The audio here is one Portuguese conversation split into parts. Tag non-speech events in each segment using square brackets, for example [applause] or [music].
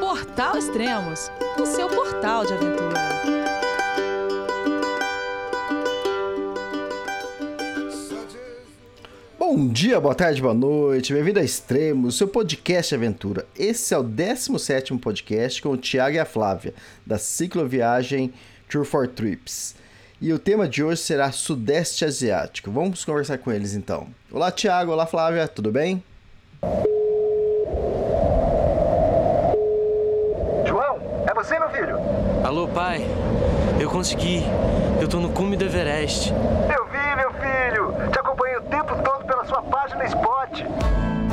Portal Extremos, o seu portal de aventura. Bom dia, boa tarde, boa noite, bem-vindo a Extremos, seu podcast de aventura. Esse é o 17 podcast com o Thiago e a Flávia, da cicloviagem Tour for Trips. E o tema de hoje será Sudeste Asiático. Vamos conversar com eles então. Olá, Thiago, olá, Flávia, tudo bem? você, meu filho? Alô, pai. Eu consegui. Eu tô no cume do Everest. Eu vi, meu filho. Te acompanhei o tempo todo pela sua página Spot. A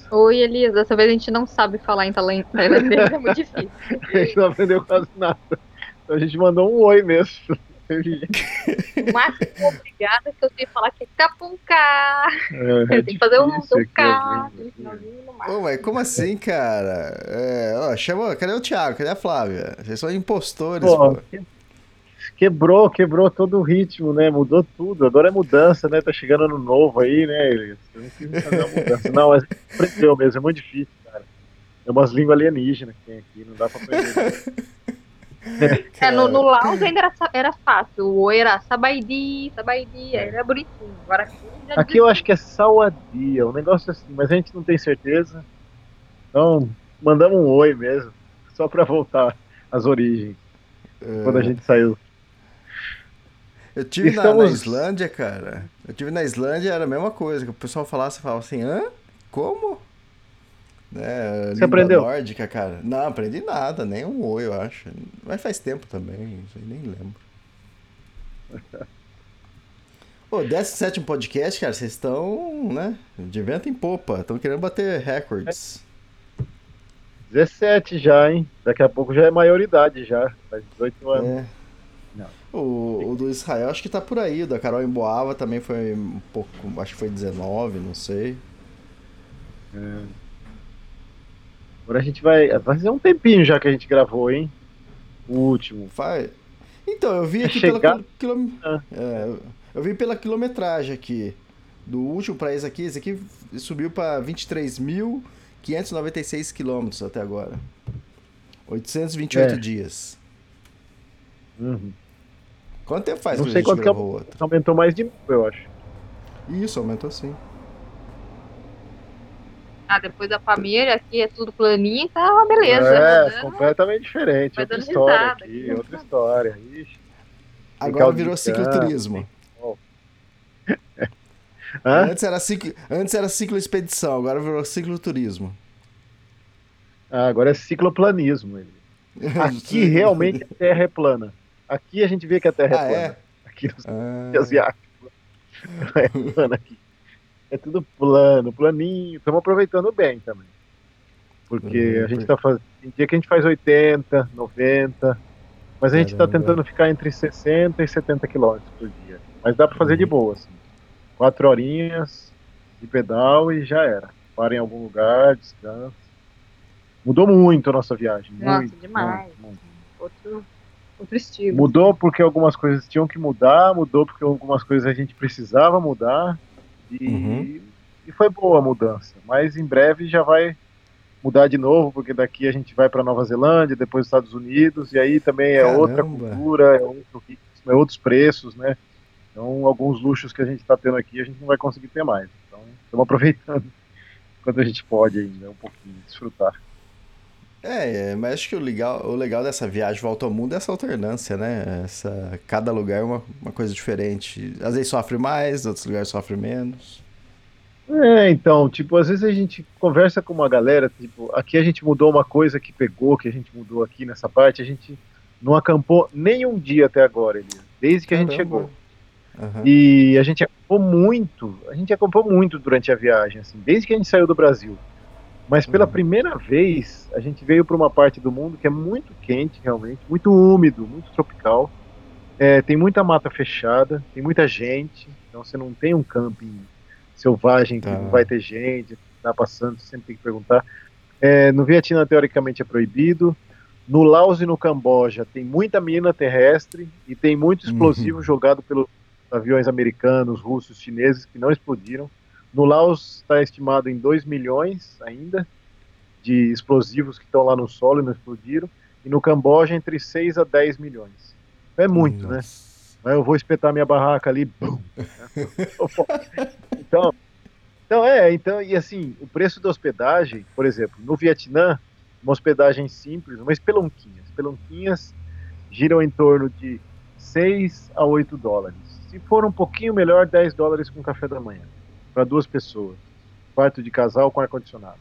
Oi, Elisa. Dessa vez a gente não sabe falar em tailandês, é muito [laughs] difícil. a gente não aprendeu quase nada. Então a gente mandou um oi mesmo. O máximo obrigada que eu sei falar que é capunca. É, tem que fazer um K. Ô, mas como assim, cara? É, ó, chama, cadê o Thiago? Cadê a Flávia? Vocês são impostores, pô. pô quebrou, quebrou todo o ritmo, né? Mudou tudo. Agora é mudança, né? Tá chegando ano novo aí, né? Não fazer uma mudança. Não, mas aprendeu mesmo, é muito difícil, cara. É umas línguas alienígenas que tem aqui, não dá pra aprender. É, no, no Laos ainda era, era fácil. O oi era sabaidi, sabaidi, é. era bonitinho. Agora aqui, aqui eu acho que é sauadia, um negócio assim, mas a gente não tem certeza. Então, mandamos um oi mesmo, só pra voltar às origens. É. Quando a gente saiu. Eu tive Estamos... na, na, Islândia, cara. Eu tive na Islândia, era a mesma coisa. Que o pessoal falasse, falava assim, hã? Como? É, Você aprendeu? nórdica, cara. Não, aprendi nada, nem um oi, eu acho. Mas faz tempo também, isso aí nem lembro. [laughs] Pô, 17 podcast, cara, vocês estão, né, de vento em popa. Estão querendo bater recordes. 17 já, hein? Daqui a pouco já é maioridade já. Faz 18 anos. É. O, o, do Israel acho que tá por aí. O da Carol Emboava também foi um pouco. Acho que foi 19, não sei. É. Agora a gente vai. Vai fazer um tempinho já que a gente gravou, hein? O último. Vai. Então, eu vi aqui é pela. Quilom... Ah. É, eu vi pela quilometragem aqui. Do último pra esse aqui, esse aqui subiu pra 23.596 quilômetros até agora. 828 é. dias. Uhum. Quanto tempo faz Não sei quanto que é, aumentou mais de mil, eu acho. Isso, aumentou sim. Ah, depois da família aqui é tudo planinho, tá uma beleza. É, né? completamente diferente. Outra história aqui, aqui, outra história. Ixi. Agora virou cicloturismo. [laughs] antes, era ciclo, antes era cicloexpedição, agora virou cicloturismo. Ah, agora é cicloplanismo. [laughs] Aqui realmente a terra é plana. Aqui a gente vê que a Terra é ah, é plana. É? Aqui no ah. [laughs] asiático. [laughs] É plana aqui. É tudo plano, planinho. Estamos aproveitando bem também. Porque uhum, a gente está fazendo. Tem dia que a gente faz 80, 90. Mas a gente está tentando ficar entre 60 e 70 quilômetros por dia. Mas dá para fazer uhum. de boa, assim. Quatro horinhas de pedal e já era. Para em algum lugar, descansa. Mudou muito a nossa viagem. Nossa, muito, demais. Muito, muito. Outro, outro estilo. Mudou porque algumas coisas tinham que mudar, mudou porque algumas coisas a gente precisava mudar. E, uhum. e foi boa a mudança. Mas em breve já vai mudar de novo, porque daqui a gente vai para Nova Zelândia, depois Estados Unidos, e aí também é Caramba. outra cultura, é outro ritmo, é outros preços, né? Então, alguns luxos que a gente está tendo aqui, a gente não vai conseguir ter mais. Então, estamos [laughs] aproveitando quando a gente pode ainda, um pouquinho, desfrutar. É, mas acho que o legal, o legal dessa viagem volta ao mundo é essa alternância, né? Essa, cada lugar é uma, uma coisa diferente. Às vezes sofre mais, outros lugares sofrem menos. É, então, tipo, às vezes a gente conversa com uma galera, tipo, aqui a gente mudou uma coisa que pegou, que a gente mudou aqui nessa parte, a gente não acampou nem um dia até agora, Elias, desde que Caramba. a gente chegou. Uhum. E a gente acampou muito, a gente acampou muito durante a viagem, assim, desde que a gente saiu do Brasil. Mas pela uhum. primeira vez, a gente veio para uma parte do mundo que é muito quente, realmente, muito úmido, muito tropical. É, tem muita mata fechada, tem muita gente, então você não tem um camping selvagem que tá. não vai ter gente, tá passando, você sempre tem que perguntar. É, no Vietnã, teoricamente, é proibido. No Laos e no Camboja tem muita mina terrestre e tem muito explosivo uhum. jogado pelos aviões americanos, russos, chineses que não explodiram. No Laos está estimado em 2 milhões ainda de explosivos que estão lá no solo e não explodiram. E no Camboja entre 6 a 10 milhões. É muito, né? Nossa. né? Eu vou espetar minha barraca ali. Bum, [laughs] então, então, é, então, e assim, o preço da hospedagem, por exemplo, no Vietnã, uma hospedagem simples, uma espelonquinha. Espelonquinhas giram em torno de 6 a 8 dólares. Se for um pouquinho melhor, 10 dólares com café da manhã, para duas pessoas. Quarto de casal com ar-condicionado.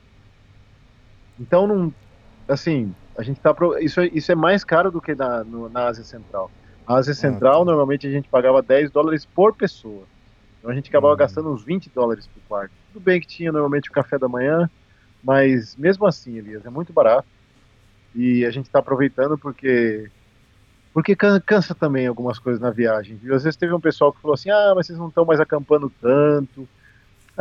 Então, não, assim, a gente tá. Isso, é, isso é mais caro do que na, no, na Ásia Central. A Ásia ah, Central, ah, tá. normalmente a gente pagava 10 dólares por pessoa. Então a gente acabava hum. gastando uns 20 dólares por quarto. Tudo bem que tinha normalmente o café da manhã, mas mesmo assim, Elias, é muito barato. E a gente está aproveitando porque porque cansa também algumas coisas na viagem, viu? Às vezes teve um pessoal que falou assim: "Ah, mas vocês não estão mais acampando tanto".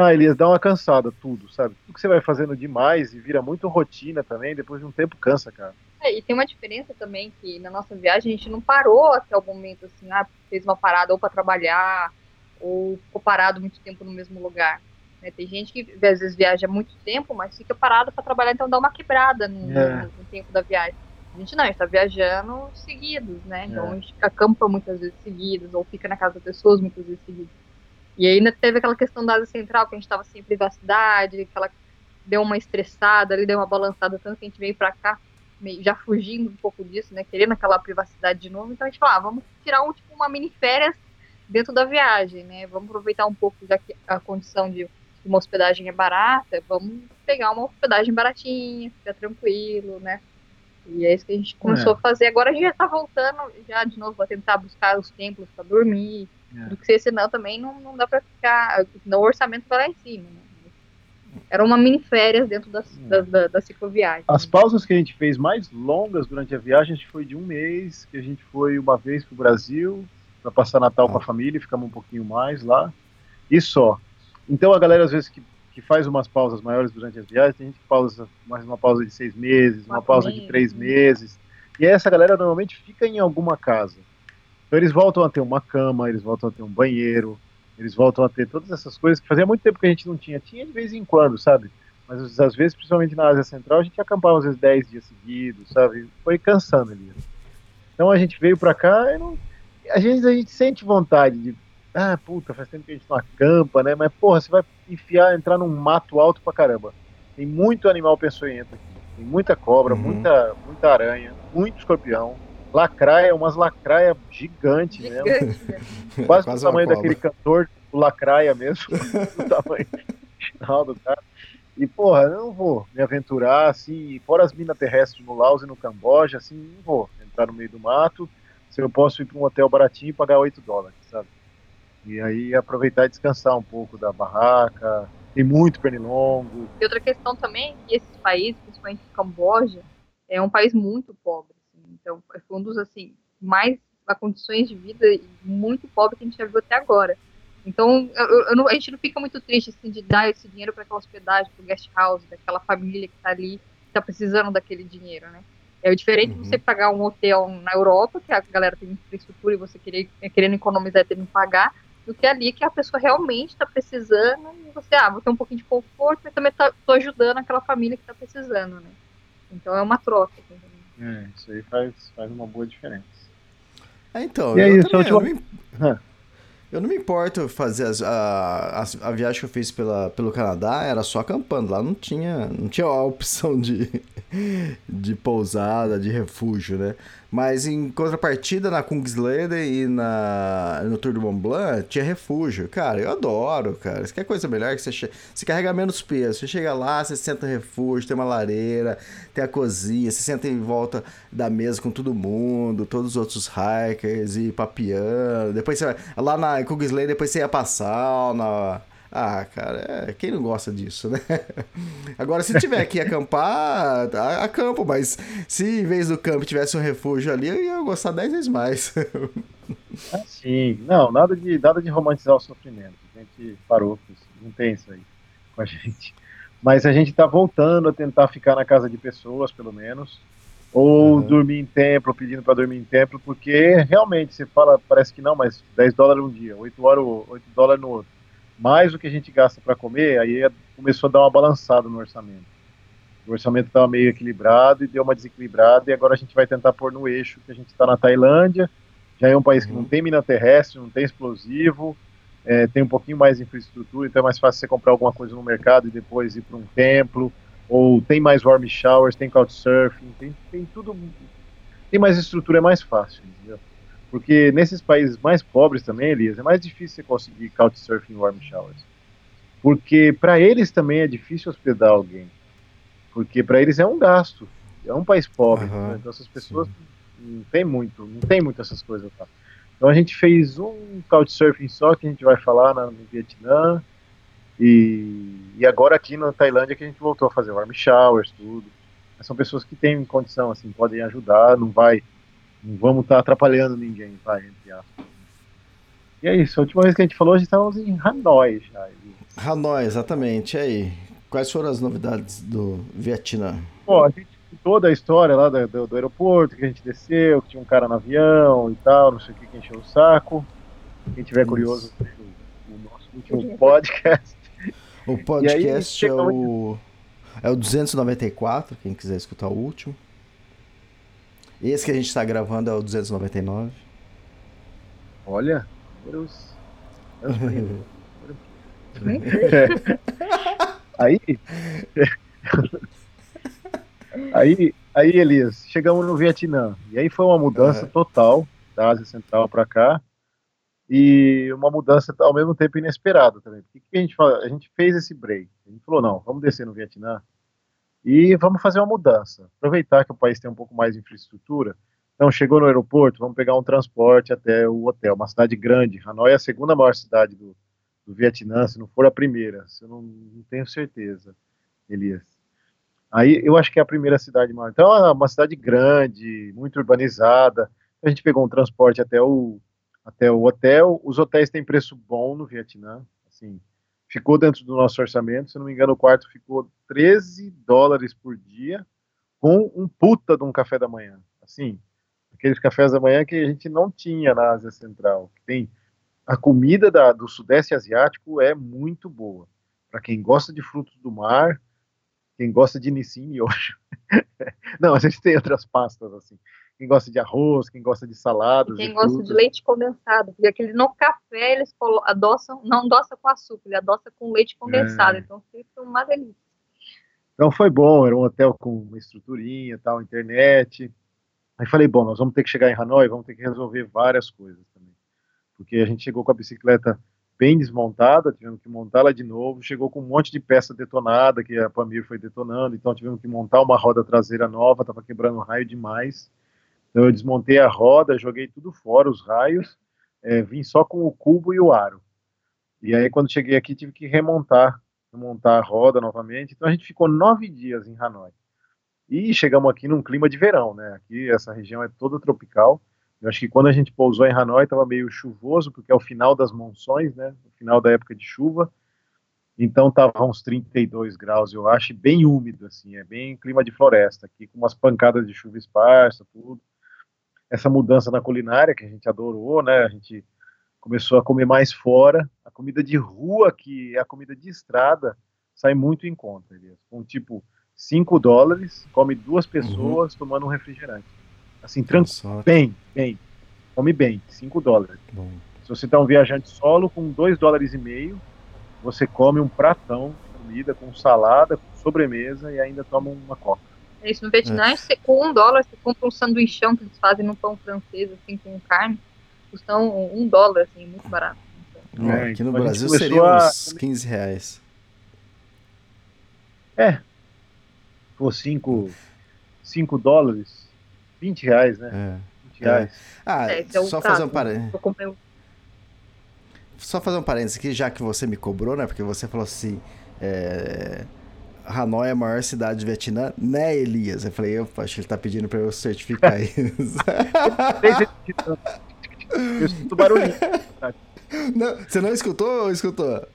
Ah, Elias, dá uma cansada tudo, sabe? Tudo que você vai fazendo demais e vira muito rotina também, depois de um tempo cansa, cara. É, e tem uma diferença também que na nossa viagem a gente não parou até o momento assim, ah, fez uma parada ou para trabalhar ou ficou parado muito tempo no mesmo lugar. Né? Tem gente que às vezes viaja muito tempo, mas fica parado para trabalhar, então dá uma quebrada no, é. no, tempo da viagem. A gente não, a gente está viajando seguidos, né? Então é. a gente acampa muitas vezes seguidos, ou fica na casa das pessoas muitas vezes seguidas. E ainda teve aquela questão da Ásia Central, que a gente estava sem privacidade, que ela deu uma estressada ali, deu uma balançada, tanto que a gente veio para cá, meio, já fugindo um pouco disso, né? Querendo aquela privacidade de novo. Então a gente falou, ah, vamos tirar um, tipo, uma mini férias dentro da viagem, né? Vamos aproveitar um pouco, já que a condição de uma hospedagem é barata, vamos pegar uma hospedagem baratinha, fica tranquilo, né? E é isso que a gente começou é. a fazer. Agora a gente já tá voltando já de novo para tentar buscar os templos para dormir. É. Do que senão também não, não dá para ficar. No orçamento vai lá em cima. Né? Era uma mini férias dentro das, é. da, da, da cicloviagem. As pausas que a gente fez mais longas durante a viagem, a gente foi de um mês, que a gente foi uma vez para o Brasil, para passar Natal com a ah. família, ficamos um pouquinho mais lá. E só. Então a galera às vezes que, que faz umas pausas maiores durante as viagens, tem gente que pausa mais uma pausa de seis meses, uma pausa de três meses. E essa galera normalmente fica em alguma casa. Então eles voltam a ter uma cama, eles voltam a ter um banheiro, eles voltam a ter todas essas coisas que fazia muito tempo que a gente não tinha. Tinha de vez em quando, sabe? Mas às vezes, principalmente na Ásia Central, a gente acampava às vezes 10 dias seguidos, sabe? Foi cansando ali. Então a gente veio pra cá e não... a, gente, a gente sente vontade de ah, puta, faz tempo que a gente não acampa, né? Mas, porra, você vai enfiar, entrar num mato alto pra caramba. Tem muito animal peçonhento aqui. Tem muita cobra, uhum. muita, muita aranha, muito escorpião. Lacraia, umas lacraia gigantes mesmo. Né? Quase, [laughs] Quase do tamanho daquele cantor do Lacraia mesmo. [laughs] do tamanho final do cara. E, porra, eu não vou me aventurar assim, fora as minas terrestres no Laos e no Camboja, assim, não vou entrar no meio do mato. Se eu posso ir para um hotel baratinho e pagar 8 dólares, sabe? E aí aproveitar e descansar um pouco da barraca. Tem muito pernilongo. E outra questão também que esses países, principalmente Camboja, é um país muito pobre. Então, foi um dos assim mais a condições de vida muito pobre que a gente já viu até agora. Então, eu, eu não, a gente não fica muito triste assim, de dar esse dinheiro para aquela hospedagem, para o guest house, daquela família que está ali, que está precisando daquele dinheiro, né? É diferente uhum. de você pagar um hotel na Europa, que a galera tem infraestrutura e você querer, querendo economizar e tendo que pagar, do que ali que a pessoa realmente está precisando e você, ah, vou ter um pouquinho de conforto, mas também estou tá, ajudando aquela família que está precisando, né? Então é uma troca. É, isso aí faz, faz uma boa diferença. É, então, e eu, também, eu, me, eu, não me importo fazer as, a, a, a, viagem que eu fiz pela, pelo Canadá, era só acampando, lá não tinha, não tinha a opção de, [laughs] de pousada, de refúgio, né? Mas em contrapartida, na Kungsleden e na, no Tour do Mont Blanc, tinha refúgio. Cara, eu adoro, cara. Isso quer coisa melhor que você, che... você carrega menos peso. Você chega lá, você senta no refúgio, tem uma lareira, tem a cozinha, você senta em volta da mesa com todo mundo, todos os outros hikers e papiando. Depois você vai lá na Kungsleden, depois você ia pra sauna. Ah, cara, é, quem não gosta disso, né? [laughs] Agora, se tiver que acampar, acampo, mas se em vez do campo tivesse um refúgio ali, eu ia gostar dez vezes mais. [laughs] Ah, sim, não, nada de, nada de romantizar o sofrimento. A gente parou, não tem isso aí com a gente. Mas a gente está voltando a tentar ficar na casa de pessoas, pelo menos, ou uhum. dormir em templo, pedindo para dormir em templo, porque realmente você fala, parece que não, mas 10 dólares um dia, 8, horas, 8 dólares no outro mais o que a gente gasta para comer, aí é, começou a dar uma balançada no orçamento. O orçamento estava meio equilibrado e deu uma desequilibrada, e agora a gente vai tentar pôr no eixo que a gente está na Tailândia, já é um país que não uhum. tem mina terrestre, não tem explosivo, é, tem um pouquinho mais de infraestrutura, então é mais fácil você comprar alguma coisa no mercado e depois ir para um templo, ou tem mais warm showers, tem couchsurfing, tem, tem tudo, tem mais estrutura, é mais fácil, entendeu? Porque nesses países mais pobres também, Elias, é mais difícil você conseguir couchsurfing warm showers. Porque para eles também é difícil hospedar alguém. Porque para eles é um gasto. É um país pobre. Uhum. Né? Então essas pessoas não tem muito, não tem muito essas coisas lá. Então a gente fez um couchsurfing só que a gente vai falar na, no Vietnã. E, e agora aqui na Tailândia que a gente voltou a fazer warm showers, tudo. Mas são pessoas que têm condição, assim, podem ajudar, não vai não vamos estar tá atrapalhando ninguém, vai, entre aspas. E é isso, a última vez que a gente falou, a gente estávamos em Hanoi já. Hanoi, exatamente. E aí, quais foram as novidades do Vietnã? Bom, a gente toda a história lá do, do, do, aeroporto, que a gente desceu, que tinha um cara no avião e tal, não sei o que, que encheu o saco. Quem tiver isso. curioso, o nosso último [laughs] podcast. O podcast aí, é o. É o 294, quem quiser escutar o último. Esse que a gente está gravando é o 299. Olha, Deus. [laughs] aí, aí, aí, Elias, chegamos no Vietnã. E aí foi uma mudança uhum. total da Ásia Central para cá. E uma mudança ao mesmo tempo inesperada também. Porque que a gente, a gente fez esse break. A gente falou, não, vamos descer no Vietnã e vamos fazer uma mudança. Aproveitar que o país tem um pouco mais de infraestrutura. Então, chegou no aeroporto, vamos pegar um transporte até o hotel, uma cidade grande. Hanoi é a segunda maior cidade do, do Vietnã, se não for a primeira, se eu não, não, tenho certeza, Elias. Aí eu acho que é a primeira cidade maior. Então, é uma cidade grande, muito urbanizada. A gente pegou um transporte até o, até o hotel. Os hotéis têm preço bom no Vietnã, assim, ficou dentro do nosso orçamento. Se não me engano, o quarto ficou 13 dólares por dia, com um puta de um café da manhã. Assim, aqueles cafés da manhã que a gente não tinha na Ásia Central. Tem a comida da, do Sudeste Asiático é muito boa. Para quem gosta de frutos do mar, quem gosta de Nissin hoje. [laughs] não, a gente tem outras pastas assim quem gosta de arroz, quem gosta de saladas. quem gosta frutas. de leite condensado, porque aquele no café eles adoçam, não adoça com açúcar, ele adoça com leite condensado, é. então fica uma delícia. Então foi bom, era um hotel com uma estruturinha, tal, internet. Aí falei, bom, nós vamos ter que chegar em Hanoi, vamos ter que resolver várias coisas também. Porque a gente chegou com a bicicleta bem desmontada, tivemos que montá-la de novo, chegou com um monte de peça detonada, que a Pamir foi detonando, então tivemos que montar uma roda traseira nova, estava quebrando raio demais. Então eu desmontei a roda, joguei tudo fora, os raios, é, vim só com o cubo e o aro. E aí quando cheguei aqui tive que remontar, remontar a roda novamente. Então a gente ficou nove dias em Hanoi. E chegamos aqui num clima de verão, né? Aqui essa região é toda tropical. Eu acho que quando a gente pousou em Hanoi estava meio chuvoso, porque é o final das monções, né? O final da época de chuva. Então tava uns 32 graus, eu acho, bem úmido, assim, é bem clima de floresta aqui, com umas pancadas de chuva esparsa, tudo essa mudança na culinária que a gente adorou, né? A gente começou a comer mais fora. A comida de rua, que é a comida de estrada, sai muito em conta, Elias. Com tipo 5 dólares, come duas uhum. pessoas uhum. tomando um refrigerante. Assim, tranquilo. Bem, bem. Come bem, 5 dólares. Bom. Se você está um viajante solo, com 2 dólares e meio, você come um pratão de comida com salada, com sobremesa e ainda toma uma coca. É isso, no Vietnã, é. com um dólar, você compra um sanduichão que eles fazem no pão francês, assim, com carne, custam um dólar, assim, muito barato. Então, é, aqui no Brasil seria a... uns 15 reais. É. Por 5 cinco dólares, 20 reais, né? É. 20 reais. É. Ah, é, então, só fazer um parênteses. só fazer um parênteses aqui, já que você me cobrou, né? Porque você falou assim. É, Hanoi é a maior cidade do Vietnã, né, Elias? Eu falei, eu acho que ele tá pedindo pra eu certificar [laughs] isso. eu escuto barulhinho. Não, você não escutou ou escutou?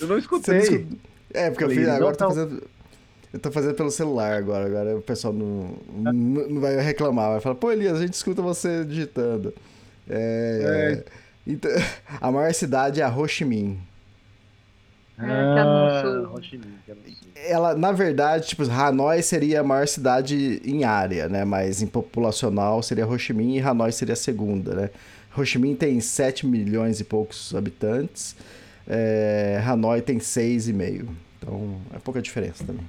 Eu não escutei. Não escutou? É, porque falei, eu fiz, agora eu tô fazendo. Eu tô fazendo pelo celular agora, agora o pessoal não, não, não vai reclamar, vai falar, pô, Elias, a gente escuta você digitando. É, é. Então, [laughs] a maior cidade é a Ho Chi Minh. É, ah, Ho Chi Minh, Ela, na verdade, tipo, Hanoi seria a maior cidade em área, né? Mas em populacional seria Ho Chi Minh e Hanoi seria a segunda, né? Ho Chi Minh tem 7 milhões e poucos habitantes, é, Hanoi tem 6,5. Então é pouca diferença também.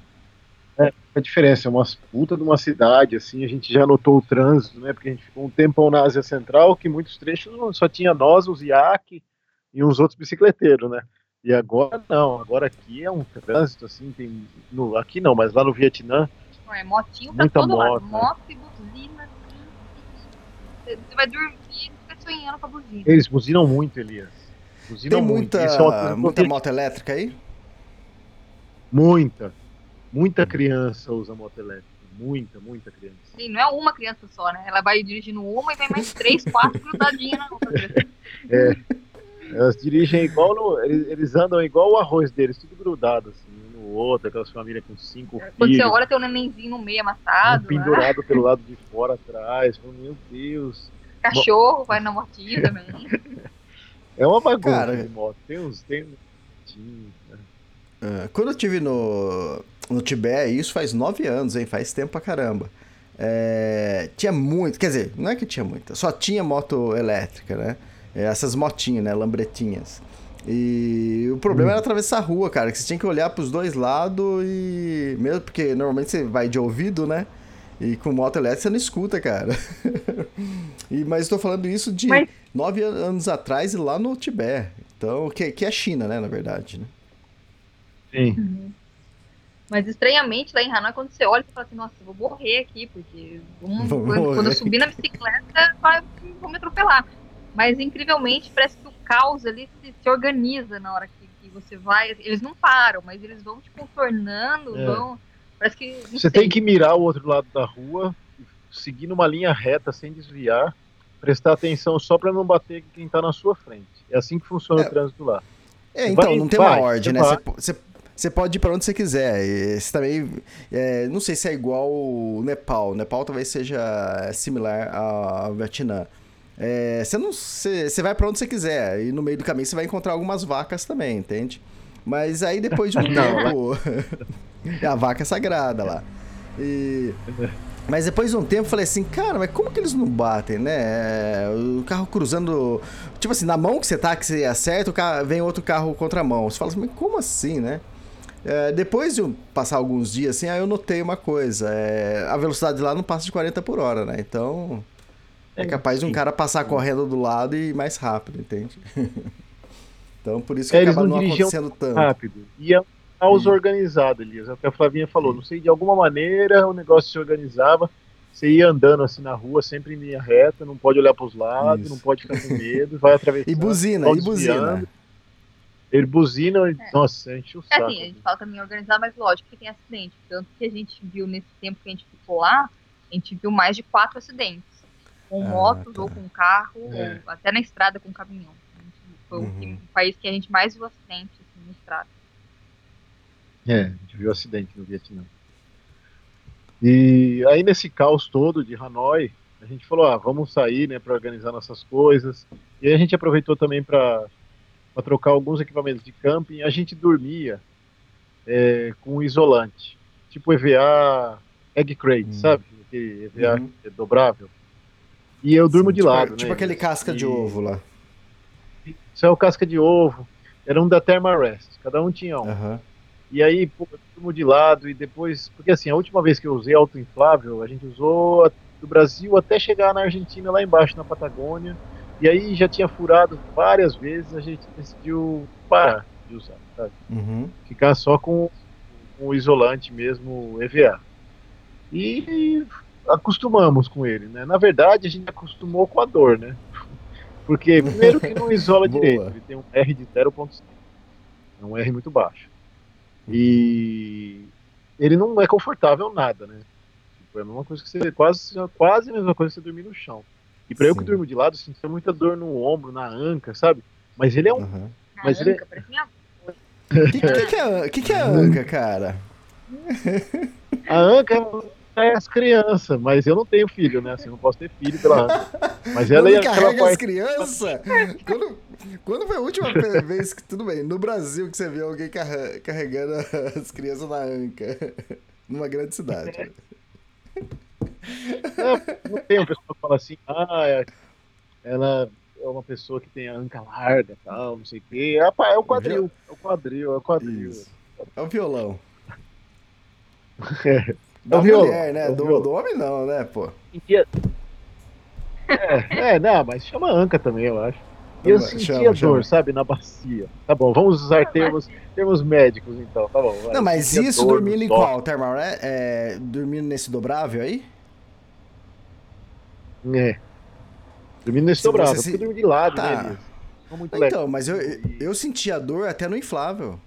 É, a diferença, é uma puta de uma cidade, assim, a gente já notou o trânsito, né, porque a gente ficou um tempão na Ásia Central, que muitos trechos só tinha nós, os iaque e uns outros bicicleteiros, né, e agora não, agora aqui é um trânsito, assim, tem, no, aqui não, mas lá no Vietnã, é, motinho pra muita todo moto, lado, moto e buzina, assim, você vai dormir e fica sonhando com a buzina. Eles buzinam muito, Elias. Buzinam tem muita, muito. É muita moto elétrica aí? Muita. Muita criança usa moto elétrica. Muita, muita criança. Sim, não é uma criança só, né? Ela vai dirigindo uma e vem mais três, quatro [laughs] grudadinhas na outra. É. Elas dirigem igual no, eles, eles, andam igual o arroz deles, tudo grudado, assim, um no outro, aquelas famílias com cinco é, Quando filhos. Quando você olha, tem um nenenzinho no meio amassado. Um pendurado né? pelo lado de fora atrás. Meu Deus. Cachorro vai na motinha [laughs] também. É uma bagunça Cara, de moto. Tem uns. Tem né? uh, quando eu tive no, no Tibete, isso faz nove anos, hein? Faz tempo pra caramba. É, tinha muito, quer dizer, não é que tinha muita, só tinha moto elétrica, né? É, essas motinhas, né? Lambretinhas. E o problema hum. era atravessar a rua, cara, que você tinha que olhar pros dois lados e. Mesmo porque normalmente você vai de ouvido, né? E com moto elétrica você não escuta, cara. [laughs] e, mas estou falando isso de mas... nove anos atrás e lá no Tibete. Então, que, que é China, né, na verdade. Né? Sim. Uhum. Mas estranhamente, lá em Hanoi, quando você olha, você fala assim, nossa, eu vou morrer aqui, porque um, quando, quando, eu subir na bicicleta, vai, vou me atropelar. Mas incrivelmente, parece que o caos ali se, se organiza na hora que, que, você vai. Eles não param, mas eles vão te contornando, é. vão Parece que. Você sei. tem que mirar o outro lado da rua, seguir numa linha reta sem desviar, prestar atenção só para não bater quem está na sua frente. É assim que funciona é. o trânsito lá. É, então, vai, não tem vai, uma ordem, né? Você, você pode ir para onde você quiser. Você também, é, não sei se é igual o Nepal. O Nepal talvez seja similar ao Vietnã. É, você não, você, você vai para onde você quiser e no meio do caminho você vai encontrar algumas vacas também, entende? Mas aí depois de um [laughs] tempo É [laughs] a vaca sagrada lá. E... Mas depois de um tempo eu falei assim, cara, mas como que eles não batem, né? O carro cruzando. Tipo assim, na mão que você tá, que você acerta, o carro, vem outro carro contra a mão. Você fala assim, mas como assim, né? É, depois de passar alguns dias assim, aí eu notei uma coisa. É, a velocidade lá não passa de 40 por hora, né? Então. É capaz de um cara passar correndo do lado e ir mais rápido, entende? [laughs] então por isso que é, acaba não, não acontecendo tanto. Rápido. E é caos organizado, Elias. Até a Flavinha falou, não sei, de alguma maneira o negócio se organizava. Você ia andando assim na rua, sempre em linha reta, não pode olhar para os lados, Isso. não pode ficar com medo, vai atravessar. [laughs] e buzina, e buzina. Ele buzina, é. nossa, a gente o saco. É assim, a gente fala caminho organizado, mas lógico que tem acidente. Tanto que a gente viu nesse tempo que a gente ficou lá, a gente viu mais de quatro acidentes. Com ah, motos tá. ou com carro, é. ou até na estrada com caminhão. Foi uhum. o país que a gente mais viu acidente assim, na estrada. É, a gente viu acidente no Vietnã. E aí nesse caos todo de Hanoi, a gente falou, ah, vamos sair, né, para organizar nossas coisas. E aí a gente aproveitou também para trocar alguns equipamentos de camping. A gente dormia é, com isolante, tipo EVA Egg Crate, hum. sabe? Aquele EVA uhum. é dobrável. E eu durmo Sim, de tipo, lado, Tipo né? aquele casca e... de ovo lá. Isso é o casca de ovo. Era um da Thermarest. Cada um tinha um. Uhum. E aí, pô, tudo de lado e depois. Porque assim, a última vez que eu usei autoinflável, a gente usou do Brasil até chegar na Argentina, lá embaixo, na Patagônia. E aí já tinha furado várias vezes, a gente decidiu parar de usar, sabe? Uhum. Ficar só com, com o isolante mesmo, EVA. E acostumamos com ele, né? Na verdade, a gente acostumou com a dor, né? Porque, primeiro, que não isola [laughs] direito. Ele tem um R de 0,5. É um R muito baixo. E ele não é confortável nada, né? Tipo, é a mesma coisa que você. Quase, quase a mesma coisa que você dormir no chão. E pra Sim. eu que durmo de lado, eu sentia muita dor no ombro, na anca, sabe? Mas ele é um. Uhum. Mas ele é... O que, que, que, é, que, que é a anca, cara? [laughs] A anca é as crianças, mas eu não tenho filho, né? Assim, não posso ter filho pela. [laughs] Mas ela é aquela parte... as crianças? Quando, quando foi a última [laughs] vez que, tudo bem, no Brasil que você viu alguém carregando [laughs] as crianças na anca? Numa grande cidade. É, não tem uma pessoa que fala assim, ah, é, ela é uma pessoa que tem a anca larga tal, não sei o quê. É, é o quadril. É o quadril, é o quadril. Isso. É o violão. É. Da mulher, né? Do, do, homem não, né, pô? É, é, não, mas chama anca também, eu acho. E eu sentia chama, dor, chama. sabe, na bacia. Tá bom, vamos usar termos, termos médicos então, tá bom. Vai. Não, mas isso dormindo em qual, Termal? É, é, dormindo nesse dobrável aí? É. Dormindo nesse dobrável, se... porque eu de lado, tá. né, Muito então, legal. mas eu, eu sentia dor até no inflável.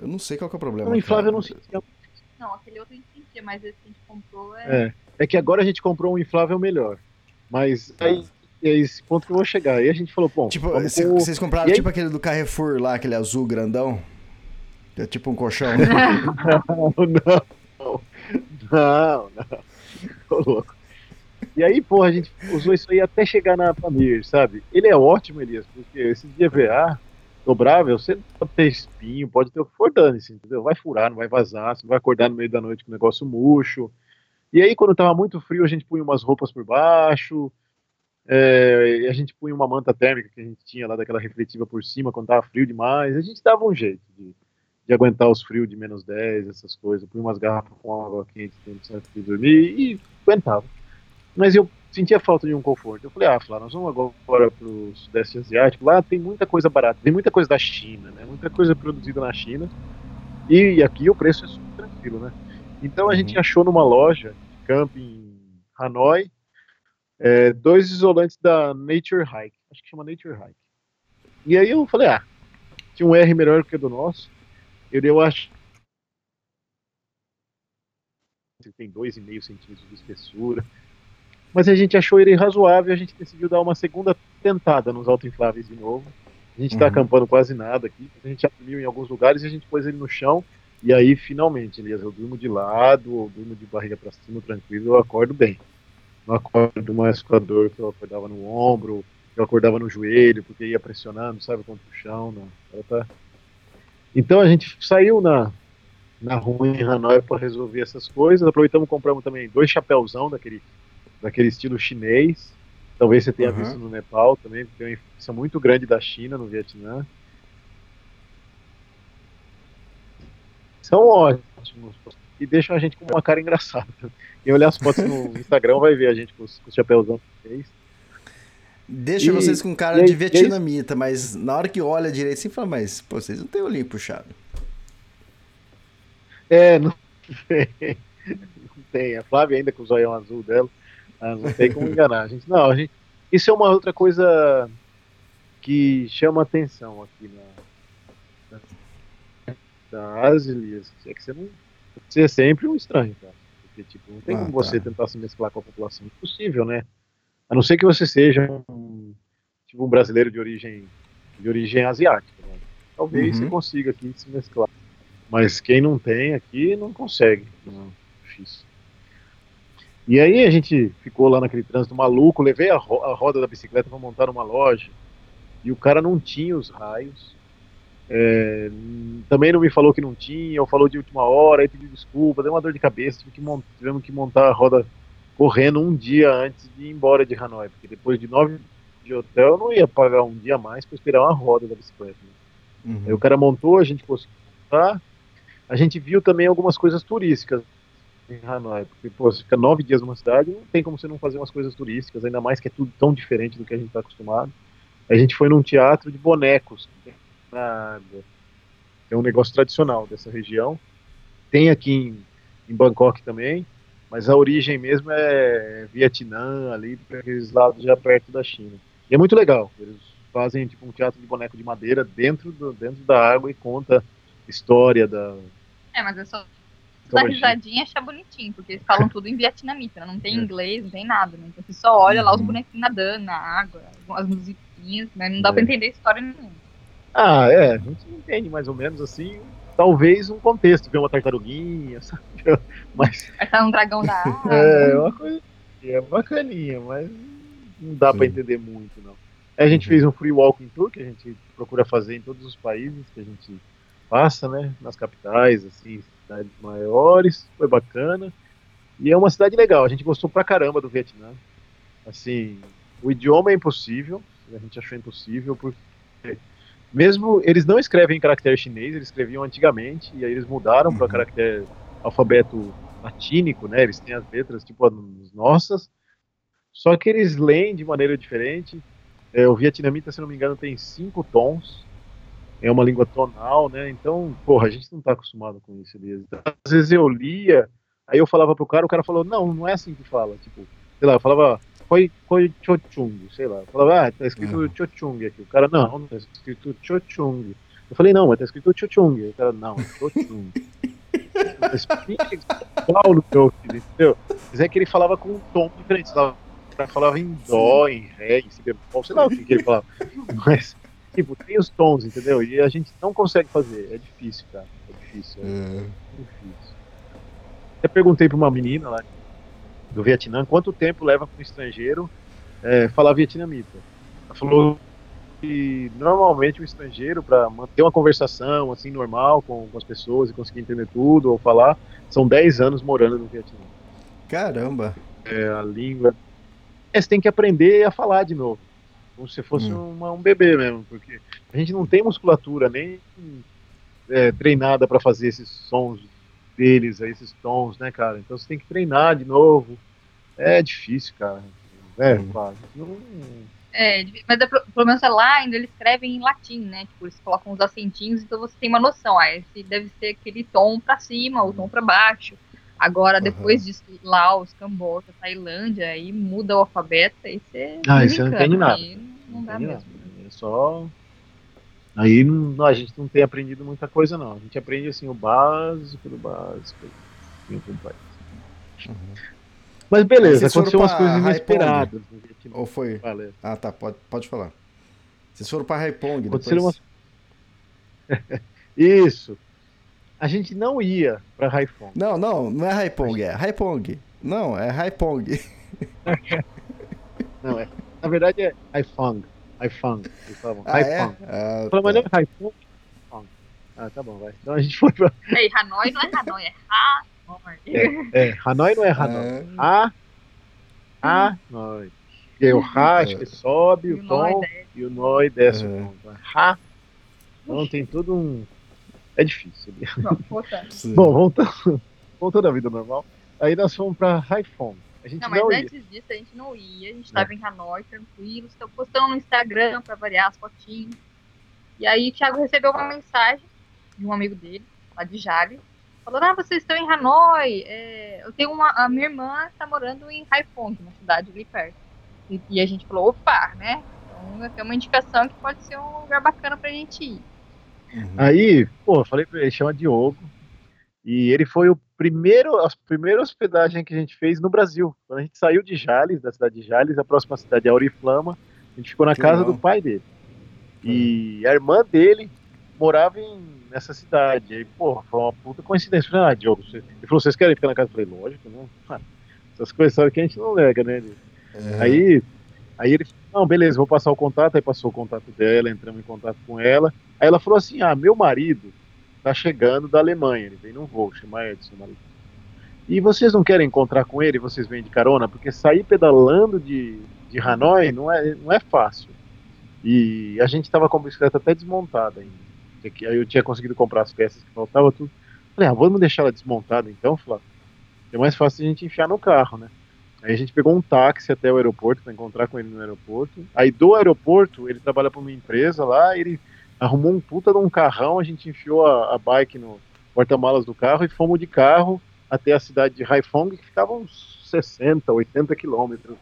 Eu não sei qual que é o problema. O inflável eu não sentia. Não, aquele outro a gente sentia, mas esse que a gente comprou é... é. É que agora a gente comprou um inflável melhor. Mas aí é esse ponto que eu vou chegar. Aí a gente falou, bom. Tipo, vocês compraram aí... tipo aquele do Carrefour lá, aquele azul grandão? Que é tipo um colchão. [laughs] não, não. Não, não. Tô louco. E aí, porra, a gente usou isso aí até chegar na Pamir, sabe? Ele é ótimo, Elias, porque esse DVA dobrável, você pode ter espinho, pode ter o que for dane-se, entendeu? Vai furar, não vai vazar, você não vai acordar no meio da noite com o negócio murcho. E aí, quando tava muito frio, a gente punha umas roupas por baixo, é, a gente punha uma manta térmica que a gente tinha lá daquela refletiva por cima quando tava frio demais. A gente dava um jeito de, de aguentar os frios de menos 10, essas coisas. Punha umas garrafas com água quente de dormir e aguentava. Mas eu sentia falta de um conforto. Eu falei, ah, Flá, nós vamos agora para o Sudeste Asiático. Lá tem muita coisa barata, tem muita coisa da China, né? Muita coisa produzida na China. E aqui o preço é super tranquilo, né? Então a uhum. gente achou numa loja de camping em Hanoi é, dois isolantes da Nature Hike. Acho que chama Nature Hike. E aí eu falei, ah, tinha um R melhor que o do nosso. Eu, eu acho tem 2,5 centímetros de espessura. Mas a gente achou ele razoável a gente decidiu dar uma segunda tentada nos autoinfláveis de novo. A gente está uhum. acampando quase nada aqui, a gente já dormiu em alguns lugares e a gente pôs ele no chão. E aí, finalmente, Elias, eu durmo de lado, ou durmo de barriga para cima, tranquilo, eu acordo bem. Não acordo mais com a dor que eu acordava no ombro, eu acordava no joelho, porque ia pressionando, sabe, contra o chão. Não. Tá... Então a gente saiu na, na rua em Hanoi para resolver essas coisas. Aproveitamos e compramos também dois chapéuzão daquele daquele estilo chinês. Talvez você tenha uhum. visto no Nepal também, tem uma influência muito grande da China no Vietnã. São ótimos e deixam a gente com uma cara engraçada. Quem olhar as fotos no [laughs] Instagram vai ver a gente com os, com os chapéuzão chinês. Deixa e, vocês com cara aí, de vietnamita, mas na hora que olha direito, você fala, mas pô, vocês não têm olhinho puxado. É, não [laughs] tem. Não tem. A Flávia ainda com o zoião azul dela. Ah, não tem como enganar a gente. Não, a gente, isso é uma outra coisa que chama atenção aqui na, na, é que você não você é sempre um estranho, cara. Porque, tipo, não tem ah, como você tá. tentar se mesclar com a população. Impossível, né? A não ser que você seja um, tipo, um brasileiro de origem, de origem asiática. Né? Talvez uhum. você consiga aqui se mesclar. Mas quem não tem aqui não consegue. Não, difícil. E aí a gente ficou lá naquele trânsito maluco, levei a, ro a roda da bicicleta para montar numa loja e o cara não tinha os raios. É, também não me falou que não tinha, ou falou de última hora, aí pediu desculpa, deu uma dor de cabeça, que tivemos que montar a roda correndo um dia antes de ir embora de Hanoi, porque depois de nove de hotel eu não ia pagar um dia mais para esperar uma roda da bicicleta. Né? Uhum. Aí o cara montou, a gente conseguiu montar, a gente viu também algumas coisas turísticas em Hanoi, porque pô, você fica nove dias numa cidade, não tem como você não fazer umas coisas turísticas, ainda mais que é tudo tão diferente do que a gente está acostumado. A gente foi num teatro de bonecos na água, é um negócio tradicional dessa região. Tem aqui em, em Bangkok também. Mas a origem mesmo é Vietnã, ali, para aqueles lados já perto da China. E é muito legal. Eles fazem tipo um teatro de boneco de madeira dentro, do, dentro da água e conta história da. É, mas é só dar risadinha e achar bonitinho, porque eles falam [laughs] tudo em vietnamita, né? não tem é. inglês, não tem nada, né? Então você só olha lá os uhum. bonequinhos nadando na água, as musiquinhas, mas não dá é. pra entender a história nenhuma. Ah, é, a gente entende mais ou menos assim, talvez um contexto, ver uma tartaruguinha, [laughs] sabe? Mas. Vai estar um dragão da [laughs] água. É, uma coisa. É bacaninha, mas não dá para entender muito, não. A gente fez um free walking tour que a gente procura fazer em todos os países que a gente passa, né? Nas capitais, assim, cidades maiores, foi bacana. E é uma cidade legal, a gente gostou pra caramba do Vietnã. Assim, o idioma é impossível, a gente achou impossível, porque mesmo eles não escrevem em caractere chinês, eles escreviam antigamente, e aí eles mudaram uhum. para caractere alfabeto latínico, né? Eles têm as letras tipo as nossas, só que eles leem de maneira diferente. É, o vietnamita, se não me engano, tem cinco tons. É uma língua tonal, né? Então, porra, a gente não tá acostumado com isso. Então, às vezes eu lia, aí eu falava pro cara, o cara falou, não, não é assim que fala. Tipo, sei lá, eu falava, Koi, Koi Chochung, sei lá. Eu falava, ah, tá escrito uhum. Chochung aqui. O cara, não, não tá escrito Chochung. Eu falei, não, mas tá escrito Chochung. O cara, não, é Chochung. igual no jogo, entendeu? Mas é que ele falava com um tom diferente. Falava, falava em dó, em ré, em si bemol, sei lá o que, que ele falava. Mas, tipo, tem os tons, entendeu? E a gente não consegue fazer. É difícil, cara. É difícil. É, é difícil. Eu perguntei pra uma menina lá do Vietnã quanto tempo leva para um estrangeiro é, falar vietnamita. Ela falou que normalmente o estrangeiro, para manter uma conversação assim normal com, com, as pessoas e conseguir entender tudo ou falar, são 10 anos morando no Vietnã. Caramba! É, a língua. É, você tem que aprender a falar de novo. Como se fosse hum. uma, um bebê mesmo, porque a gente não tem musculatura nem é, treinada para fazer esses sons deles, esses tons, né, cara? Então você tem que treinar de novo. É difícil, cara. É, hum. não é, mas é, pelo menos lá ainda eles escrevem em latim, né? Tipo, eles colocam os acentinhos, então você tem uma noção. Ah, esse deve ser aquele tom para cima, o tom para baixo. Agora, uhum. depois disso, Laos, Camboja, Tailândia, aí muda o alfabeto, aí você. Ah, isso não entende nada. Não, não dá mesmo. Nada. É só. Aí não, a gente não tem aprendido muita coisa, não. A gente aprende assim o básico do básico. Assim, uhum. Mas beleza, aconteceu umas coisas inesperadas. Ou foi? Valeu. Ah, tá, pode, pode falar. Vocês foram para Haipong depois... Uma... [laughs] Isso. A gente não ia para Haipong. Não, não, não é Haipong, é Haipong. Não, é Haipong. [laughs] não, é. Na verdade é Haifong. Haifong. Eles falavam ah, Haifong. É? Ah, tá. Mas não é Haifong? Ah, tá bom, vai. Então a gente foi pra. Ei, Hanoi não é Hanoi, é Hanoi. É, é Hanoi não é Hanoi. Ah. Hanoi. Porque o Rá acho que sobe e o, tom e o Noi desce o tom. Então, Rá. Então tem todo um. É difícil. Bom, voltando, voltando à vida normal. Aí nós fomos pra Haiphong. A gente não, mas não antes ia. disso a gente não ia. A gente estava é. em Hanoi, tranquilo. Estão postando no Instagram para variar as fotinhos. E aí o Thiago recebeu uma mensagem de um amigo dele, lá de Jales, falando: Ah, vocês estão em Hanoi. É, eu tenho uma. A minha irmã está morando em Haiphong, uma cidade ali perto. E, e a gente falou, opa, né? Então tem uma indicação que pode ser um lugar bacana pra gente ir. Uhum. Aí, pô, eu falei pra ele, chama Diogo. E ele foi o primeiro, a primeira hospedagem que a gente fez no Brasil. Quando a gente saiu de Jales, da cidade de Jales, a próxima cidade é Auriflama, a gente ficou na que casa legal. do pai dele. E a irmã dele morava em, nessa cidade. Aí, pô, foi uma puta coincidência. Eu falei, ah, Diogo, você... ele falou, vocês querem ficar na casa? Eu falei, lógico, né? [laughs] Essas coisas sabe que a gente não nega, né? É. Aí, aí ele não, beleza, vou passar o contato, aí passou o contato dela, entramos em contato com ela. Aí ela falou assim: ah, meu marido tá chegando da Alemanha, ele vem num voo, chama Edson, marido. E vocês não querem encontrar com ele, vocês vêm de carona? Porque sair pedalando de, de Hanoi não é, não é fácil. E a gente estava com a bicicleta até desmontada ainda. Aí eu tinha conseguido comprar as peças que faltavam tudo. Falei, ah, vamos deixar ela desmontada então, Flávio? É mais fácil a gente enfiar no carro, né? Aí a gente pegou um táxi até o aeroporto para encontrar com ele no aeroporto. Aí do aeroporto, ele trabalha para uma empresa lá, ele arrumou um puta de um carrão, a gente enfiou a, a bike no porta-malas do carro e fomos de carro até a cidade de Haiphong, que ficava uns 60, 80 quilômetros,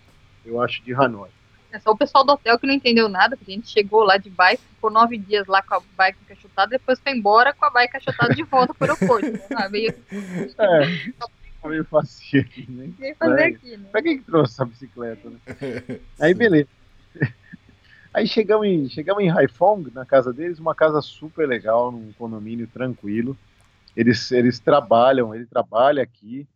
eu acho, de Hanoi. É só o pessoal do hotel que não entendeu nada, porque a gente chegou lá de bike, ficou nove dias lá com a bike encaixotada, depois foi embora com a bike encaixotada de volta para o aeroporto. Né? Ah, meio... [laughs] É, meio fácil aqui, né? Nem fazer aqui, né? Pra que, que trouxe essa bicicleta, né? [laughs] Aí, beleza. Aí chegamos em, chegamos em Haiphong, na casa deles, uma casa super legal, num condomínio tranquilo. Eles, eles trabalham, ele trabalha aqui,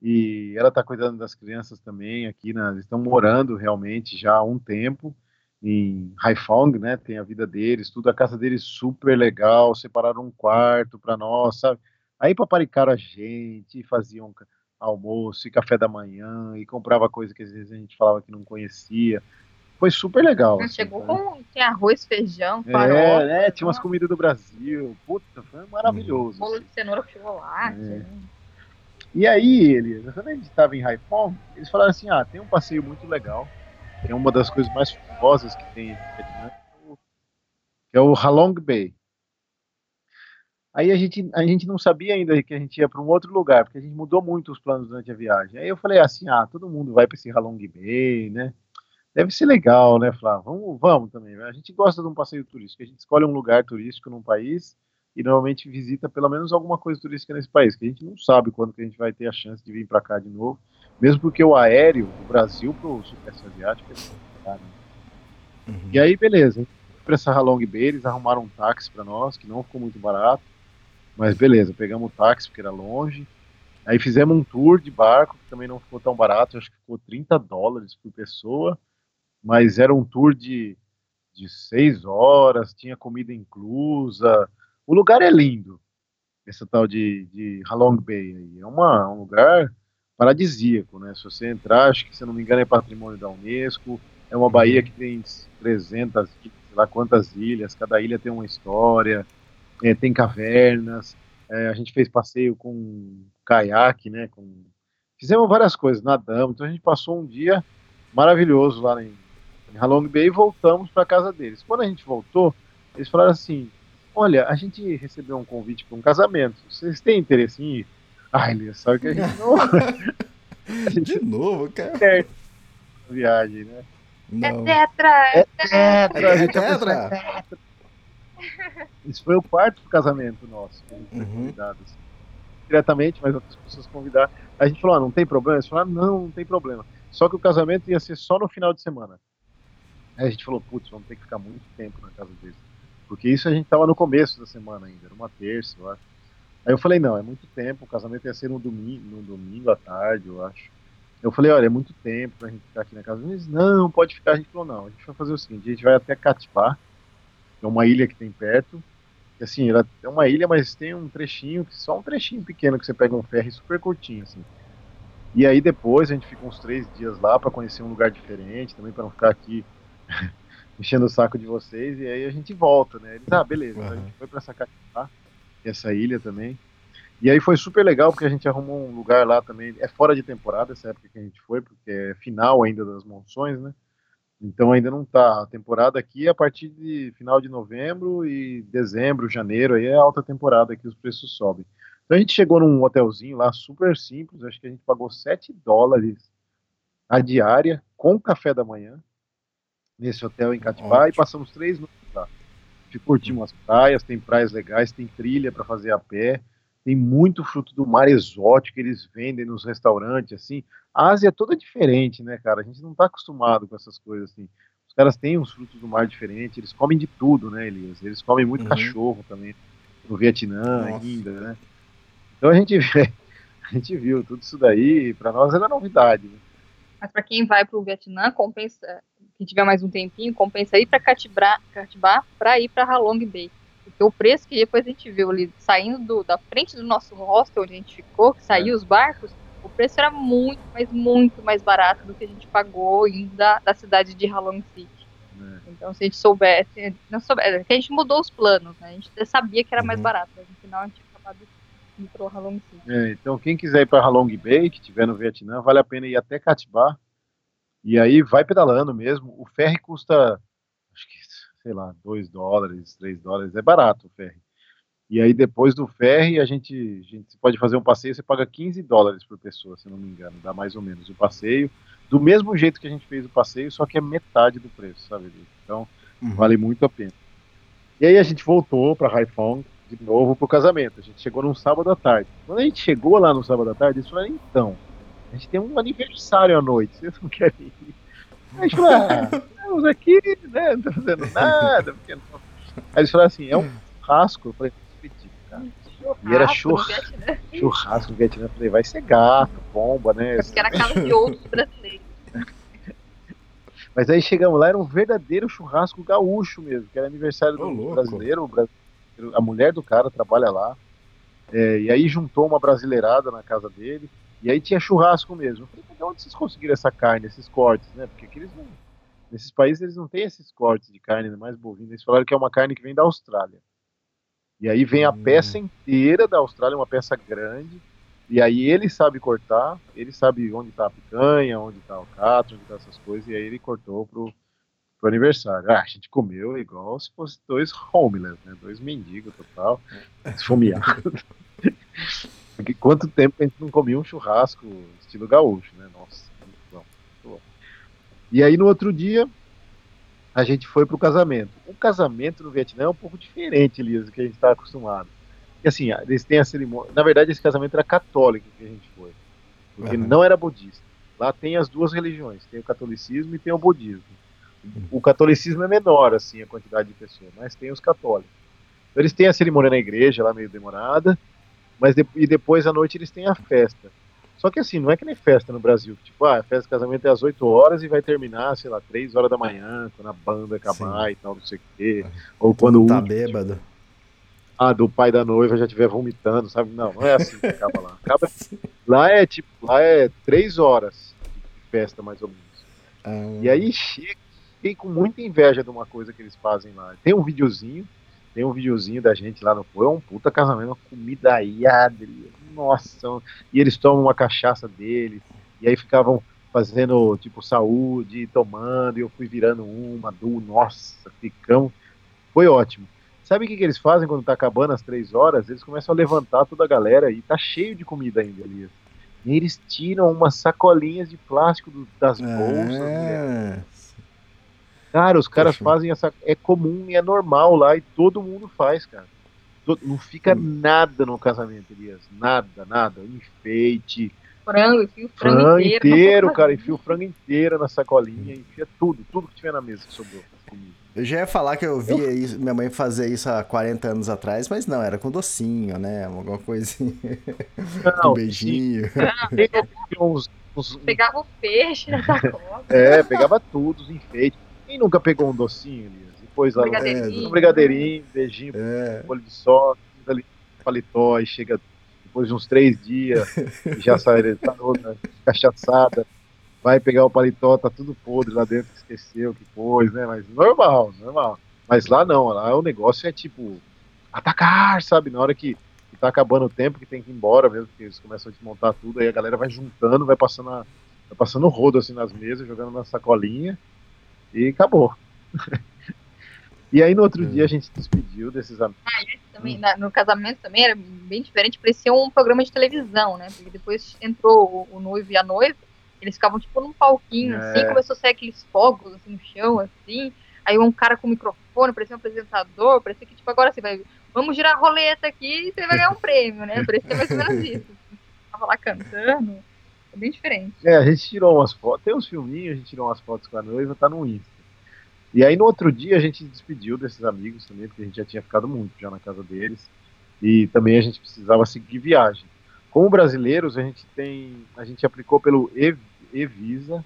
e ela está cuidando das crianças também aqui, né? eles estão morando realmente já há um tempo em Haiphong, né? Tem a vida deles, tudo a casa deles super legal, separaram um quarto para nós, sabe? Aí paparicaram a gente, faziam almoço e café da manhã e comprava coisa que às vezes a gente falava que não conhecia. Foi super legal. Assim, Chegou com tem arroz, feijão, farofa. É, né? Tinha umas comidas do Brasil. Puta, foi maravilhoso. Bolo de cenoura com chocolate. É. Né? E aí, Elias, quando a gente estava em Haiphong, eles falaram assim, ah, tem um passeio muito legal, que é uma das coisas mais famosas que tem aqui Vietnã, que é o Halong Bay. Aí a gente, a gente não sabia ainda que a gente ia para um outro lugar, porque a gente mudou muito os planos durante a viagem. Aí eu falei assim, ah, todo mundo vai para esse Halong Bay, né? Deve ser legal, né, Flávio? Vamos, vamos também. A gente gosta de um passeio turístico. A gente escolhe um lugar turístico num país e normalmente visita pelo menos alguma coisa turística nesse país, que a gente não sabe quando que a gente vai ter a chance de vir para cá de novo, mesmo porque o aéreo do Brasil para o Sudeste Asiático é caro. Né? Uhum. E aí, beleza, para essa Halong Bay, eles arrumaram um táxi para nós, que não ficou muito barato, mas beleza, pegamos o táxi porque era longe, aí fizemos um tour de barco, que também não ficou tão barato, acho que ficou 30 dólares por pessoa, mas era um tour de, de seis horas, tinha comida inclusa, o lugar é lindo, essa tal de, de Halong Bay aí. É uma, um lugar paradisíaco, né? Se você entrar, acho que se não me engano é patrimônio da Unesco. É uma baía uhum. que tem 300, sei lá quantas ilhas, cada ilha tem uma história, é, tem cavernas. É, a gente fez passeio com caiaque, né? Com... Fizemos várias coisas, nadamos. Então a gente passou um dia maravilhoso lá em, em Halong Bay e voltamos para casa deles. Quando a gente voltou, eles falaram assim: Olha, a gente recebeu um convite para um casamento. Vocês têm interesse em ir? Ai, Elias, sabe que a gente não. a [laughs] gente De novo, cara. É viagem, né? Não. É tetra! É tetra! É tetra! É tetra. Isso foi o quarto casamento nosso, que a gente foi uhum. convidado. Assim. Diretamente, mas outras pessoas convidaram. A gente falou, ah, não tem problema? Eles falaram, não, não tem problema. Só que o casamento ia ser só no final de semana. Aí a gente falou, putz, vamos ter que ficar muito tempo na casa deles. Porque isso a gente estava no começo da semana ainda, era uma terça, eu acho. Aí eu falei, não, é muito tempo, o casamento ia ser no domingo, no domingo à tarde, eu acho. Eu falei, olha, é muito tempo pra gente ficar aqui na casa. Eles, não, pode ficar. A gente falou, não, a gente vai fazer o seguinte, a gente vai até Catipá, é uma ilha que tem perto. Assim, ela é uma ilha, mas tem um trechinho, só um trechinho pequeno que você pega um ferry super curtinho, assim. E aí depois a gente fica uns três dias lá para conhecer um lugar diferente, também para não ficar aqui [laughs] enchendo o saco de vocês, e aí a gente volta, né? Eles, ah, beleza, uhum. a gente foi pra Sacatá, essa ilha também. E aí foi super legal, porque a gente arrumou um lugar lá também, é fora de temporada essa época que a gente foi, porque é final ainda das monções, né? Então ainda não tá. A temporada aqui é a partir de final de novembro e dezembro, janeiro, aí é alta temporada que os preços sobem. Então a gente chegou num hotelzinho lá super simples, acho que a gente pagou 7 dólares a diária com café da manhã nesse hotel em Catibá e passamos três noites lá. Curtimos as praias, tem praias legais, tem trilha para fazer a pé, tem muito fruto do mar exótico que eles vendem nos restaurantes, assim. A Ásia é toda diferente, né, cara? A gente não está acostumado com essas coisas, assim. Os caras têm uns frutos do mar diferentes, eles comem de tudo, né, Elias? Eles comem muito uhum. cachorro também, no Vietnã Nossa. ainda, né? Então a gente, [laughs] a gente viu tudo isso daí, para nós era novidade, né? Mas para quem vai para o Vietnã, compensa, quem tiver mais um tempinho, compensa ir para Catibá para ir para Halong Bay. Porque o preço que depois a gente viu ali, saindo do, da frente do nosso hostel onde a gente ficou, que saiu é. os barcos, o preço era muito, mas muito mais barato do que a gente pagou indo da, da cidade de Halong City. É. Então, se a gente soubesse, não soubesse, é a gente mudou os planos, né? A gente sabia que era mais uhum. barato, mas no final a gente acabou indo para Halong City. É, então, quem quiser ir para Halong Bay, que estiver no Vietnã, vale a pena ir até Catibá, e aí vai pedalando mesmo. O ferry custa, acho que, sei lá, 2 dólares, 3 dólares, é barato o ferry. E aí depois do ferry a gente, a gente pode fazer um passeio, você paga 15 dólares por pessoa, se não me engano, dá mais ou menos o passeio, do mesmo jeito que a gente fez o passeio, só que é metade do preço, sabe? Então uhum. vale muito a pena. E aí a gente voltou para Haiphong de novo pro casamento. A gente chegou num sábado à tarde. Quando a gente chegou lá no sábado à tarde, eles falaram, então, a gente tem um aniversário à noite, vocês não querem ir? A gente falou, ah, estamos aqui, né? Não tô fazendo nada. Porque não... Aí eles falaram assim, é um churrasco. Eu falei, cara. E era churra... churrasco no Vietnã. Eu falei, vai ser gato, bomba, né? Porque era casa de outros brasileiros. [laughs] Mas aí chegamos lá, era um verdadeiro churrasco gaúcho mesmo, que era aniversário do oh, brasileiro, a mulher do cara trabalha lá. É, e aí juntou uma brasileirada na casa dele. E aí tinha churrasco mesmo. Eu falei, de onde vocês conseguiram essa carne, esses cortes, né? Porque aqui eles não, nesses países eles não têm esses cortes de carne, mais bovina. Eles falaram que é uma carne que vem da Austrália. E aí vem a hum. peça inteira da Austrália, uma peça grande. E aí ele sabe cortar, ele sabe onde está a picanha, onde está o cato, onde está essas coisas. E aí ele cortou pro, pro aniversário. Ah, a gente comeu igual se fosse dois homeless, né? Dois mendigos total, esfomeados. Porque quanto tempo a gente não comia um churrasco estilo gaúcho, né? Nossa, muito bom. Muito bom. E aí no outro dia, a gente foi pro casamento. O casamento no Vietnã é um pouco diferente, Elias, do que a gente está acostumado. E assim, eles têm a cerimônia. Na verdade, esse casamento era católico que a gente foi. Porque uhum. não era budista. Lá tem as duas religiões, tem o catolicismo e tem o budismo. O catolicismo é menor, assim, a quantidade de pessoas, mas tem os católicos. Então, eles têm a cerimônia na igreja, lá meio demorada, mas de, e depois à noite eles têm a festa. Só que assim, não é que nem festa no Brasil, tipo, ah, a festa de casamento é às 8 horas e vai terminar, sei lá, 3 horas da manhã, quando a banda acabar Sim. e tal, não sei o quê. Ou quando tá bêbado. Ah, do pai da noiva já estiver vomitando, sabe? Não, não é assim que acaba lá. Acaba... [laughs] Lá é tipo, lá é 3 horas de festa, mais ou menos. Ah. E aí chega, fiquei com muita inveja de uma coisa que eles fazem lá. Tem um videozinho tem um videozinho da gente lá no Pô, é um puta casamento, uma comida adri. Nossa, e eles tomam uma cachaça deles, e aí ficavam fazendo tipo saúde, tomando, e eu fui virando uma, duas, nossa, ficamos. Foi ótimo. Sabe o que, que eles fazem quando tá acabando as três horas? Eles começam a levantar toda a galera e tá cheio de comida ainda ali. E eles tiram umas sacolinhas de plástico do, das bolsas. É. Cara, os caras Poxa. fazem essa. É comum e é normal lá e todo mundo faz, cara. Não fica hum. nada no casamento, Elias. Nada, nada. Enfeite. Frango, enfia o frango, frango inteiro. inteiro cara. Enfia o frango inteiro na sacolinha. Enfia tudo, tudo que tiver na mesa que sobrou. Eu já ia falar que eu via isso, minha mãe fazer isso há 40 anos atrás, mas não, era com docinho, né? Alguma coisinha. Não, um beijinho. Pegava o peixe na sacola. É, pegava tudo, os enfeites. Quem nunca pegou um docinho, Elias? Depois lá brigadeirinho. um brigadeirinho, beijinho, é. folha de sol, ali, paletó, e chega depois de uns três dias, [laughs] já sai tá toda cachaçada, vai pegar o paletó, tá tudo podre lá dentro, esqueceu que pôs, né? Mas normal, normal. Mas lá não, lá o negócio é tipo atacar, sabe? Na hora que, que tá acabando o tempo, que tem que ir embora mesmo, porque eles começam a desmontar tudo, aí a galera vai juntando, vai passando a, vai passando rodo assim nas mesas, jogando na sacolinha. E acabou. [laughs] e aí no outro é. dia a gente se despediu desses amigos. Ah, também, na, no casamento também era bem diferente, parecia um programa de televisão, né? Porque depois entrou o, o noivo e a noiva, eles ficavam tipo num palquinho, assim, é. assim, começou a sair aqueles fogos assim, no chão, assim. Aí um cara com microfone, parecia um apresentador, parecia que, tipo, agora você vai. Vamos girar a roleta aqui e você vai ganhar um prêmio, né? Parecia mais ou menos isso. Tava lá cantando. É bem diferente. É, a gente tirou umas fotos, tem uns filminhos, a gente tirou umas fotos com a noiva, tá no Insta. E aí no outro dia a gente despediu desses amigos também, porque a gente já tinha ficado muito já na casa deles. E também a gente precisava seguir viagem. Como brasileiros, a gente tem. A gente aplicou pelo e-visa,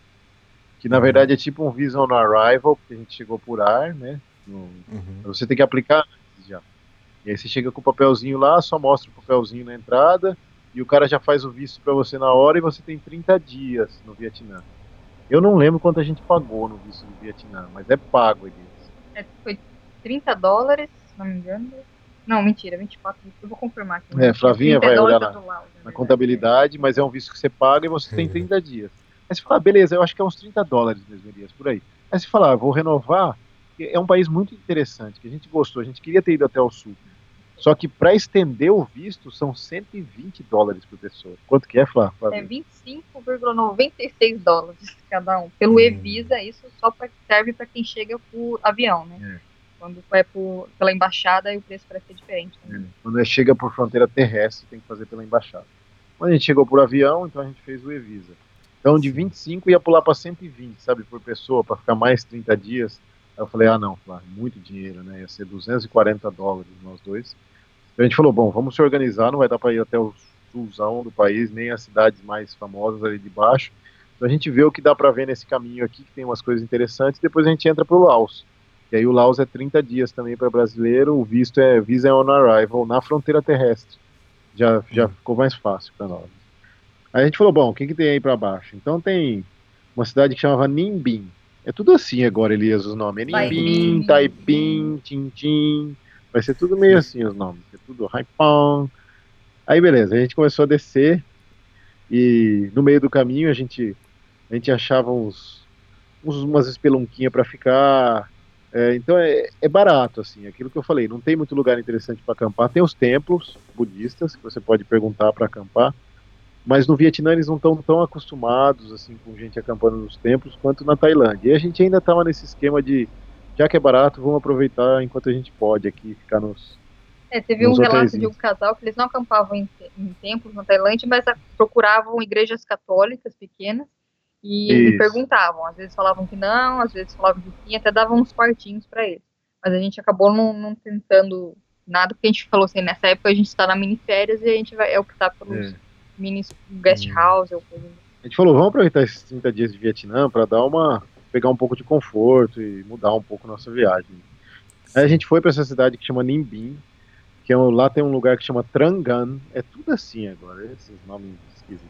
que na uhum. verdade é tipo um Visa on Arrival, porque a gente chegou por ar, né? No, uhum. Você tem que aplicar antes já. E aí você chega com o papelzinho lá, só mostra o papelzinho na entrada e o cara já faz o visto para você na hora e você tem 30 dias no Vietnã. Eu não lembro quanto a gente pagou no visto do Vietnã, mas é pago, Elias. É, foi 30 dólares, se não me engano. Não, mentira, 24. Eu vou confirmar aqui. É, Flavinha vai olhar na, na, na contabilidade, mas é um visto que você paga e você tem 30 dias. Aí você fala, ah, beleza, eu acho que é uns 30 dólares mesmo, Elias, por aí. Aí você fala, ah, vou renovar. É um país muito interessante, que a gente gostou, a gente queria ter ido até o sul. Só que para estender o visto são 120 dólares por pessoa. Quanto que é, Flávio? É 25,96 dólares cada um. Pelo hum. Evisa, isso só pra, serve para quem chega por avião, né? É. Quando é por, pela embaixada, o preço parece ser diferente. Né? É. Quando é, chega por fronteira terrestre, tem que fazer pela embaixada. Quando a gente chegou por avião, então a gente fez o Evisa. Então de 25 ia pular para 120, sabe, por pessoa, para ficar mais 30 dias. Aí eu falei, ah não, Flávio, muito dinheiro, né? Ia ser 240 dólares nós dois. Então a gente falou, bom, vamos se organizar, não vai dar para ir até o sulzão do país, nem as cidades mais famosas ali de baixo. Então a gente vê o que dá para ver nesse caminho aqui, que tem umas coisas interessantes, depois a gente entra para o Laos. E aí o Laos é 30 dias também para brasileiro, o visto é Visa on Arrival na fronteira terrestre. Já, já ficou mais fácil para nós. Aí a gente falou, bom, o que, que tem aí para baixo? Então tem uma cidade que chamava Nimbin. É tudo assim agora, Elias, os nomes. Nimbin, Taiping, Tintin, Vai ser tudo meio assim os nomes. É tudo Haipong. Aí beleza, a gente começou a descer e no meio do caminho a gente, a gente achava uns, uns umas espelunquinhas para ficar. É, então é, é barato, assim, aquilo que eu falei, não tem muito lugar interessante para acampar. Tem os templos budistas que você pode perguntar para acampar, mas no Vietnã eles não estão tão acostumados assim com gente acampando nos templos quanto na Tailândia. E a gente ainda estava nesse esquema de já que é barato, vamos aproveitar enquanto a gente pode aqui, ficar nos. É, teve um relato de um casal que eles não acampavam em, em templos na Tailândia, mas procuravam igrejas católicas pequenas e eles perguntavam. Às vezes falavam que não, às vezes falavam que sim, até davam uns quartinhos para eles. Mas a gente acabou não, não, tentando nada, porque a gente falou assim, nessa época a gente está na mini férias e a gente vai optar pelos é. Mini guest house ou coisa assim. A gente falou, vamos aproveitar esses 30 dias de Vietnã para dar uma pegar um pouco de conforto e mudar um pouco nossa viagem. Aí a gente foi para essa cidade que chama Nimbin, que é, lá tem um lugar que chama Trangan, é tudo assim agora, esses nomes esquisitos.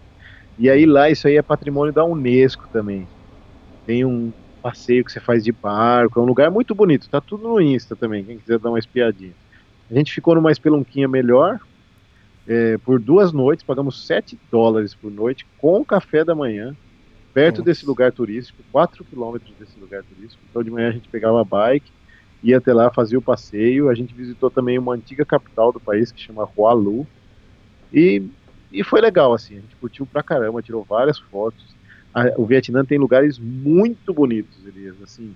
E aí lá isso aí é patrimônio da Unesco também. Tem um passeio que você faz de barco, é um lugar muito bonito, tá tudo no Insta também, quem quiser dar uma espiadinha. A gente ficou numa espelunquinha melhor, é, por duas noites, pagamos 7 dólares por noite, com café da manhã, perto Nossa. desse lugar turístico, 4 quilômetros desse lugar turístico. Então de manhã a gente pegava a bike, ia até lá, fazia o passeio. A gente visitou também uma antiga capital do país que chama Hualu. E, e foi legal, assim, a gente curtiu pra caramba, tirou várias fotos. A, o Vietnã tem lugares muito bonitos, Elias, assim,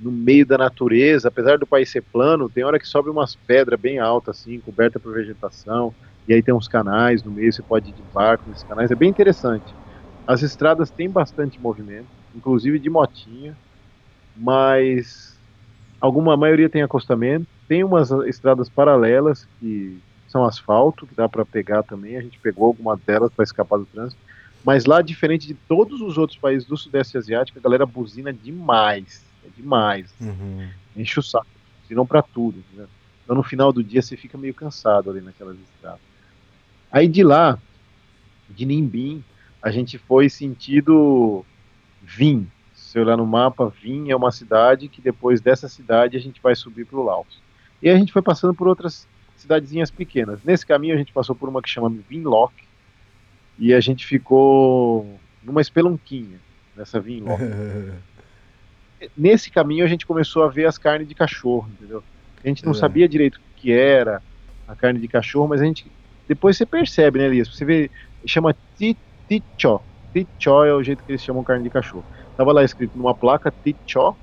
no meio da natureza, apesar do país ser plano, tem hora que sobe umas pedras bem altas, assim, coberta por vegetação, e aí tem uns canais no meio, você pode ir de barco nesses canais, é bem interessante. As estradas têm bastante movimento, inclusive de motinha, mas alguma maioria tem acostamento. Tem umas estradas paralelas que são asfalto, que dá para pegar também. A gente pegou alguma delas para escapar do trânsito. Mas lá, diferente de todos os outros países do Sudeste Asiático, a galera buzina demais. É demais. Uhum. Enche o saco. Buzinam para tudo. Né? Então, no final do dia, você fica meio cansado ali naquelas estradas. Aí de lá, de Nimbin, a gente foi sentido Vim. Se olhar no mapa, Vim é uma cidade que depois dessa cidade a gente vai subir para o Laos. E a gente foi passando por outras cidadezinhas pequenas. Nesse caminho a gente passou por uma que chama Vinlock e a gente ficou numa espelunquinha nessa Vinlock. [laughs] Nesse caminho a gente começou a ver as carnes de cachorro, entendeu? A gente não é. sabia direito o que era a carne de cachorro, mas a gente depois você percebe, né, Elias? Você vê, chama Tichó. Tichó é o jeito que eles chamam carne de cachorro. Tava lá escrito numa placa Tichó,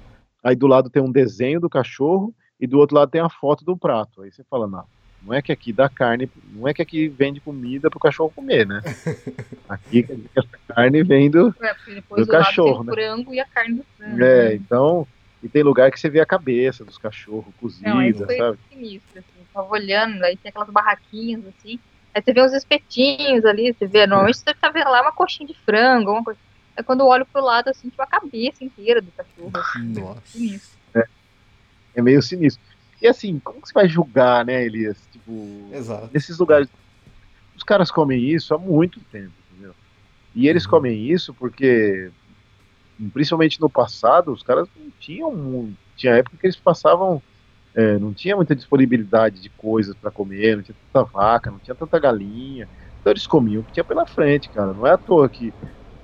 aí do lado tem um desenho do cachorro e do outro lado tem a foto do prato. Aí você fala, não, não é que aqui dá carne, não é que aqui vende comida pro cachorro comer, né? [laughs] Aqui essa carne vem do, é, do cachorro, né? frango e a carne do frango. É, né? então, e tem lugar que você vê a cabeça dos cachorros cozida, não, sabe? sinistro, assim, tava olhando, aí tem aquelas barraquinhas assim, Aí você vê uns espetinhos ali, você vê, normalmente você tá vendo lá uma coxinha de frango, uma coisa. Aí quando eu olho pro lado, assim, tipo a cabeça inteira do cachorro. Assim, Nossa. É, é meio sinistro. E assim, como que você vai julgar, né, Elias? Tipo, Exato. nesses lugares. Os caras comem isso há muito tempo, entendeu? E eles uhum. comem isso porque, principalmente no passado, os caras não tinham. Tinha época que eles passavam é, não tinha muita disponibilidade de coisas para comer, não tinha tanta vaca, não tinha tanta galinha. Então eles comiam o que tinha pela frente, cara. Não é à toa que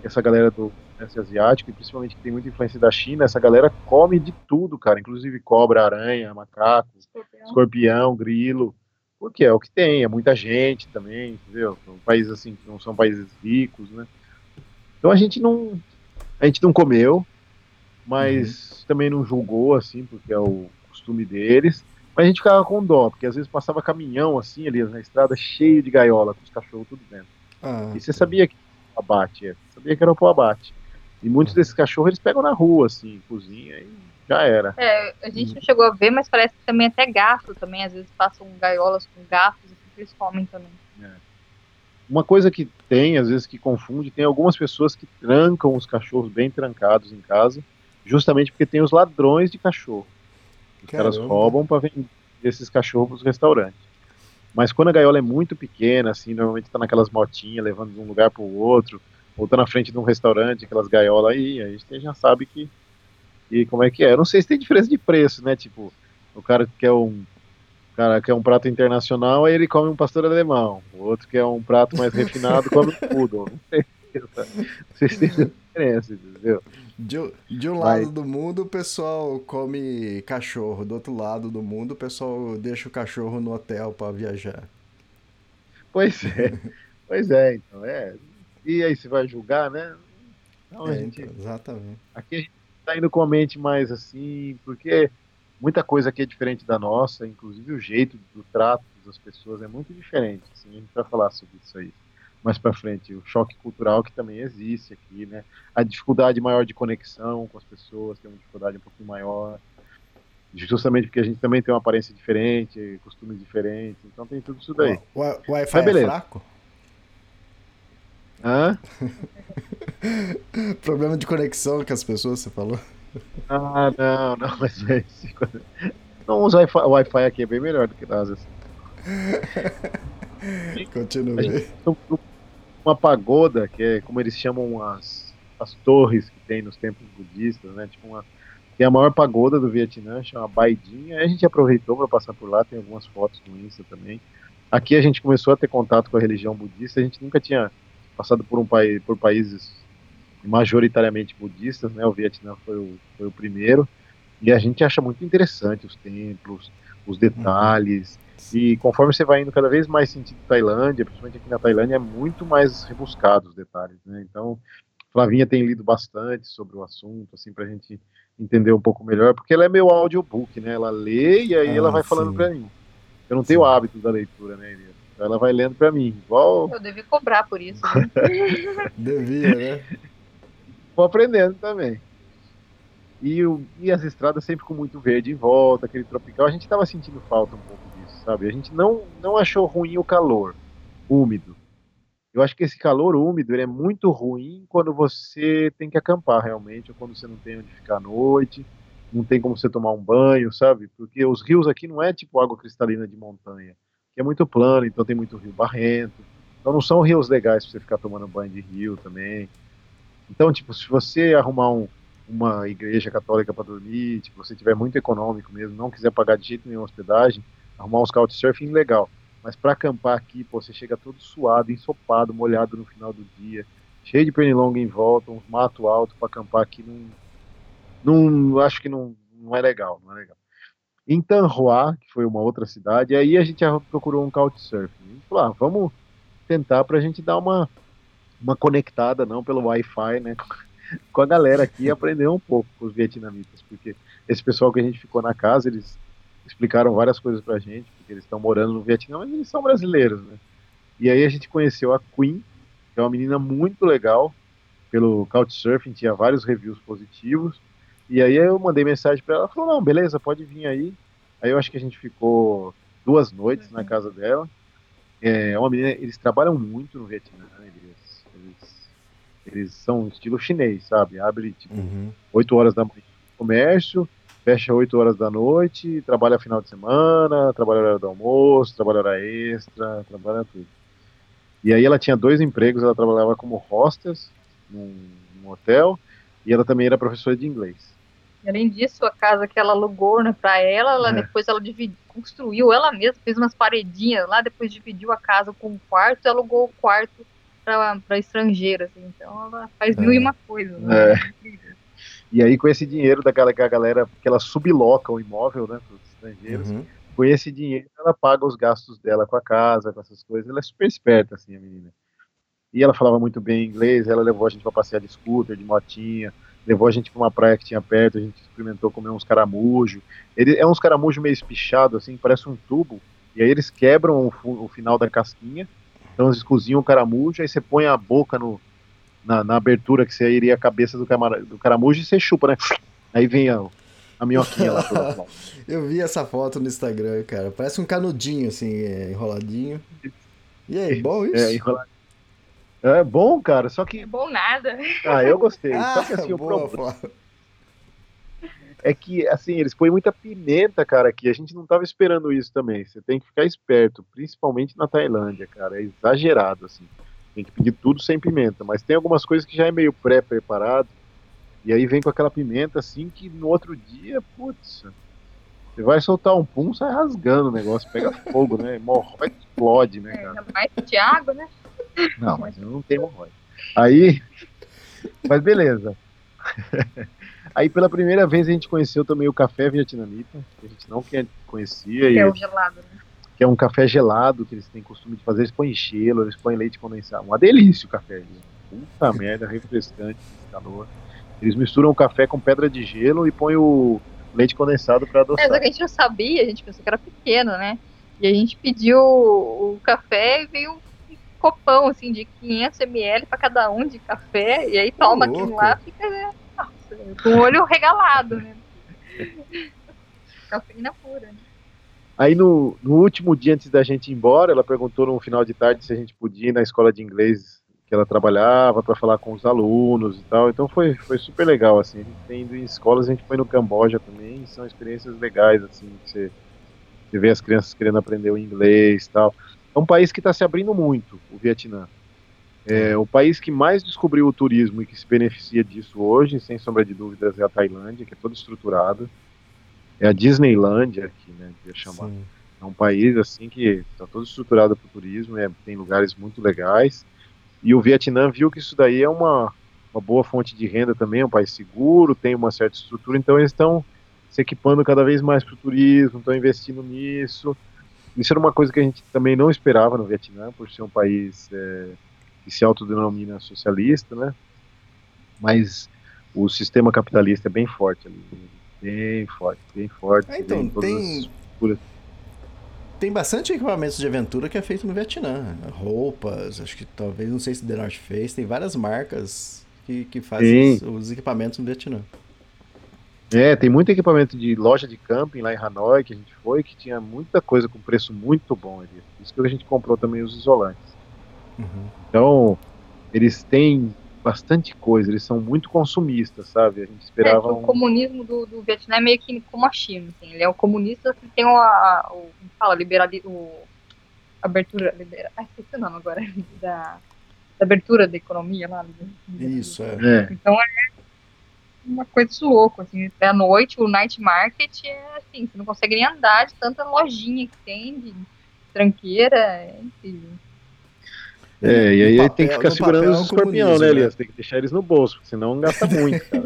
essa galera do Sudeste Asiático, e principalmente que tem muita influência da China, essa galera come de tudo, cara. Inclusive cobra, aranha, macaco, escorpião, escorpião grilo. porque é o que tem, é muita gente também, entendeu? São países assim que não são países ricos, né? Então a gente não a gente não comeu, mas uhum. também não julgou assim, porque é o costume deles. Mas a gente ficava com dó, porque às vezes passava caminhão assim ali na estrada cheio de gaiola com os cachorros tudo dentro. Ah, e você sabia que abate, é, sabia que era o abate. E muitos desses cachorros eles pegam na rua assim, cozinha e já era. É, a gente não chegou a ver, mas parece que também até gato também, às vezes passam gaiolas com gatos, assim, eles comem também. É. Uma coisa que tem, às vezes, que confunde, tem algumas pessoas que trancam os cachorros bem trancados em casa, justamente porque tem os ladrões de cachorro. Os Caramba. caras roubam para vender esses cachorros nos restaurantes. Mas quando a gaiola é muito pequena, assim, normalmente tá naquelas motinhas levando de um lugar para o outro, ou tá na frente de um restaurante, aquelas gaiolas aí, aí a gente já sabe que e como é que é. Eu não sei se tem diferença de preço, né? Tipo, o cara que quer um cara quer um prato internacional, aí ele come um pastor alemão. O outro que é um prato mais refinado, come um poodle. Não sei, não sei se tem diferença, entendeu? De, de um lado Mas... do mundo o pessoal come cachorro, do outro lado do mundo o pessoal deixa o cachorro no hotel para viajar. Pois é, [laughs] pois é, então é. E aí você vai julgar, né? Não, é, gente, então, exatamente. Aqui a gente tá indo com a mente mais assim, porque muita coisa aqui é diferente da nossa, inclusive o jeito do trato das pessoas é muito diferente. Assim, a gente vai falar sobre isso aí mais para frente, o choque cultural que também existe aqui, né? A dificuldade maior de conexão com as pessoas, tem uma dificuldade um pouquinho maior, justamente porque a gente também tem uma aparência diferente, costumes diferentes, então tem tudo isso daí. O, o Wi-Fi é fraco? Hã? [laughs] Problema de conexão com as pessoas, você falou? Ah, não, não, mas é não usa Wi-Fi, o Wi-Fi aqui é bem melhor do que nós. Assim. Continue. Uma pagoda, que é como eles chamam as, as torres que tem nos templos budistas, né? Tipo uma tem a maior pagoda do Vietnã, chama Baidinha. A gente aproveitou para passar por lá, tem algumas fotos com isso também. Aqui a gente começou a ter contato com a religião budista, a gente nunca tinha passado por um país, por países majoritariamente budistas, né? O Vietnã foi o, foi o primeiro e a gente acha muito interessante os templos, os detalhes. E conforme você vai indo cada vez mais sentido Tailândia, principalmente aqui na Tailândia, é muito mais rebuscado os detalhes, né? Então, Flavinha tem lido bastante sobre o assunto, assim, pra gente entender um pouco melhor, porque ela é meu audiobook, né? Ela lê e aí ah, ela vai sim. falando pra mim. Eu não tenho o hábito da leitura, né, Elias? Ela vai lendo para mim. Igual... Eu devia cobrar por isso. Né? [laughs] devia, né? Vou aprendendo também. E, o, e as estradas sempre com muito verde em volta, aquele tropical. A gente estava sentindo falta um pouco sabe? A gente não, não achou ruim o calor úmido. Eu acho que esse calor úmido é muito ruim quando você tem que acampar realmente, ou quando você não tem onde ficar à noite, não tem como você tomar um banho, sabe? Porque os rios aqui não é tipo água cristalina de montanha que é muito plano, então tem muito rio barrento. Então não são rios legais para você ficar tomando banho de rio também. Então, tipo, se você arrumar um, uma igreja católica para dormir, tipo, você tiver muito econômico mesmo, não quiser pagar de jeito nenhum hospedagem, arrumar uns couchsurfing legal. Mas para acampar aqui, pô, você chega todo suado, ensopado, molhado no final do dia, cheio de pernilongo em volta, uns mato alto para acampar aqui, não, não acho que não, não é legal, não é legal em Tanhua, que foi uma outra cidade, aí a gente procurou um couchsurfing. Falou, ah, vamos tentar para a gente dar uma, uma conectada, não pelo Wi-Fi, né, com a galera aqui aprender um pouco com os vietnamitas, porque esse pessoal que a gente ficou na casa, eles explicaram várias coisas pra gente, porque eles estão morando no Vietnã, mas eles são brasileiros, né. E aí a gente conheceu a Queen, que é uma menina muito legal, pelo Couchsurfing, tinha vários reviews positivos, e aí eu mandei mensagem para ela, ela falou, não, beleza, pode vir aí. Aí eu acho que a gente ficou duas noites uhum. na casa dela. É uma menina, eles trabalham muito no Vietnã, né? eles, eles, eles são estilo chinês, sabe? Abre tipo uhum. 8 horas da manhã no comércio, fecha 8 horas da noite, trabalha final de semana, trabalha hora do almoço, trabalha hora extra, trabalha tudo. E aí ela tinha dois empregos, ela trabalhava como hostess num, num hotel e ela também era professora de inglês. Além disso, a casa que ela alugou né, para ela, ela é. depois ela dividiu, construiu ela mesma, fez umas paredinhas lá, depois dividiu a casa com um quarto e alugou o quarto para estrangeiros. Assim. Então ela faz é. mil e uma coisas. Né? É. E aí, com esse dinheiro daquela que a galera, que ela subloca o imóvel né, para os estrangeiros, uhum. com esse dinheiro ela paga os gastos dela com a casa, com essas coisas. Ela é super esperta, assim, a menina. E ela falava muito bem inglês, ela levou a gente para passear de scooter, de motinha, levou a gente para uma praia que tinha perto, a gente experimentou comer uns caramujos. Ele é uns caramujos meio espichado assim, parece um tubo, e aí eles quebram o, o final da casquinha, então eles cozinham o caramujo, aí você põe a boca no, na, na abertura que você iria a cabeça do, camara, do caramujo e você chupa, né? Aí vem a, a minhoquinha lá [laughs] Eu vi essa foto no Instagram, cara. Parece um canudinho, assim, é, enroladinho. E aí, bom isso? É, enroladinho. É bom, cara, só que. É bom nada. Ah, eu gostei. Ah, só que assim, boa, o problema é que, assim, eles põem muita pimenta, cara, aqui. A gente não tava esperando isso também. Você tem que ficar esperto, principalmente na Tailândia, cara. É exagerado, assim. Tem que pedir tudo sem pimenta. Mas tem algumas coisas que já é meio pré-preparado. E aí vem com aquela pimenta, assim, que no outro dia, putz. Você vai soltar um pum, sai rasgando o negócio, pega [laughs] fogo, né? Hemorroide explode, né, É, cara? ainda mais de água, né? Não, mas eu não tenho hemorroide. Aí, mas beleza. [laughs] Aí pela primeira vez a gente conheceu também o café vietnamita, que a gente não conhecia, Que é e, o gelado, né? Que é um café gelado que eles têm costume de fazer, eles põem gelo, eles põem leite condensado. Uma delícia o café. gente. Puta [laughs] merda, refrescante, calor. Eles misturam o café com pedra de gelo e põem o leite condensado para É, só adoçar. que a gente não sabia, a gente pensou que era pequeno, né? E a gente pediu o café e veio um copão, assim, de 500 ml pra cada um de café. E aí toma aquilo lá, fica, né? Nossa, com o olho regalado, né? [laughs] Cafeína pura, né? Aí no, no último dia antes da gente ir embora, ela perguntou no final de tarde se a gente podia ir na escola de inglês que ela trabalhava para falar com os alunos e tal. Então foi, foi super legal assim. A gente tem ido em escolas, a gente foi no Camboja também, são experiências legais assim, que você, você vê as crianças querendo aprender o inglês e tal. É um país que está se abrindo muito, o Vietnã. É o país que mais descobriu o turismo e que se beneficia disso hoje, sem sombra de dúvidas, é a Tailândia, que é toda estruturada. É a Disneylândia aqui, né, que ia chamar. Sim. É um país assim que está todo estruturado para o turismo, é, tem lugares muito legais. E o Vietnã viu que isso daí é uma, uma boa fonte de renda também, é um país seguro, tem uma certa estrutura, então eles estão se equipando cada vez mais para o turismo, estão investindo nisso. Isso era uma coisa que a gente também não esperava no Vietnã, por ser um país é, que se autodenomina socialista, né? Mas o sistema capitalista é bem forte ali, bem forte, bem forte. Ah, então, tem-. Tem bastante equipamentos de aventura que é feito no Vietnã. Roupas, acho que talvez, não sei se The North Face, tem várias marcas que, que fazem os, os equipamentos no Vietnã. É, tem muito equipamento de loja de camping lá em Hanoi que a gente foi, que tinha muita coisa com preço muito bom ali. Por Isso que a gente comprou também os isolantes. Uhum. Então, eles têm bastante coisa, eles são muito consumistas, sabe? A gente É, esperava o um... comunismo do, do Vietnã é meio que como a China, assim. Ele é um comunista que tem uma, o, como fala, liberalismo, o, abertura, libera, ah, esqueci o nome agora, [laughs] da, da abertura da economia lá. do- Isso, é. É, Então é uma coisa de louco, assim, à noite o night market é assim, você não consegue nem andar de tanta lojinha que tem, de tranqueira, é incrível. É, e aí No tem que papel- ficar segurando papel é os escorpião, né, né? Elias? Tem que deixar eles no bolso, senão gasta muito, [laughs] cara.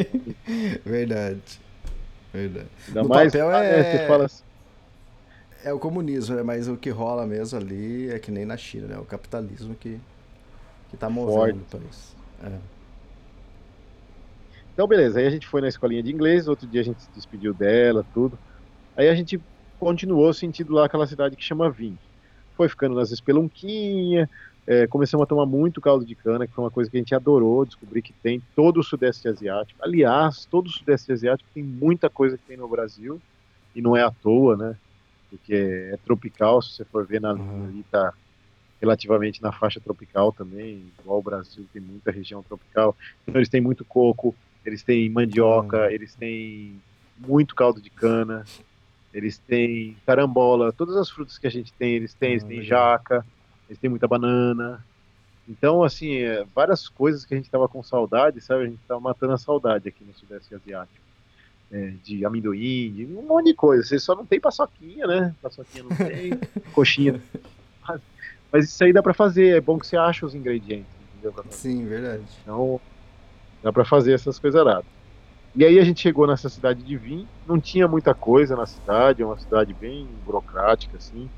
Verdade. Verdade. Ainda No mais, papel ah, é- né, você fala assim, É o comunismo, né? Mas o que rola mesmo ali é que nem na China, né? O capitalismo que, que tá movendo o país. É. Então, beleza. Aí a gente foi na escolinha de inglês, outro dia a gente se despediu dela, tudo. Aí a gente continuou sentindo lá aquela cidade que chama Vim. Foi ficando nas espelunquinhas, é, começamos a tomar muito caldo de cana, que foi uma coisa que a gente adorou, descobrir que tem todo o Sudeste Asiático. Aliás, todo o Sudeste Asiático tem muita coisa que tem no Brasil, e não é à toa, né? Porque é tropical, se você for ver na Uhum. ali, tá relativamente na faixa tropical também, igual o Brasil tem muita região tropical. Então eles têm muito coco, eles têm mandioca, eles têm muito caldo de cana, eles têm carambola, todas as frutas que a gente tem, eles têm, eles Ah, têm jaca, eles têm muita banana. Então, assim, é, várias coisas que a gente tava com saudade, sabe? A gente tava matando a saudade aqui no Sudeste Asiático. É, de amendoim, de um monte de coisa. Você só não tem paçoquinha, né? Paçoquinha não tem, [laughs] coxinha. Mas, mas isso aí dá pra fazer, é bom que você acha os ingredientes. Sim, verdade. Então, dá pra fazer essas coisas aradas. E aí a gente chegou nessa cidade de Vim, não tinha muita coisa na cidade, é uma cidade bem burocrática, assim.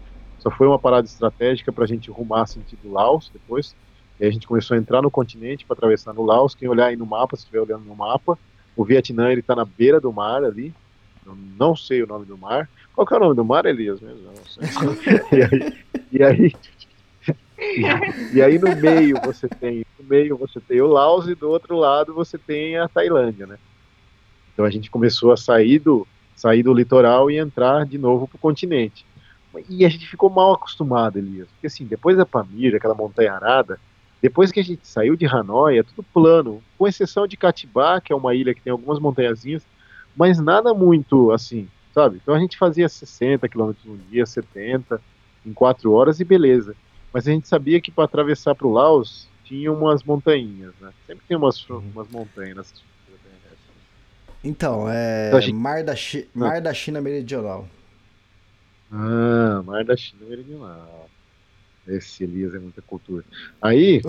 Só foi uma parada estratégica para a gente rumar sentido Laos depois. E a gente começou a entrar no continente para atravessar no Laos. Quem olhar aí no mapa, se estiver olhando no mapa, o Vietnã ele está na beira do mar ali. Eu não sei o nome do mar. Qual que é o nome do mar, Elias? Mesmo? [laughs] e aí, e aí, e, e aí no meio você tem no meio você tem o Laos e do outro lado você tem a Tailândia, né? Então a gente começou a sair do, sair do litoral e entrar de novo para o continente. E a gente ficou mal acostumado, Elias. Porque assim, depois da Pamir, aquela montanha arada, depois que a gente saiu de Hanoi, é tudo plano, com exceção de Katibá, que é uma ilha que tem algumas montanhazinhas, mas nada muito assim, sabe? Então a gente fazia 60 km no dia, 70, em 4 horas e beleza. Mas a gente sabia que para atravessar para o Laos tinha umas montanhas, né? Sempre tem umas, uhum. umas montanhas então, é então, gente... Mar, da Chi... Ah. Mar da China Meridional. Ah, Mar da China Meridional. Esse Elias é muita cultura. Aí,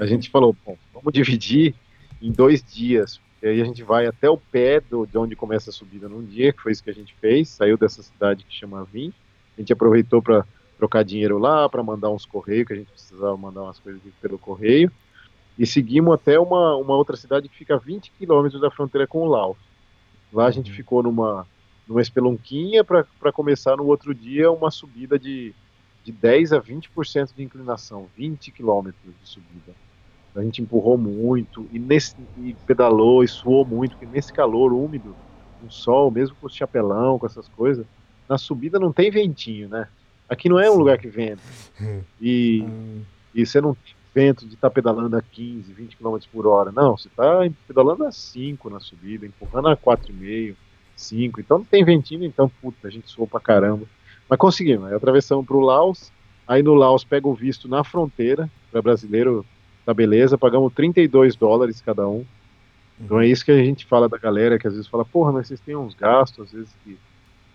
a gente [laughs] falou, bom, vamos dividir em dois dias. E aí a gente vai até o pé do, de onde começa a subida num dia, que foi isso que a gente fez. Saiu dessa cidade que chama Vim. A gente aproveitou para trocar dinheiro lá, para mandar uns correios, que a gente precisava mandar umas coisas pelo correio. E seguimos até uma, uma outra cidade que fica a 20 quilômetros da fronteira com o Laos. Lá a gente uhum. ficou numa, numa espelunquinha para começar no outro dia uma subida de, de 10 a 20% de inclinação, 20 quilômetros de subida. A gente empurrou muito e, nesse, e pedalou e suou muito, porque nesse calor úmido, um sol, mesmo com o chapelão, com essas coisas, na subida não tem ventinho, né? Aqui não é um lugar que venta. [laughs] E, hum. e você não tem vento de estar tá pedalando a 15, 20 km por hora. Não, você está pedalando a 5 na subida, empurrando a 4,5, 5. Então não tem ventinho, então, puta, a gente suou pra caramba. Mas conseguimos. Aí atravessamos pro Laos. Aí no Laos pega o visto na fronteira, para brasileiro, tá beleza. Pagamos 32 dólares cada um. Então é isso que a gente fala da galera, que às vezes fala, porra, mas vocês têm uns gastos, às vezes que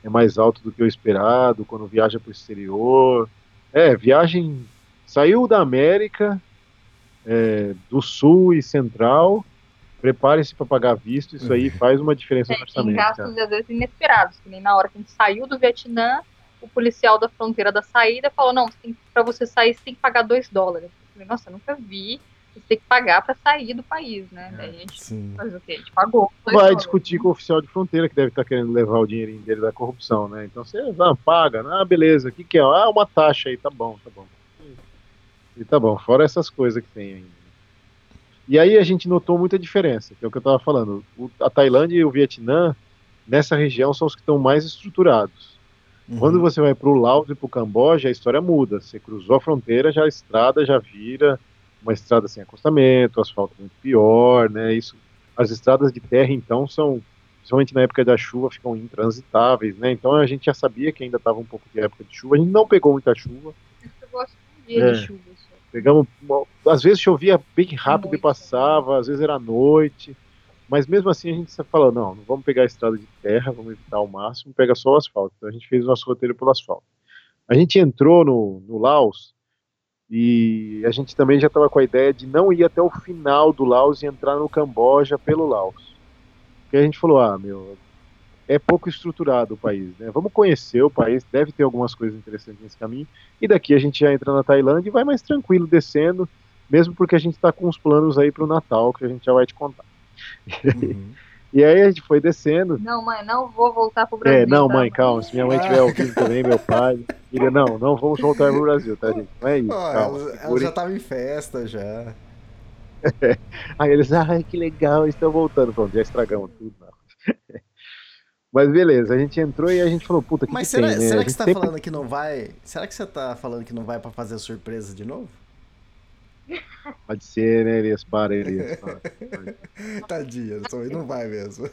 é mais alto do que o esperado, quando viaja para o exterior. É, viagem Saiu da América, é, do Sul e Central, prepare-se para pagar visto, isso aí [laughs] faz uma diferença é, no orçamento. Tem gastos, às vezes, inesperados, que nem na hora que a gente saiu do Vietnã, o policial da fronteira da saída falou, não, para você sair, você tem que pagar 2 dólares. Eu falei, nossa, eu nunca vi você tem que pagar para sair do país, né? É, Daí a gente sim. faz o quê? A gente pagou. Vai dólares. discutir com o oficial de fronteira que deve estar tá querendo levar o dinheirinho dele da corrupção, né? Então você ah, paga, ah, beleza, o que, que é? Ah, uma taxa aí, tá bom, tá bom. E tá bom, fora essas coisas que tem ainda. E aí a gente notou muita diferença, que é o que eu estava falando. O, a Tailândia e o Vietnã, nessa região, são os que estão mais estruturados. Uhum. Quando você vai para o Laos e para o Camboja, a história muda. Você cruzou a fronteira, já a estrada já vira uma estrada sem acostamento, asfalto muito pior, né? Isso, as estradas de terra, então, são, principalmente na época da chuva, ficam intransitáveis, né? Então a gente já sabia que ainda estava um pouco de época de chuva. A gente não pegou muita chuva. Eu gosto de dia é. de chuva. Pegamos, às vezes chovia bem rápido noite. e passava, às vezes era noite, mas mesmo assim a gente falou, não, não vamos pegar a estrada de terra, vamos evitar ao máximo, pega só o asfalto. Então a gente fez o nosso roteiro pelo asfalto. A gente entrou no, no Laos e a gente também já estava com a ideia de não ir até o final do Laos e entrar no Camboja pelo Laos. Porque a gente falou, ah, meu, é pouco estruturado o país, né? Vamos conhecer o país, deve ter algumas coisas interessantes nesse caminho, e daqui a gente já entra na Tailândia e vai mais tranquilo descendo, mesmo porque a gente está com os planos aí para o Natal, que a gente já vai te contar. Uhum. [laughs] e aí a gente foi descendo. Não, mãe, não vou voltar para o Brasil. É, não, tá? mãe, calma, se minha mãe estiver ouvindo também, meu pai, ele, não, não vamos voltar para o Brasil, tá, gente? Não é isso, oh, calma. Ela, ela já estava em festa, já. [laughs] aí eles, ai, que legal, estão voltando. Pronto, já estragamos tudo, não. Mas beleza, a gente entrou e a gente falou, puta, que Mas que será, tem, né? será que você tá sempre... falando que não vai. Será que você tá falando que não vai pra fazer surpresa de novo? [laughs] Pode ser, né, Elias? Para, Elias. Para. [laughs] Tadinha, não vai mesmo.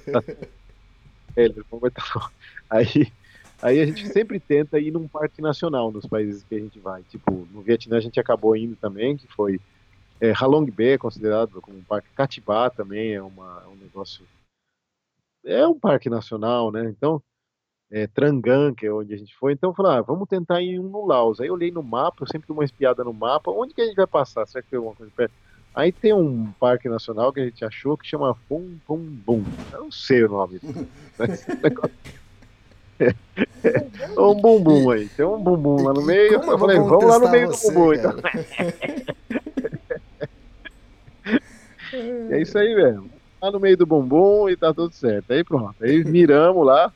É, [laughs] ele aí, aí a gente sempre tenta ir num parque nacional nos países que a gente vai. Tipo, no Vietnã a gente acabou indo também, que foi é, Halong Bay, é considerado como um parque. Catibá também é, uma, é um negócio é um parque nacional, né? Então, é, Trangan, que é onde a gente foi, então eu falei, ah, vamos tentar ir um no Laos. Aí eu olhei no mapa, eu sempre dou uma espiada no mapa, onde que a gente vai passar? Será que tem alguma coisa perto? Aí tem um parque nacional que a gente achou que chama Fum Fum Bum. Eu não sei o nome. [laughs] um bumbum aí. Tem um bumbum lá no meio. Como eu falei, vamos lá no meio você, do bumbum. Então. [laughs] é isso aí mesmo. Lá no meio do bumbum e tá tudo certo. Aí pronto. Aí miramos lá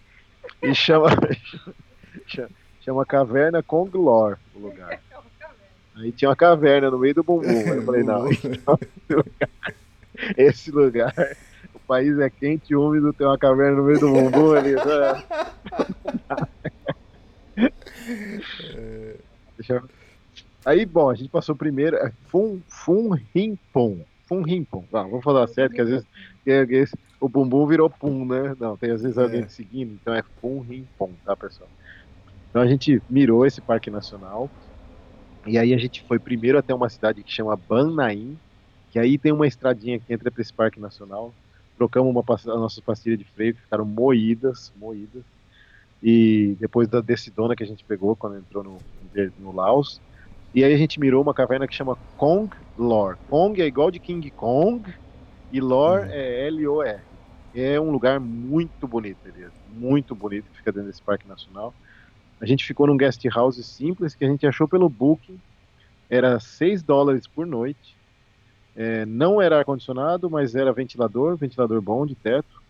e chama. [laughs] chama Caverna Conglor o lugar. Aí tinha uma caverna no meio do bumbum. Aí eu falei, não, [laughs] esse lugar, o país é quente e úmido, tem uma caverna no meio do bumbum ali. Né? Aí, bom, a gente passou primeiro. É Fum, Fum Rimpon. Fum Rimpon. Ah, vamos falar certo, que às vezes esse, o bumbum virou Pum, né? Não, tem às vezes alguém é. seguindo, então é Fum Rimpon, tá, pessoal? Então a gente mirou esse parque nacional. E aí a gente foi primeiro até uma cidade que chama Banaim, que aí tem uma estradinha que entra para esse parque nacional. Trocamos uma, as nossas pastilhas de freio, ficaram moídas, moídas. E depois da decidona que a gente pegou quando entrou no, no Laos. E aí a gente mirou uma caverna que chama Kong Lor. Kong é igual de King Kong e Lor uhum. é L-O-R. É um lugar muito bonito, Elias. Muito bonito, que fica dentro desse parque nacional. A gente ficou num guest house simples que a gente achou pelo Booking. Era 6 dólares por noite. É, não era ar-condicionado, mas era ventilador, ventilador bom de teto.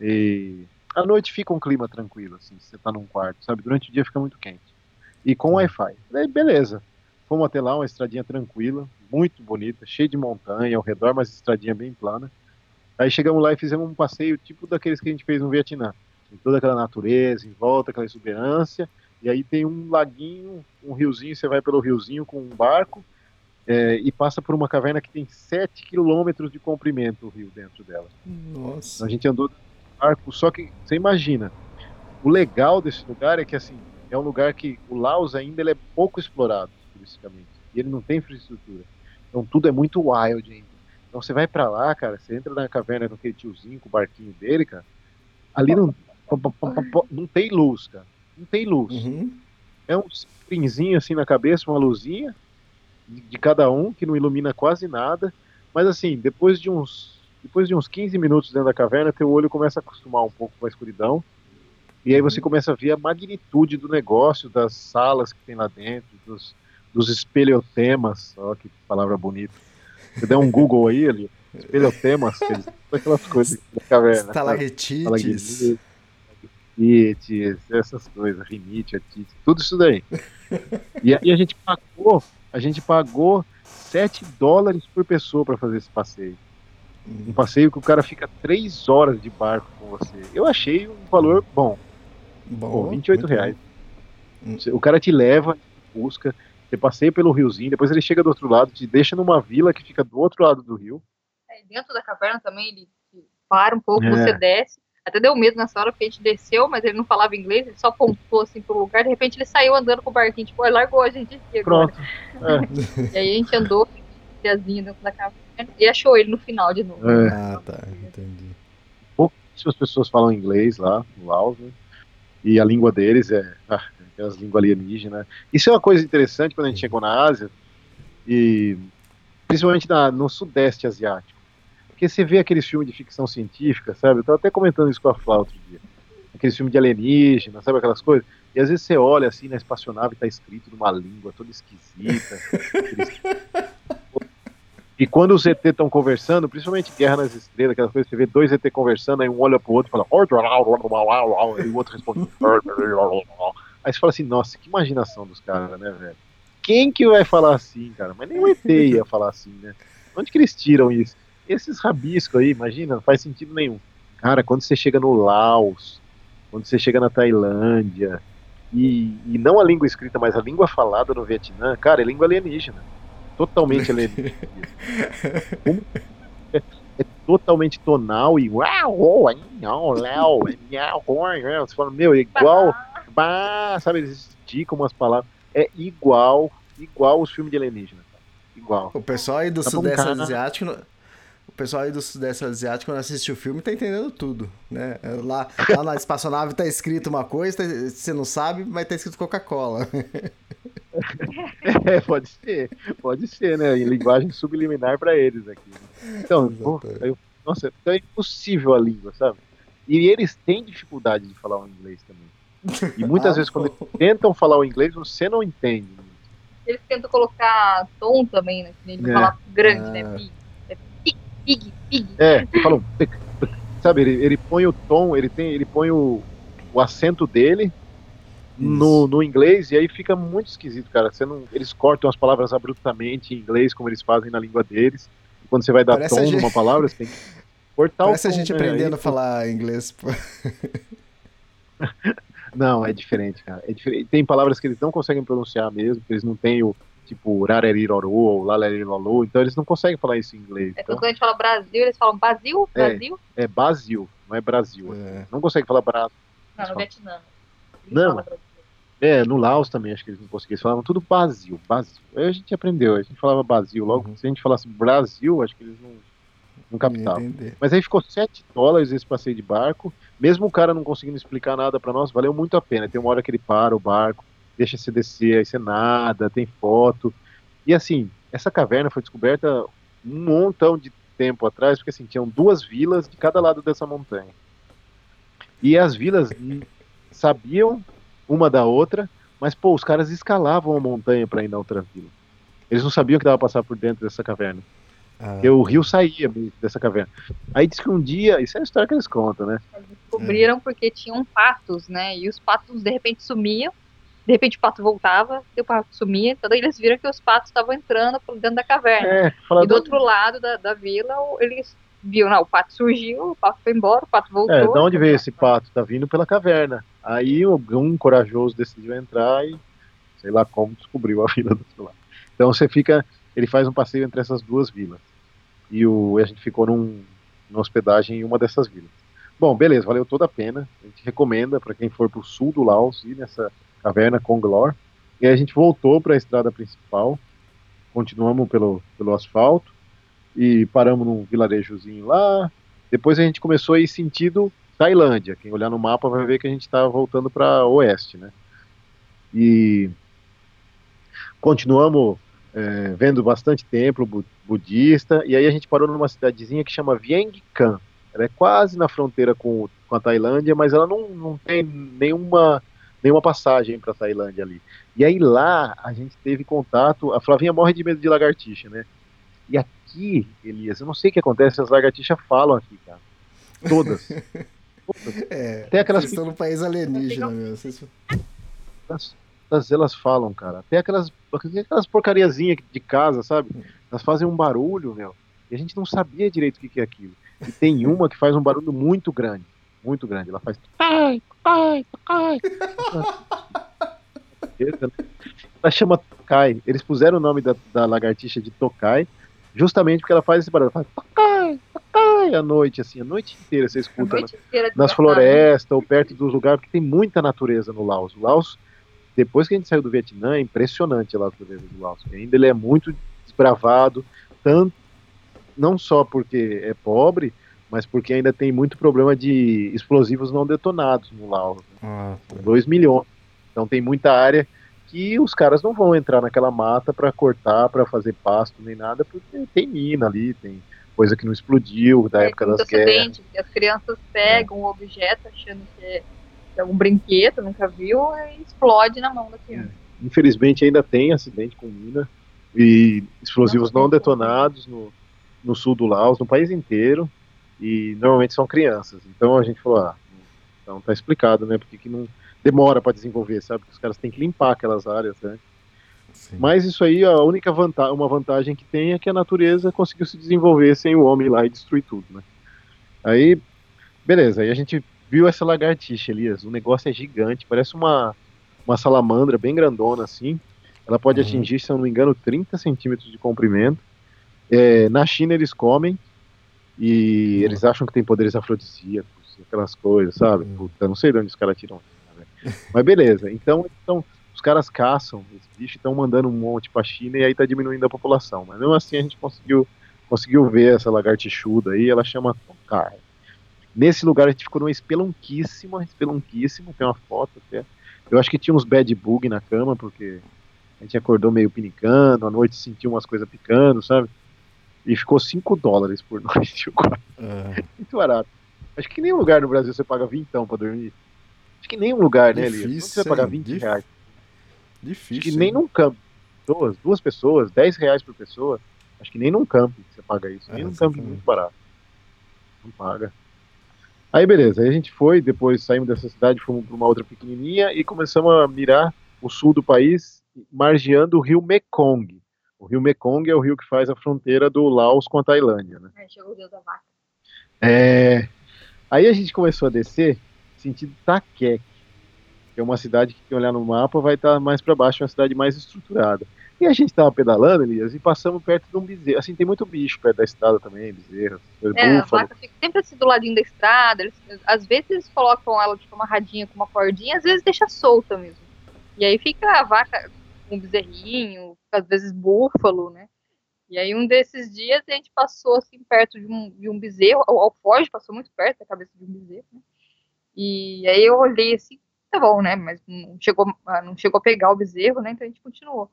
E à noite fica um clima tranquilo, assim, você está num quarto, sabe? Durante o dia fica muito quente. E com Wi-Fi. beleza. Fomos até lá, uma estradinha tranquila, muito bonita, cheia de montanha ao redor, mas estradinha bem plana. Aí chegamos lá e fizemos um passeio tipo daqueles que a gente fez no Vietnã. Em toda aquela natureza, em volta, aquela exuberância. E aí tem um laguinho, um riozinho, você vai pelo riozinho com um barco é, e passa por uma caverna que tem 7 quilômetros de comprimento o rio dentro dela. Nossa. Então a gente andou de barco, só que você imagina, o legal desse lugar é que assim, é um lugar que o Laos ainda é pouco explorado turisticamente. E ele não tem infraestrutura. Então tudo é muito wild ainda. Então você vai para lá, cara, você entra na caverna com aquele tiozinho, com o barquinho dele, cara, ali não, não tem luz, cara não tem luz. Uhum. É um screenzinho assim na cabeça, uma luzinha de, de, cada um que não ilumina quase nada. Mas assim, depois de uns depois de uns 15 minutos dentro da caverna, teu olho começa a acostumar um pouco com a escuridão. E aí você uhum. começa a ver a magnitude do negócio, das salas que tem lá dentro, dos, dos espelhotemas. Olha que palavra bonita. Você der um Google aí, ali, espelhotemas, aquelas coisas da caverna. Estalactites rinite, essas coisas, rinite, atite, tudo isso daí. e aí a gente pagou, a gente pagou 7 dólares por pessoa para fazer esse passeio. Um passeio que o cara fica 3 horas de barco com você. Eu achei um valor bom. Bom, Pô, 28 reais. Bom. Hum. O cara te leva, busca, você passeia pelo riozinho, depois ele chega do outro lado, te deixa numa vila que fica do outro lado do rio. É, dentro da caverna também ele para um pouco, é. você desce, até deu medo nessa hora, porque a gente desceu, mas ele não falava inglês, ele só pontou assim pro lugar, de repente ele saiu andando com o barquinho, tipo, largou a gente aqui agora. Pronto. É. [laughs] e aí a gente andou, tiazinho dentro da caverna, e achou ele no final de novo. É. Ah, tá, entendi. Pouquíssimas pessoas falam inglês lá, no Laos, né? E a língua deles é ah, aquelas línguas alienígenas. Isso é uma coisa interessante quando a gente chegou na Ásia, e principalmente na, no sudeste asiático porque você vê aqueles filmes de ficção científica, sabe? Eu tava até comentando isso com a Flá outro dia. Aqueles filmes de alienígena, sabe aquelas coisas? E às vezes você olha assim na espaçonave tá escrito numa língua toda esquisita. e quando os ET estão conversando, principalmente Guerra nas Estrelas, aquelas coisas, você vê dois ET conversando, aí um olha pro outro e fala. E o outro responde. Aí você fala assim, nossa, que imaginação dos caras, né, velho? Quem que vai falar assim, cara? Mas nem o ET ia falar assim, né? Onde que eles tiram isso? esses rabiscos aí, imagina, não faz sentido nenhum. Cara, quando você chega no Laos, quando você chega na Tailândia, e, e não a língua escrita, mas a língua falada no Vietnã, cara, é língua alienígena. Totalmente alienígena. é, é, totalmente tonal e uau, você fala, meu, é igual, bah, sabe, eles esticam umas palavras, é igual, igual os filmes de alienígena. Igual. O pessoal aí do tá Sudeste Asiático o pessoal aí do Sudeste Asiático, quando assiste o filme, tá entendendo tudo, né? Lá, lá na espaçonave tá escrito uma coisa, tá, você não sabe, mas tá escrito Coca-Cola. [laughs] é, pode ser, pode ser, né? Em linguagem subliminar para eles aqui. Né? Então, pô, eu, nossa, então é impossível a língua, sabe? E eles têm dificuldade de falar o inglês também. E muitas ah, vezes, quando eles tentam falar o inglês, você não entende. Eles tentam colocar tom também, né? Que nem é. falar grande, né? ah. né? Pig. É pig, pig, pig. É, falam. Sabe, ele, ele põe o tom, ele tem, ele põe o, o acento dele no, no inglês, e aí fica muito esquisito, cara. Você não, eles cortam as palavras abruptamente em inglês, como eles fazem na língua deles. E quando você vai dar Parece tom gente... numa palavra, você tem que cortar Parece o tom. Parece a gente né? aprendendo aí, a falar inglês. Pô. [laughs] não, é diferente, cara. É diferente. Tem palavras que eles não conseguem pronunciar mesmo, que eles não têm o tipo rareriroru ou laleriroru, então eles não conseguem falar isso em inglês. É então... quando a gente fala Brasil, eles falam Brasil, Brasil? É, é Brasil, não é Brasil. É. Não consegue falar Brasil. Não, no Vietnã. Não, é, no Laos também, acho que eles não conseguiam. Eles falavam tudo Brasil, Brasil. Aí a gente aprendeu, a gente falava Brasil. Logo, uhum. se a gente falasse Brasil, acho que eles não, não captavam. Mas aí ficou 7 dólares esse passeio de barco. Mesmo o cara não conseguindo explicar nada para nós, valeu muito a pena. Tem uma hora que ele para o barco, deixa você descer, aí você nada, tem foto. E assim, essa caverna foi descoberta um montão de tempo atrás, porque assim, tinham duas vilas de cada lado dessa montanha. E as vilas sabiam uma da outra, mas pô, os caras escalavam a montanha para ir na outra vila. Eles não sabiam que dava passar por dentro dessa caverna. Ah. Porque o rio saía dessa caverna. Aí diz que um dia, isso é a história que eles contam, né? Eles descobriram é. porque tinham patos, né? E os patos de repente sumiam, de repente o pato voltava, e o pato sumia, então daí eles viram que os patos estavam entrando por dentro da caverna. É, e do outro lado da, da vila, eles viu, não, o pato surgiu, o pato foi embora, o pato voltou. É, de onde veio esse pato? Tá vindo pela caverna. Aí algum corajoso decidiu entrar e sei lá como descobriu a [laughs] vila do outro lado. Então você fica, ele faz um passeio entre essas duas vilas. E o, a gente ficou num, numa hospedagem em uma dessas vilas. Bom, beleza, valeu toda a pena. A gente recomenda para quem for para o sul do Laos ir nessa caverna Conglor. E aí a gente voltou para a estrada principal, continuamos pelo, pelo asfalto e paramos num vilarejozinho lá. Depois a gente começou a ir sentido Tailândia. Quem olhar no mapa vai ver que a gente está voltando para oeste, né? E continuamos é, vendo bastante templo budista. E aí a gente parou numa cidadezinha que chama Vientiane. Ela é quase na fronteira com, com a Tailândia, mas ela não, não tem nenhuma nenhuma passagem para Tailândia ali. E aí lá a gente teve contato. A Flavinha morre de medo de lagartixa, né? E aqui, Elias, eu não sei o que acontece, as lagartixas falam aqui, cara. Todas. [laughs] Todas. É, Até aquelas vocês estão no país alienígena, meu. Vocês... Elas, elas falam, cara. Até aquelas, aquelas porcariazinhas de casa, sabe? Elas fazem um barulho, meu. E a gente não sabia direito o que, que é aquilo. E tem [laughs] uma que faz um barulho muito grande. Muito grande. Ela faz. Tokai, tokai, tokai. [laughs] Ela chama Tokai. Eles puseram o nome da, da lagartixa de Tokai Justamente porque ela faz esse barulho, faz tocai, tocai à noite, assim, a noite inteira você escuta na, nas florestas ou perto dos lugares, porque tem muita natureza no Laos. O Laos, depois que a gente saiu do Vietnã, é impressionante a natureza do Laos. Ainda ele é muito desbravado, tanto, não só porque é pobre, mas porque ainda tem muito problema de explosivos não detonados no Laos. Né? 2 ah, milhões. Então tem muita área que os caras não vão entrar naquela mata para cortar, para fazer pasto nem nada, porque tem mina ali, tem coisa que não explodiu da é, época das guerras. As crianças pegam é. um objeto achando que é, é um brinquedo, nunca viu, e explode na mão da criança. É. Infelizmente ainda tem acidente com mina e explosivos não, não detonados no, no sul do Laos, no país inteiro, e normalmente são crianças. Então a gente falou, ah, então tá explicado, né, porque que não demora para desenvolver, sabe? Os caras têm que limpar aquelas áreas, né? Sim. Mas isso aí, a única vantagem, uma vantagem que tem é que a natureza conseguiu se desenvolver sem o homem lá e destruir tudo, né? Aí, beleza, aí a gente viu essa lagartixa, Elias, o negócio é gigante, parece uma, uma salamandra bem grandona assim, ela pode uhum. atingir, se eu não me engano, 30 centímetros de comprimento. É, na China eles comem e uhum. eles acham que tem poderes afrodisíacos, aquelas coisas, sabe? Uhum. Puta, não sei de onde os caras tiram isso. Mas beleza, então, então os caras caçam esse bicho estão mandando um monte pra China e aí tá diminuindo a população. Mas mesmo assim a gente conseguiu, conseguiu ver essa lagartixuda aí, ela chama Tonkai. Nesse lugar a gente ficou numa espelunquíssima, espelunquíssima, tem uma foto até. Eu acho que tinha uns bad bug na cama, porque A gente acordou meio pinicando, à noite sentiu umas coisas picando, sabe? E ficou 5 dólares por [laughs] noite. É. Muito barato. Acho que em nenhum lugar no Brasil você paga vintão pra dormir. Acho que em nenhum lugar, né, Elias? Você pagar 20 Dif... reais? Difícil. Acho que nem num campo. Duas, duas pessoas, 10 reais por pessoa. Acho que nem num camping você paga isso. Nem é, num camping muito barato. Não paga. Aí beleza, aí a gente foi, depois saímos dessa cidade, fomos para uma outra pequenininha e começamos a mirar o sul do país, margeando o rio Mekong. O rio Mekong é o rio que faz a fronteira do Laos com a Tailândia, né? É, chegou o rio da vaca. É... Aí a gente começou a descer sentido Takek, que é uma cidade que, quem olhar no mapa, vai estar mais para baixo, uma cidade mais estruturada. E a gente estava pedalando, Elias, e passamos perto de um bezerro. Assim, tem muito bicho perto da estrada também, bezerro. É, búfalo. a vaca fica sempre assim do ladinho da estrada. Eles, às vezes eles colocam ela tipo amarradinha com uma cordinha, às vezes deixa solta mesmo. E aí fica a vaca com um bezerrinho, às vezes búfalo, né? E aí um desses dias a gente passou assim perto de um, de um bezerro, o alforge passou muito perto da cabeça de um bezerro, né? E aí eu olhei assim, tá bom, né? Mas não chegou, não chegou a pegar o bezerro, né? Então a gente continuou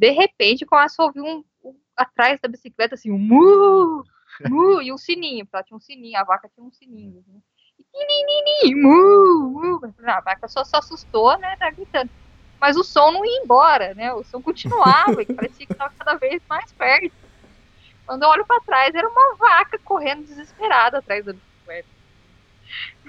de repente começa a ouvir um, um atrás da bicicleta assim, um mu, mu, e um sininho, porque ela tinha um sininho, a vaca tinha um sininho. Né? E, mu, mu. A vaca só se assustou, né? Tá gritando. Mas o som não ia embora, né? O som continuava, e parecia que estava cada vez mais perto. Quando eu olho para trás, era uma vaca correndo desesperada atrás da bicicleta.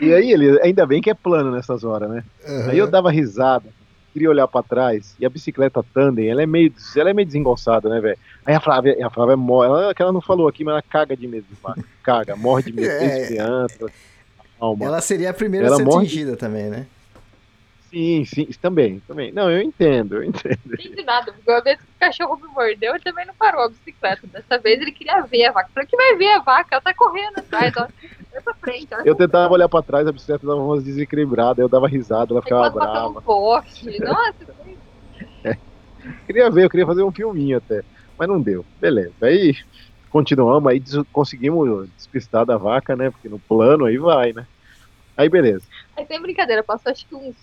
E aí, ele, ainda bem que é plano nessas horas, né? Uhum. Aí eu dava risada queria olhar para trás, e a bicicleta tandem, ela é meio, ela é meio desengonçada, né, velho? Aí a Flávia, a Flávia morre, ela, que ela não falou aqui, mas ela caga de medo de vaca, caga, morre de medo [laughs] é, criança. Calma. Ela seria a primeira ela a ser morre... atingida também, né? Sim, sim, também, também. Não, eu entendo, eu entendo. Não entendi nada, porque uma vez que o cachorro me mordeu, ele também não parou a bicicleta. Dessa vez ele queria ver a vaca. Falei que vai ver a vaca, ela tá correndo atrás, ó. Pra frente. Eu tentava olhar pra trás, a bicicleta dava umas desequilibradas, eu dava risada, ela ficava brava. Um poste. [laughs] Nossa, é. Queria ver, eu queria fazer um filminho até, mas não deu. Beleza. Aí continuamos, aí conseguimos despistar da vaca, né? Porque no plano aí vai, né? Aí beleza. Aí sem brincadeira, passou acho que uns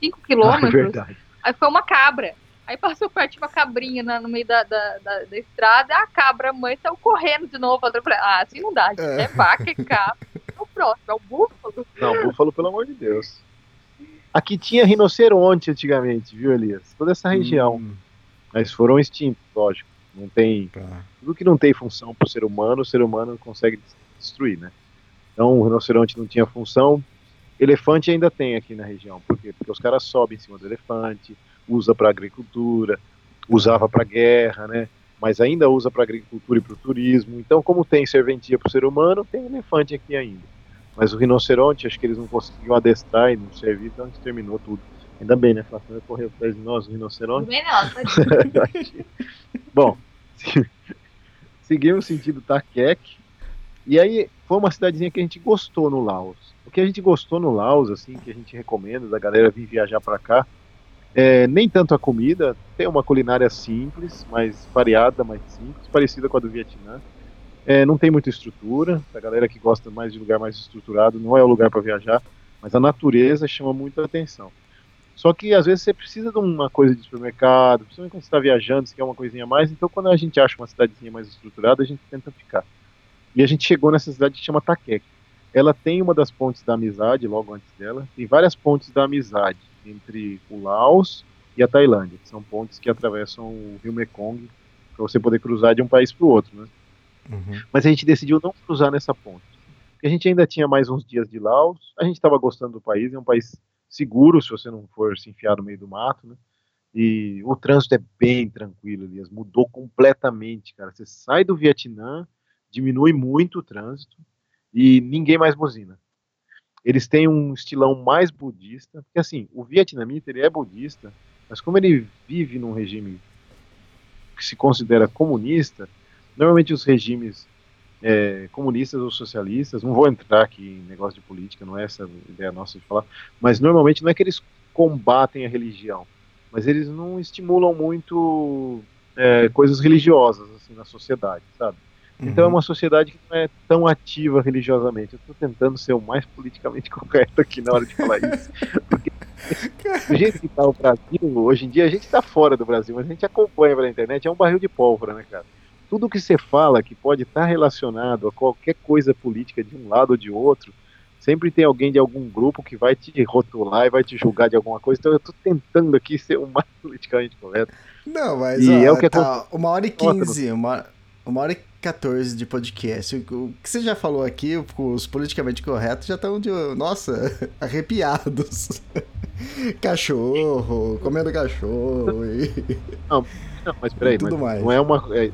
5 quilômetros. Ah, aí foi uma cabra. Aí passou perto de uma cabrinha na, no meio da, da, da, da estrada, a cabra mãe saiu correndo de novo. Eu falei, ah, assim não dá, gente. É, é vaca, é cabra. O próximo, é o búfalo. Não, búfalo, pelo amor de Deus. Aqui tinha rinoceronte antigamente, viu, Elias? Toda essa região. Hum. Mas foram extintos, lógico. Não tem. Tá. Tudo que não tem função para o ser humano, o ser humano consegue destruir, né? Então o rinoceronte não tinha função, Elefante ainda tem aqui na região, por quê? Porque os caras sobem em cima do elefante, usa para agricultura, usava para guerra, né? Mas ainda usa para agricultura e para o turismo. Então, como tem serventia para o ser humano, tem elefante aqui ainda. Mas o rinoceronte, acho que eles não conseguiam adestrar e não servir, então a gente terminou tudo. Ainda bem, né? Flávio correu atrás de nós, o rinoceronte. Bem não, [laughs] Bom, [laughs] seguimos sentido Takek. E aí foi uma cidadezinha que a gente gostou no Laos. O que a gente gostou no Laos, assim, que a gente recomenda da galera vir viajar para cá, é, nem tanto a comida, tem uma culinária simples, mais variada, mais simples, parecida com a do Vietnã. É, não tem muita estrutura, a galera que gosta mais de lugar mais estruturado não é o lugar para viajar, mas a natureza chama muita atenção. Só que às vezes você precisa de uma coisa de supermercado, principalmente quando você está viajando, você quer uma coisinha a mais, então quando a gente acha uma cidadezinha mais estruturada, a gente tenta ficar. E a gente chegou nessa cidade que chama Takek ela tem uma das pontes da amizade, logo antes dela, tem várias pontes da amizade entre o Laos e a Tailândia, que são pontes que atravessam o rio Mekong para você poder cruzar de um país para o outro, né? Uhum. Mas a gente decidiu não cruzar nessa ponte, a gente ainda tinha mais uns dias de Laos, a gente estava gostando do país, é um país seguro se você não for se enfiar no meio do mato, né? E o trânsito é bem tranquilo, Elias, mudou completamente, cara. Você sai do Vietnã, diminui muito o trânsito, e ninguém mais buzina. Eles têm um estilão mais budista, porque assim, o vietnamita ele é budista, mas como ele vive num regime que se considera comunista, normalmente os regimes é, comunistas ou socialistas, não vou entrar aqui em negócio de política, não é essa a ideia nossa de falar, mas normalmente não é que eles combatem a religião, mas eles não estimulam muito é, coisas religiosas assim na sociedade, sabe? Então é uhum. uma sociedade que não é tão ativa religiosamente. Eu estou tentando ser o mais politicamente [laughs] correto aqui na hora de falar isso. Porque Do jeito que tá o Brasil, hoje em dia a gente tá fora do Brasil, mas a gente acompanha pela internet, é um barril de pólvora, né, cara? Tudo que você fala que pode estar tá relacionado a qualquer coisa política de um lado ou de outro, sempre tem alguém de algum grupo que vai te rotular e vai te julgar de alguma coisa. Então eu tô tentando aqui ser o [laughs] mais politicamente correto. Não, mas e ó, é o que tá, uma hora e quinze, uma, uma hora e 14 de podcast. O que você já falou aqui, os politicamente corretos já estão de, nossa, [laughs] arrepiados. [laughs] cachorro, comendo cachorro e... Não, não mas peraí, mas mais. não é uma... É,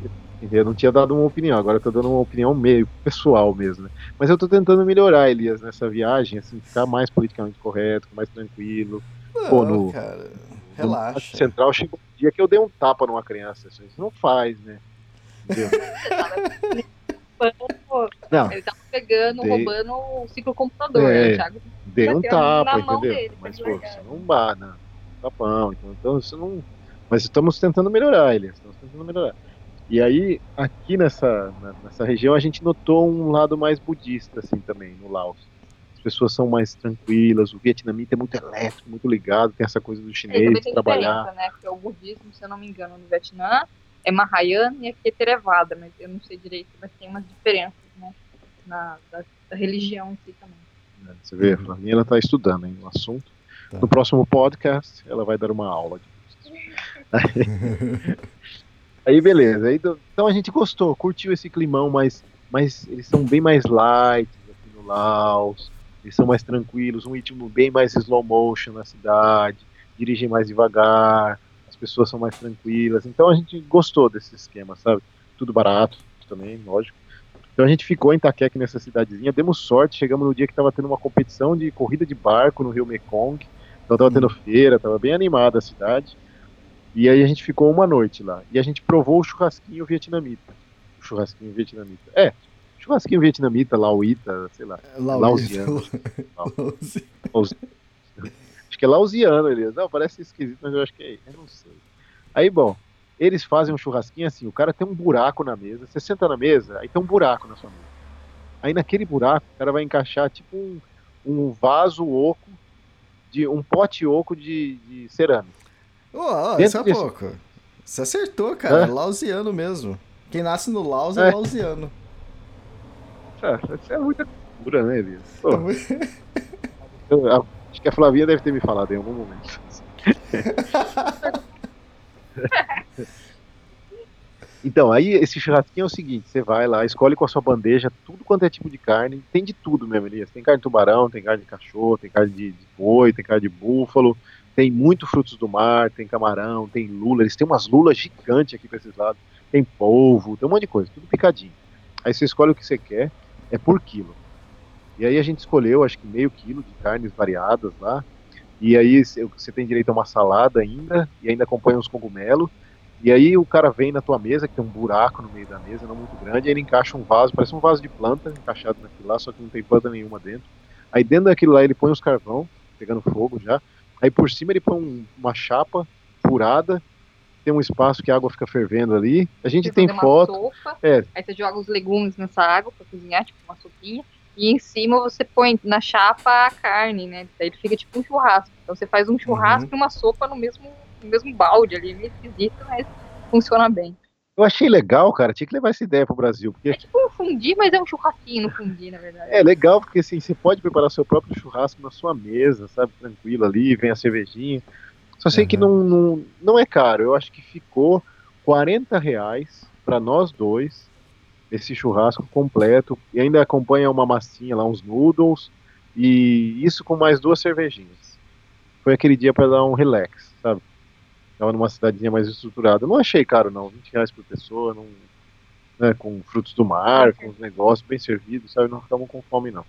eu não tinha dado uma opinião, agora eu tô dando uma opinião meio pessoal mesmo, né? Mas eu tô tentando melhorar, Elias, nessa viagem, assim, ficar mais politicamente correto, mais tranquilo. Não, Pô, no, cara, relaxa. No central chegou um dia que eu dei um tapa numa criança, isso não faz, né? [laughs] não, ele tava pegando, dei... roubando o ciclocomputador, é, né, Thiago? Dei um tapa, entendeu? Dele, mas, pô, você não dá, né? Tapão, então, então isso não... Mas estamos tentando melhorar, Elias, estamos tentando melhorar. E aí, aqui nessa, nessa região, a gente notou um lado mais budista, assim, também, no Laos. As pessoas são mais tranquilas, o vietnamita é muito elétrico, muito ligado, tem essa coisa do chinês, de trabalhar. Né? Porque o budismo, se eu não me engano, no Vietnã, é Mahayana e aqui é Theravada, mas eu não sei direito, mas tem umas diferenças, né, na, da, da religião em si também. É, você vê, a Flavinha, ela está estudando hein, o assunto. Tá. No próximo podcast, ela vai dar uma aula de [laughs] Aí beleza, aí, então a gente gostou, curtiu esse climão, mas, mas eles são bem mais light aqui no Laos, eles são mais tranquilos, um ritmo bem mais slow motion na cidade, dirigem mais devagar, as pessoas são mais tranquilas, então a gente gostou desse esquema, sabe? Tudo barato também, lógico. Então a gente ficou em Itaquec nessa cidadezinha, demos sorte, chegamos no dia que estava tendo uma competição de corrida de barco no Rio Mekong, então estava tendo feira, estava bem animada a cidade. E aí a gente ficou uma noite lá. E a gente provou o churrasquinho vietnamita. O churrasquinho vietnamita. É, churrasquinho vietnamita, lauita, sei lá. É, lausiano. [laughs] acho que é lausiano, Elias. Não, parece esquisito, mas eu acho que é. Eu não sei. Aí, bom, eles fazem um churrasquinho assim, o cara tem um buraco na mesa, você senta na mesa, aí tem um buraco na sua mesa. Aí naquele buraco, o cara vai encaixar tipo um, um vaso oco, de um pote oco de, de cerâmica. Oh, isso é pouco. Você acertou, cara. É? Lausiano mesmo. Quem nasce no Laos é, é lausiano. Ah, isso é muita cultura, né, Elias? eu, acho que a Flavinha deve ter me falado em algum momento. [laughs] Então, aí esse churrasquinho é o seguinte: você vai lá, escolhe com a sua bandeja tudo quanto é tipo de carne, tem de tudo mesmo, Elias. Tem carne de tubarão, tem carne de cachorro, tem carne de, de boi, tem carne de búfalo, tem muito frutos do mar, tem camarão, tem lula. Eles têm umas lulas gigantes aqui para esses lados. Tem polvo, tem um monte de coisa, tudo picadinho. Aí você escolhe o que você quer, é por quilo. E aí a gente escolheu, acho que meio quilo de carnes variadas lá. E aí você tem direito a uma salada ainda, e ainda acompanha uns cogumelos. E aí o cara vem na tua mesa, que tem um buraco no meio da mesa, não muito grande, aí ele encaixa um vaso, parece um vaso de planta, encaixado naquilo lá, só que não tem planta nenhuma dentro. Aí dentro daquilo lá ele põe os carvão, pegando fogo já, Aí por cima ele põe um, uma chapa furada, tem um espaço que a água fica fervendo ali. A gente tem foto. Sopa, é. Aí você joga os legumes nessa água para cozinhar, tipo uma sopinha. E em cima você põe na chapa a carne, né? Daí ele fica tipo um churrasco. Então você faz um churrasco uhum. e uma sopa no mesmo, no mesmo balde ali, meio esquisito, mas funciona bem. Eu achei legal, cara. Tinha que levar essa ideia pro Brasil. Porque... É tipo um fundi, mas é um churrasquinho no fundi, na verdade. É legal, porque assim, você pode preparar seu próprio churrasco na sua mesa, sabe? Tranquilo ali, vem a cervejinha. Só sei uhum. que não, não, não é caro. Eu acho que ficou 40 reais para nós dois esse churrasco completo. E ainda acompanha uma massinha lá, uns noodles. E isso com mais duas cervejinhas. Foi aquele dia para dar um relax, sabe? Tava numa cidadezinha mais estruturada. Não achei caro, não. 20 reais por pessoa, não, né, com frutos do mar, com os negócios bem servidos, sabe? Não ficamos com fome, não.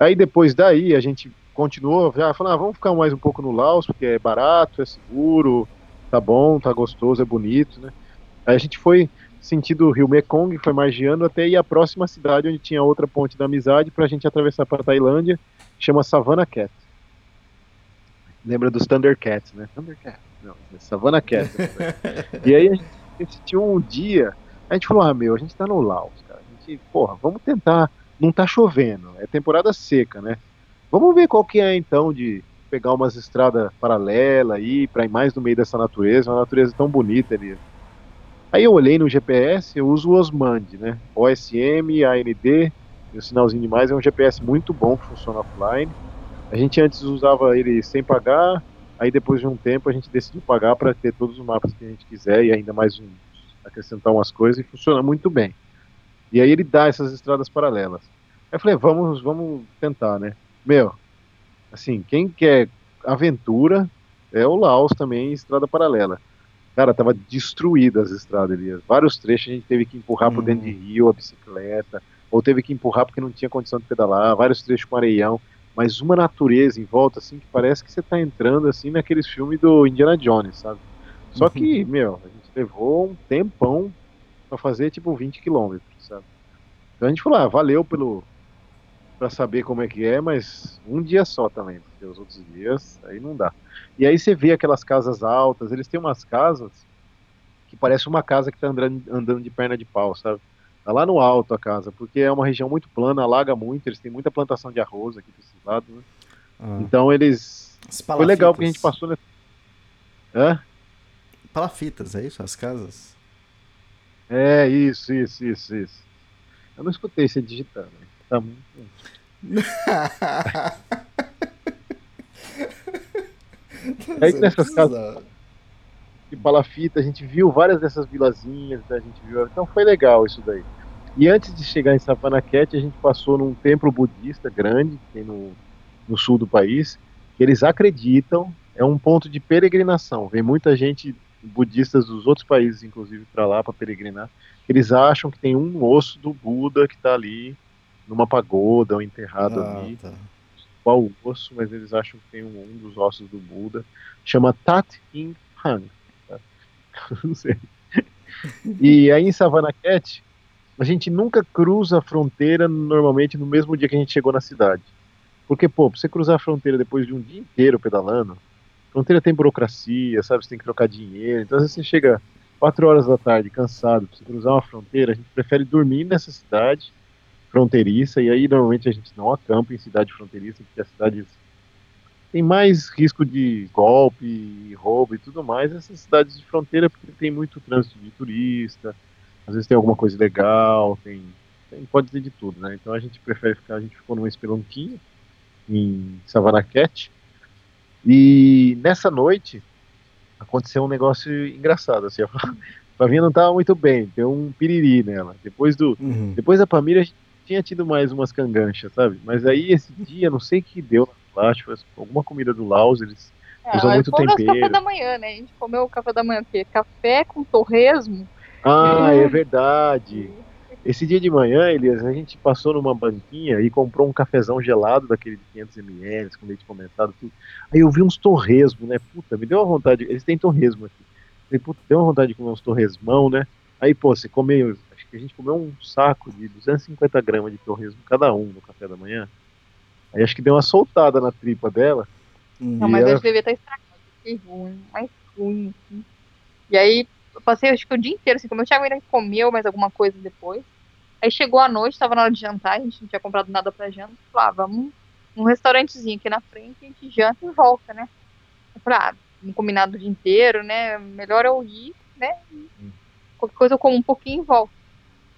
Aí depois daí a gente continuou, já falou, ah, vamos ficar mais um pouco no Laos, porque é barato, é seguro, tá bom, tá gostoso, é bonito, né? Aí a gente foi sentido Rio Mekong, foi margeando até ir à próxima cidade onde tinha outra ponte da amizade para a gente atravessar para Tailândia, chama Savannah Cat. Lembra dos Thundercats, né? Thundercat. Não, Savannah Cat. [laughs] e aí a gente assistiu um dia, a gente falou, ah, meu, a gente tá no Laos, cara. A gente, porra, vamos tentar. Não tá chovendo, é temporada seca, né? Vamos ver qual que é então de pegar umas estradas paralelas aí, para ir mais no meio dessa natureza, uma natureza tão bonita ali. Aí eu olhei no GPS, eu uso o Osmand, né? OSM, AND, e o sinalzinho de mais é um GPS muito bom que funciona offline. A gente antes usava ele sem pagar, aí depois de um tempo a gente decidiu pagar para ter todos os mapas que a gente quiser e ainda mais um, acrescentar umas coisas e funciona muito bem. E aí ele dá essas estradas paralelas. Aí eu falei, vamos, vamos tentar, né? Meu, assim, quem quer aventura é o Laos também, estrada paralela. Cara, tava destruída as estradas ali. Vários trechos a gente teve que empurrar hum. por dentro de hum. rio a bicicleta, ou teve que empurrar porque não tinha condição de pedalar, vários trechos com areião mas uma natureza em volta, assim, que parece que você tá entrando, assim, naqueles filmes do Indiana Jones, sabe? Só uhum. que, meu, a gente levou um tempão para fazer, tipo, 20 quilômetros, sabe? Então a gente falou, ah, valeu pelo... para saber como é que é, mas um dia só também, porque os outros dias, aí não dá. E aí você vê aquelas casas altas, eles têm umas casas que parece uma casa que tá andando, andando de perna de pau, sabe? Tá lá no alto a casa, porque é uma região muito plana, alaga muito, eles têm muita plantação de arroz aqui para esses lados, né? Ah. Então eles. Foi legal porque a gente passou nessa. Hã? Palafitas, é isso? As casas? É, isso, isso, isso, isso. Eu não escutei você digitando. Né? Tá muito. [laughs] Aí nessas casas de palafita, a gente viu várias dessas vilazinhas, a gente viu, então foi legal isso daí. E antes de chegar em Sapanaquete, a gente passou num templo budista grande, que tem no, no sul do país, que eles acreditam é um ponto de peregrinação. Vem muita gente, budistas dos outros países, inclusive, para lá para peregrinar. Eles acham que tem um osso do Buda que está ali numa pagoda ou enterrado ah, ali. Tá. Qual o osso, mas eles acham que tem um, um dos ossos do Buda. Chama Tat In Hang. [laughs] não sei. E aí em Savannah Cat, a gente nunca cruza a fronteira normalmente no mesmo dia que a gente chegou na cidade. Porque, pô, pra você cruzar a fronteira depois de um dia inteiro pedalando, fronteira tem burocracia, sabe? Você tem que trocar dinheiro. Então, às vezes você chega 4 horas da tarde, cansado, pra você cruzar uma fronteira, a gente prefere dormir nessa cidade fronteiriça, e aí normalmente a gente não acampa em cidade fronteiriça, porque as cidades tem mais risco de golpe, roubo e tudo mais essas cidades de fronteira, porque tem muito trânsito de turista, às vezes tem alguma coisa legal, tem, tem pode ter de tudo, né? Então a gente prefere ficar, a gente ficou numa espelonquinha em Savanaquete, e nessa noite aconteceu um negócio engraçado, assim, a Flavinha não estava muito bem, deu um piriri nela. Depois do, uhum. depois da família a gente tinha tido mais umas canganchas, sabe? Mas aí esse dia, não sei o que deu lá, tipo, alguma comida do Laos, eles é, usam muito tempero. café da manhã, né? A gente comeu o café da manhã o quê? Café com torresmo. Ah, é verdade. Esse dia de manhã, Elias, a gente passou numa banquinha e comprou um cafezão gelado daquele de 500ml, com leite condensado, tudo. Aí eu vi uns torresmos, né? Puta, me deu uma vontade. Eles têm torresmo aqui. Falei, puta, deu uma vontade de comer uns torresmão, né? Aí, pô, você comeu. Acho que a gente comeu um saco de 250 gramas de torresmo cada um no café da manhã. Aí acho que deu uma soltada na tripa dela. Não, mas ela... acho que devia estar estragado. Que ruim, mais ruim. Assim. E aí, eu passei acho que o dia inteiro, assim, como o Thiago ainda comeu mais alguma coisa depois. Aí chegou a noite, tava na hora de jantar, a gente não tinha comprado nada pra janta. Falei, ah, vamos num restaurantezinho aqui na frente, a gente janta e volta, né? Eu falei, ah, um combinado o dia inteiro, né? Melhor eu ir, né? Qualquer coisa eu como um pouquinho e volto.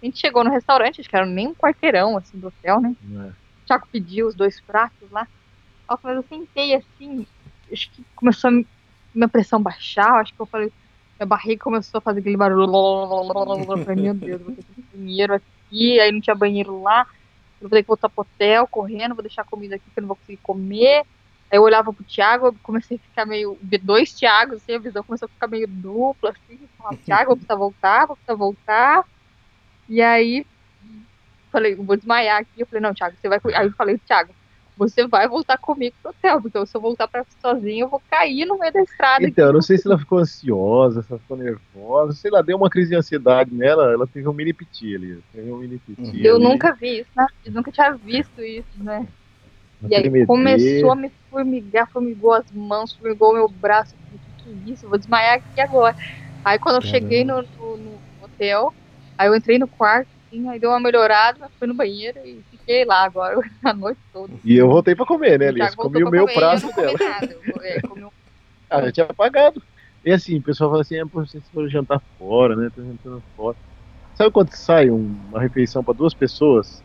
A gente chegou no restaurante, acho que era nem um quarteirão, assim, do hotel, né? É. Thiago pediu os dois pratos lá. Mas eu sentei assim, acho que começou a minha pressão baixar, acho que eu falei, minha barriga começou a fazer aquele barulho. Eu falei, meu Deus, vou ter que ir banheiro aqui, aí não tinha banheiro lá. Eu ter que voltar pro hotel correndo, vou deixar comida aqui que eu não vou conseguir comer. Aí eu olhava pro Thiago, eu comecei a ficar meio. Dois Thiagos, assim, a visão começou a ficar meio dupla, assim. Falava, Thiago, vou precisar voltar, vou precisar voltar. E aí falei, vou desmaiar aqui. Eu falei, não, Thiago, você vai. Aí eu falei, Thiago, você vai voltar comigo pro hotel, porque se eu voltar pra sozinho, eu vou cair no meio da estrada. Então, eu não sei se ela ficou ansiosa, se ela ficou nervosa, sei lá, deu uma crise de ansiedade nela, ela teve um mini piti ali. Teve um mini piti eu ali. nunca vi isso, né? Eu nunca tinha visto isso, né? e aí começou a me formigar, formigou as mãos, formigou meu braço. O que, que é isso? Eu vou desmaiar aqui agora. Aí quando eu cheguei no, no, no hotel, aí eu entrei no quarto, assim, aí deu uma melhorada, fui no banheiro e fiquei lá agora [laughs] a noite toda. E eu voltei pra comer, né, Elias? Comi o meu comer, prato eu dela. Nada, eu, é, [laughs] comi um... Ah, eu tinha pagado. E assim, o pessoal fala assim, é, vocês foram jantar fora, né? Tô jantando fora. Sabe quanto sai um- uma refeição pra duas pessoas?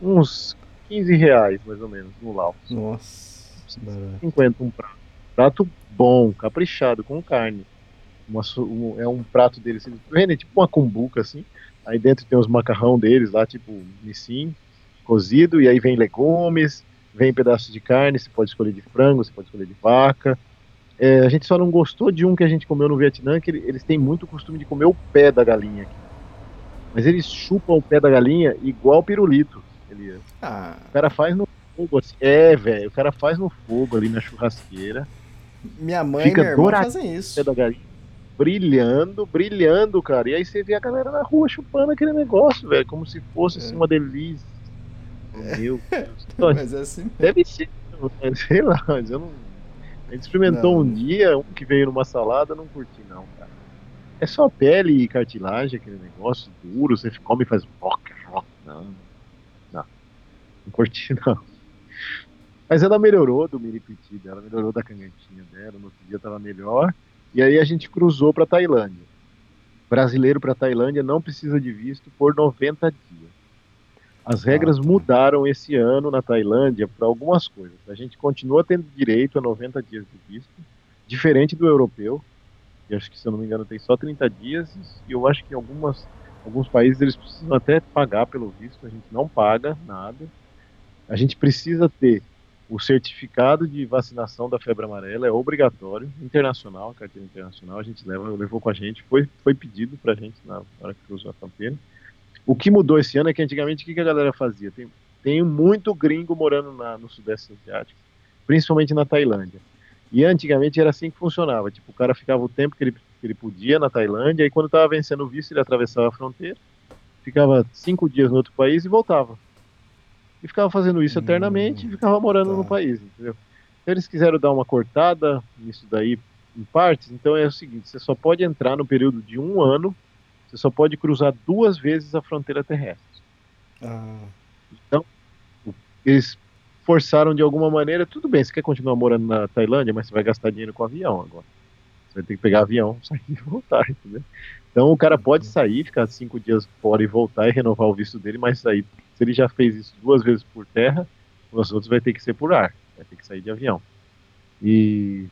Uns 15 reais, mais ou menos, no Laos. Nossa. barato. 50 um prato. Prato bom, caprichado, com carne. Uma um- é um prato deles, eles vendem tipo uma cumbuca assim. Aí dentro tem os macarrão deles lá, tipo missim, cozido, e aí vem legumes, vem pedaços de carne, você pode escolher de frango, você pode escolher de vaca. É, a gente só não gostou de um que a gente comeu no Vietnã, que ele- eles têm muito costume de comer o pé da galinha aqui. Mas eles chupam o pé da galinha igual pirulito, Elias. Ah, O cara faz no fogo, assim. É, velho. O cara faz no fogo ali na churrasqueira. minha mãe e minha irmã fazem isso. Pé da galinha. Brilhando, brilhando, cara. E aí você vê a galera na rua chupando aquele negócio, velho. Como se fosse assim, É. uma delícia. Meu [laughs] Deus. Então, Mas é assim. Deve ser. Sei lá, mas eu não. A gente experimentou Não. um dia, um que veio numa salada, não curti, não, cara. É só pele e cartilagem, aquele negócio duro, você come e faz. rock, rock. Não, não. Não curti, [laughs] não. Mas ela melhorou do Miripiti dela, melhorou da cangantinha dela, no outro dia tava melhor. E aí a gente cruzou pra Tailândia. Brasileiro pra Tailândia não precisa de visto por 90 dias. As regras mudaram esse ano na Tailândia para algumas coisas. A gente continua tendo direito a 90 dias de visto, diferente do europeu, que acho que, se eu não me engano, tem só 30 dias, e eu acho que em algumas, alguns países eles precisam até pagar pelo visto, a gente não paga nada. A gente precisa ter o certificado de vacinação da febre amarela, é obrigatório, internacional, a carteira internacional, a gente leva, levou com a gente, foi, foi pedido pra gente na hora que cruzou a fronteira. O que mudou esse ano é que antigamente o que que a galera fazia? Tem, tem muito gringo morando na- no Sudeste Asiático, principalmente na Tailândia. E antigamente era assim que funcionava. Tipo, o cara ficava o tempo que ele, que ele podia na Tailândia, e quando estava vencendo o visto, ele atravessava a fronteira, ficava cinco dias no outro país e voltava. E ficava fazendo isso Hum, eternamente e ficava morando tá. no país, entendeu? Então eles quiseram dar uma cortada nisso daí em partes, então é o seguinte, você só pode entrar no período de um ano, você só pode cruzar duas vezes a fronteira terrestre. Ah, Então, eles forçaram de alguma maneira, tudo bem, você quer continuar morando na Tailândia, mas você vai gastar dinheiro com avião agora. Você vai ter que pegar avião, [laughs] sair e voltar, entendeu? Então o cara pode sair, ficar cinco dias fora e voltar e renovar o visto dele, mas sair, se ele já fez isso duas vezes por terra, os outros vai ter que ser por ar, vai ter que sair de avião. E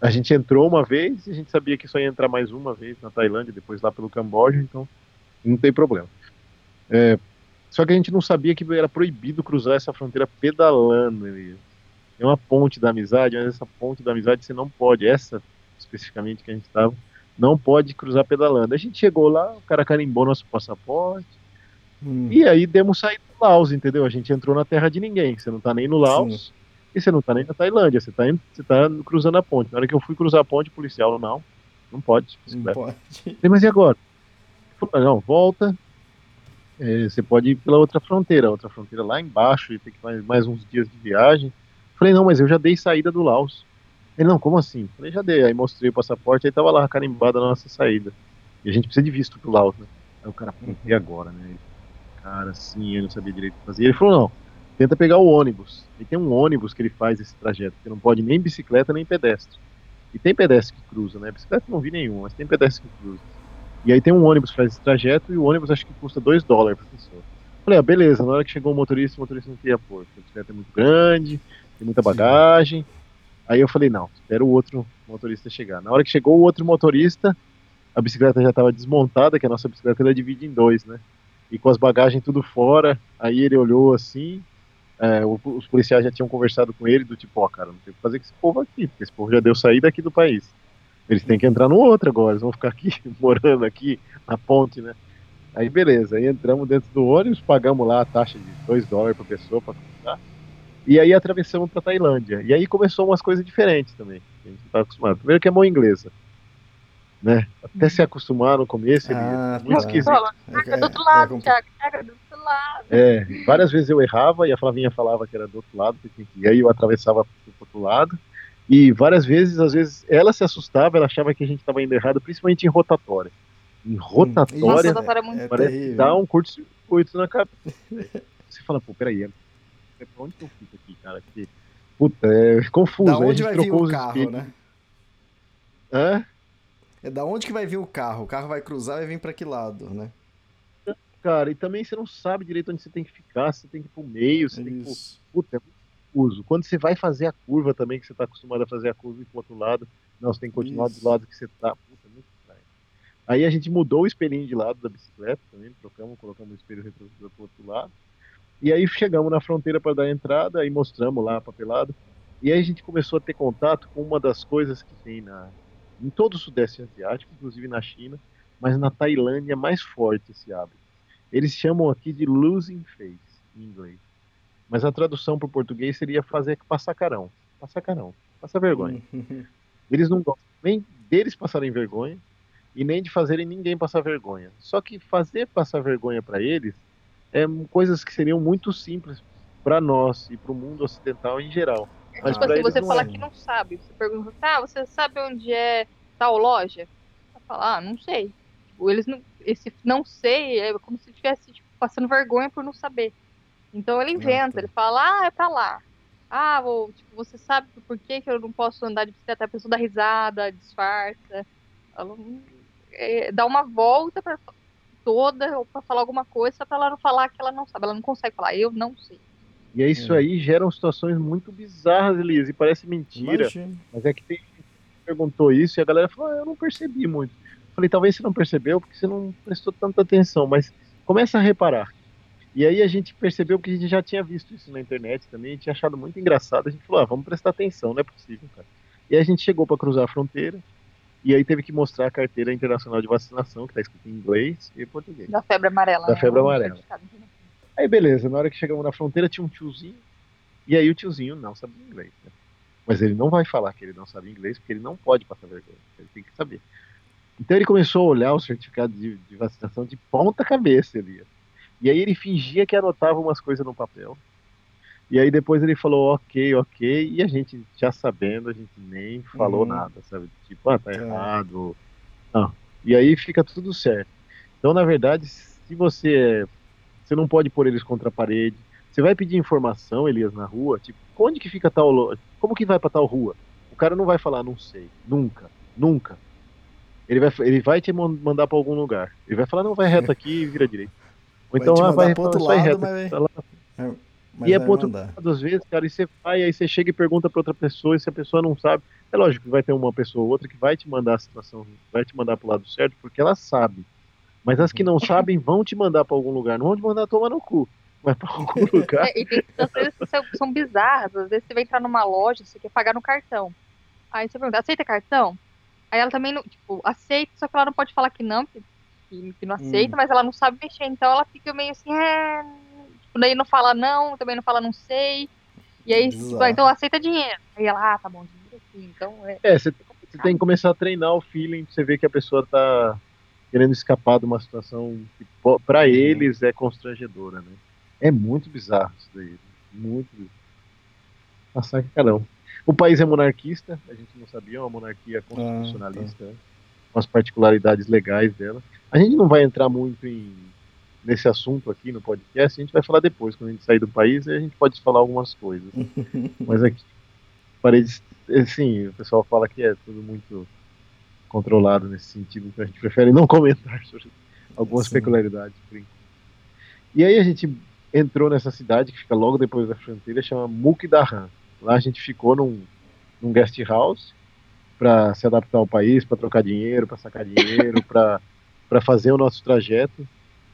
a gente entrou uma vez e a gente sabia que só ia entrar mais uma vez na Tailândia, depois lá pelo Camboja, então não tem problema. É, só que a gente não sabia que era proibido cruzar essa fronteira pedalando. É uma ponte da amizade, mas essa ponte da amizade você não pode, essa especificamente que a gente estava, não pode cruzar pedalando. A gente chegou lá, o cara carimbou nosso passaporte, hum, e aí demos saída do Laos, entendeu? A gente entrou na terra de ninguém. Você não tá nem no Laos e você não tá nem na Tailândia. Você tá, você tá cruzando a ponte. Na hora que eu fui cruzar a ponte, o policial, não, não pode. não pode. Falei, mas e agora? Falou, não, volta. É, você pode ir pela outra fronteira, a outra fronteira lá embaixo, e tem que mais, mais uns dias de viagem. Falei, não, mas eu já dei saída do Laos. Ele, não, como assim? Falei, já dei. Aí mostrei o passaporte, aí tava lá carimbada na nossa saída. E a gente precisa de visto pro Laos, né? Aí o cara, e agora, né? Cara, assim, eu não sabia direito o que fazer. Ele falou, não, tenta pegar o ônibus. E tem um ônibus que ele faz esse trajeto, que não pode nem bicicleta nem pedestre. E tem pedestre que cruza, né? Bicicleta não vi nenhum, mas tem pedestre que cruza. E aí tem um ônibus que faz esse trajeto e o ônibus acho que custa 2 dólares por pessoa. Falei, ah, beleza, na hora que chegou o motorista, o motorista não queria pôr, porque a bicicleta é muito grande, tem muita bagagem. Aí eu falei, não, espera o outro motorista chegar. Na hora que chegou o outro motorista, a bicicleta já estava desmontada, que a nossa bicicleta ela divide em dois, né? E com as bagagens tudo fora, aí ele olhou assim, é, os policiais já tinham conversado com ele, do tipo, ó, cara, não tem o que fazer com esse povo aqui, porque esse povo já deu saída aqui do país. Eles têm que entrar no outro agora, eles vão ficar aqui, [laughs] morando aqui, na ponte, né? Aí beleza, aí entramos dentro do ônibus, pagamos lá a taxa de 2 dólares por pessoa para cruzar, e aí atravessamos para Tailândia. E aí começou umas coisas diferentes também, que a gente não estava acostumado. Primeiro que é mão inglesa, né? Até se acostumar no começo, ele Ah, é muito tá. esquisito. Fala, É, Caga do outro é lado, Thiago, caga do outro lado. É, várias vezes eu errava e a Flavinha falava que era do outro lado, que tinha que ir, aí eu atravessava pro outro lado. E várias vezes, às vezes, ela se assustava, ela achava que a gente estava indo errado, principalmente em rotatória. Em rotatória, Nossa, rotatória é muito é parece terrível. que dá um curto-circuito na cabeça. [laughs] você fala, pô, peraí, é, é pra onde que eu fico aqui, cara? Que, puta, é confuso. Da onde vai vir o carro, espelhos. né? Hã? É da onde que vai vir o carro? O carro vai cruzar e vai vir pra que lado, né? Cara, e também você não sabe direito onde você tem que ficar, você tem que ir pro meio, você Isso. tem que ir Puta, é muito confuso. Quando você vai fazer a curva também, que você tá acostumado a fazer a curva e pro outro lado, não, você tem que continuar Isso. do lado que você tá. Puta, é muito estranho. Aí a gente mudou o espelhinho de lado da bicicleta também, trocamos, colocamos o espelho retrovisor pro outro lado. E aí chegamos na fronteira para dar a entrada, aí mostramos lá papelado. E aí a gente começou a ter contato com uma das coisas que tem na, em todo o Sudeste Asiático, inclusive na China, mas na Tailândia é mais forte esse hábito. Eles chamam aqui de losing face, em inglês. Mas a tradução para o português seria fazer passar carão. Passar carão. Passar vergonha. [laughs] Eles não gostam nem deles passarem vergonha e nem de fazerem ninguém passar vergonha. Só que fazer passar vergonha para eles é coisas que seriam muito simples para nós e para o mundo ocidental em geral. Mas tipo assim, você falar é. que não sabe, você pergunta, tá, você sabe onde é tal loja? Vai falar, ah, não sei. Tipo, eles não, esse não sei é como se estivesse tipo, passando vergonha por não saber. Então ele inventa, tá. ele fala, ah, é pra lá. Ah, vou, tipo, você sabe por que, que eu não posso andar de bicicleta? A pessoa dá risada, disfarça. Ela é, dá uma volta pra, toda ou pra falar alguma coisa, só pra ela não falar que ela não sabe. Ela não consegue falar, eu não sei. E é isso aí geram situações muito bizarras, Elias, e parece mentira. Imagina. Mas é que tem gente que perguntou isso e a galera falou, ah, eu não percebi muito. Falei, talvez você não percebeu porque você não prestou tanta atenção, mas começa a reparar. E aí a gente percebeu que a gente já tinha visto isso na internet também, tinha achado muito engraçado. A gente falou, ah, vamos prestar atenção, não é possível, cara. E aí a gente chegou para cruzar a fronteira, e aí teve que mostrar a carteira internacional de vacinação, que está escrito em inglês e português. Da febre amarela. Da né? febre amarela. Aí beleza, na hora que chegamos na fronteira tinha um tiozinho, e aí o tiozinho não sabia inglês. Né? Mas ele não vai falar que ele não sabe inglês, porque ele não pode passar vergonha, ele tem que saber. Então ele começou a olhar o certificado de, de vacinação de ponta cabeça, Elias. E aí ele fingia que anotava umas coisas no papel. E aí depois ele falou ok, ok, e a gente já sabendo, a gente nem falou uhum. nada, sabe? Tipo, ah, tá é. errado. Não. E aí fica tudo certo. Então, na verdade, se você você não pode pôr eles contra a parede. Você vai pedir informação, Elias, na rua, tipo, onde que fica tal loja? Como que vai para tal rua? O cara não vai falar, não sei, nunca, nunca. Ele vai, ele vai te mandar para algum lugar. Ele vai falar, não, vai reto aqui e vira direito. Ou então, vai ah, vai, pro outro lado, reto. Mas... Tá lá. É, mas e é pro outro lado, às vezes, cara, e você vai, aí você chega e pergunta para outra pessoa, e se a pessoa não sabe, é lógico que vai ter uma pessoa ou outra que vai te mandar a situação, vai te mandar pro lado certo, porque ela sabe. Mas as que não sabem vão te mandar para algum lugar, não vão te mandar tomar no cu. Vai para algum [laughs] lugar. É, e tem situações que são, são bizarras. Às vezes você vai entrar numa loja, você quer pagar no cartão. Aí você pergunta, aceita cartão? Aí ela também, não, tipo, aceita, só que ela não pode falar que não, que, que não aceita, hum. mas ela não sabe mexer. Então ela fica meio assim, é... Tipo, daí não fala não, também não fala não sei. E aí, então aceita dinheiro. Aí ela, ah, tá bom, dinheiro sim. Então é. É, você, você tem que começar a treinar o feeling pra você ver que a pessoa tá querendo escapar de uma situação que para uhum. eles é constrangedora, né? É muito bizarro isso daí, muito bizarro. O país é monarquista, a gente não sabia, é uma monarquia constitucionalista, ah, tá. com as particularidades legais dela. A gente não vai entrar muito em, nesse assunto aqui no podcast, a gente vai falar depois, quando a gente sair do país, a gente pode falar algumas coisas. [laughs] Mas aqui, parede, assim, o pessoal fala que é tudo muito controlado nesse sentido, então a gente prefere não [laughs] comentar sobre algumas Sim. peculiaridades. E aí a gente entrou nessa cidade que fica logo depois da fronteira, chama Mukdahan. Lá a gente ficou num, num guest house para se adaptar ao país, para trocar dinheiro, para sacar dinheiro, [laughs] para fazer o nosso trajeto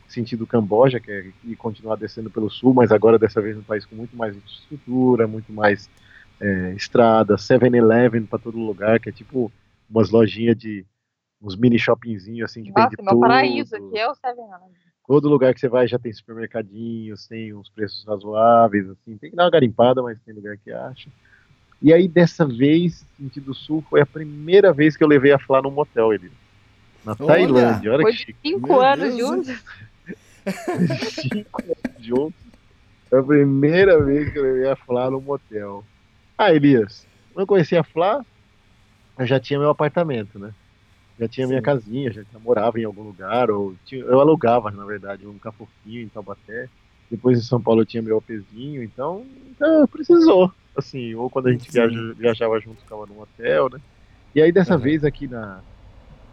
sentido Camboja, que é e continuar descendo pelo sul, mas agora dessa vez um país com muito mais infraestrutura, muito mais é, estrada, 7-Eleven para todo lugar, que é tipo umas lojinhas de uns mini shoppingzinhos assim que Nossa, tem de meu paraíso aqui é o Seven Todo lugar que você vai já tem supermercadinhos, tem uns preços razoáveis, assim, tem que dar uma garimpada, mas tem lugar que acha. E aí dessa vez, sentido sul, foi a primeira vez que eu levei a Flá num motel, ele. Na olha, Tailândia, olha foi que chique. Cinco Meu anos juntos. [laughs] cinco anos juntos. Foi a primeira vez que eu levei a Flá no motel. Ah, Elias, não conhecia a Flá, eu já tinha meu apartamento, né? Já tinha Sim. minha casinha, já morava em algum lugar, ou tinha, eu alugava, na verdade, um cafofinho em Taubaté. depois em São Paulo eu tinha meu OPzinho, então, então precisou. Assim, ou quando a gente viaja, viajava junto, ficava num hotel, né? E aí dessa uhum. vez aqui na,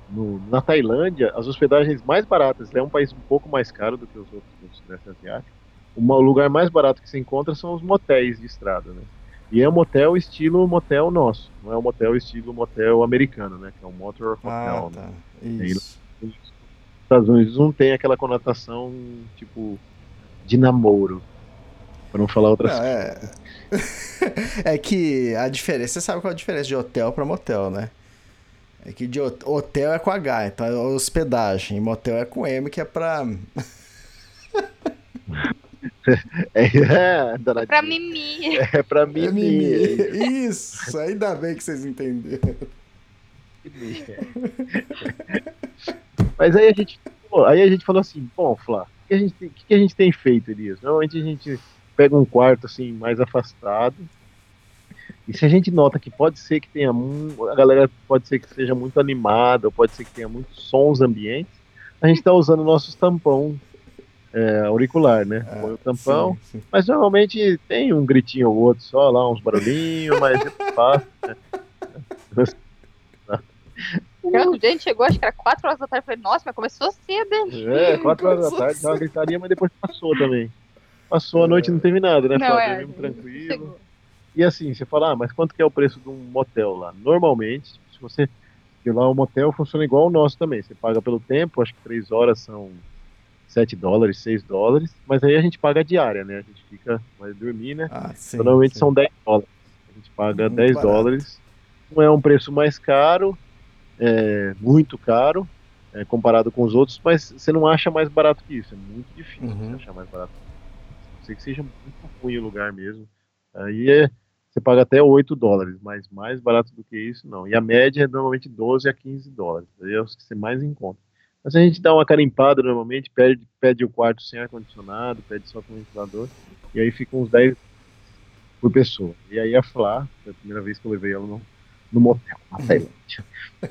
no, na Tailândia, as hospedagens mais baratas, é um país um pouco mais caro do que os outros do Sudeste Asiático. O lugar mais barato que se encontra são os motéis de estrada, né? E é um motel estilo motel nosso, não é um motel estilo motel americano, né? Que é um motor ah, hotel. Ah, tá. né? Isso. Estados Unidos não tem aquela conotação tipo de namoro, para não falar outras coisas. É... [laughs] é que a diferença, você sabe qual é a diferença de hotel para motel, né? É que de hotel é com H, então é hospedagem, e motel é com M, que é pra. [laughs] É, é pra mimi. É pra mimi. É mimi. Isso, ainda bem que vocês entenderam. Mas aí a gente, aí a gente falou assim, bom, Flá, o que a gente, que, que a gente tem feito, Elias? Normalmente a gente pega um quarto assim mais afastado. E se a gente nota que pode ser que tenha a galera pode ser que seja muito animada, ou pode ser que tenha muitos sons ambientes, a gente está usando nossos tampão é, auricular, né? Ah, Põe o tampão, sim, sim. mas normalmente tem um gritinho ou outro só lá, uns barulhinhos, [laughs] mas é fácil. Né? O gente chegou, acho que era 4 horas da tarde. Falei, nossa, mas começou cedo, hein? É, 4 horas da tarde, uma gritaria, mas depois passou também. Passou a noite e não teve nada, né? Não, é, tranquilo. Chegou. E assim, você fala, ah, mas quanto que é o preço de um motel lá? Normalmente, se você. Porque lá o motel funciona igual o nosso também. Você paga pelo tempo, acho que 3 horas são 7 dólares, 6 dólares, mas aí a gente paga a diária, né? A gente fica, vai dormir, né? Ah, sim, Normalmente sim. são 10 dólares. A gente paga muito 10 barato. dólares. Não é um preço mais caro, é muito caro, é, comparado com os outros, mas você não acha mais barato que isso. É muito difícil uhum. achar mais barato. A não sei que seja muito ruim o lugar mesmo. Aí é, você paga até 8 dólares, mas mais barato do que isso, não. E a média é normalmente 12 a 15 dólares. Aí é os que você mais encontra. Mas a gente dá uma carimpada normalmente, pede, pede o quarto sem ar-condicionado, pede só com ventilador, e aí fica uns 10 por pessoa. E aí a Flá, foi a primeira vez que eu levei ela no, no motel, na Tailândia.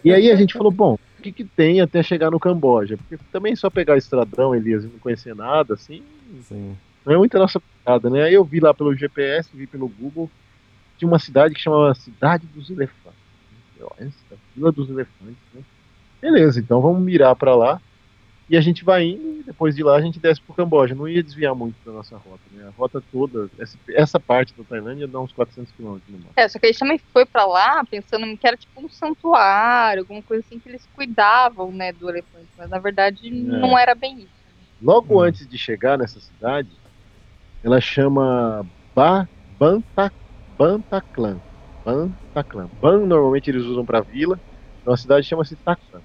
E aí a gente falou, bom, o que, que tem até chegar no Camboja? Porque também só pegar estradão, Elias, e não conhecer nada, assim, Sim. não é muita nossa pegada, né? Aí eu vi lá pelo GPS, vi pelo Google, de uma cidade que chamava Cidade dos Elefantes. Essa, Vila dos Elefantes, né? Beleza, então vamos mirar para lá. E a gente vai indo e depois de lá a gente desce pro Camboja. Não ia desviar muito da nossa rota, né? A rota toda, essa, essa parte da Tailândia dá uns 400 quilômetros no mar. É, só que a gente também foi para lá pensando que era tipo um santuário, alguma coisa assim que eles cuidavam, né, do elefante. Mas na verdade é. não era bem isso. Logo hum. antes de chegar nessa cidade, ela chama ba, Banta, Bantaklan. Bantaklan. Ban normalmente eles usam para vila, então a cidade chama-se Taklan.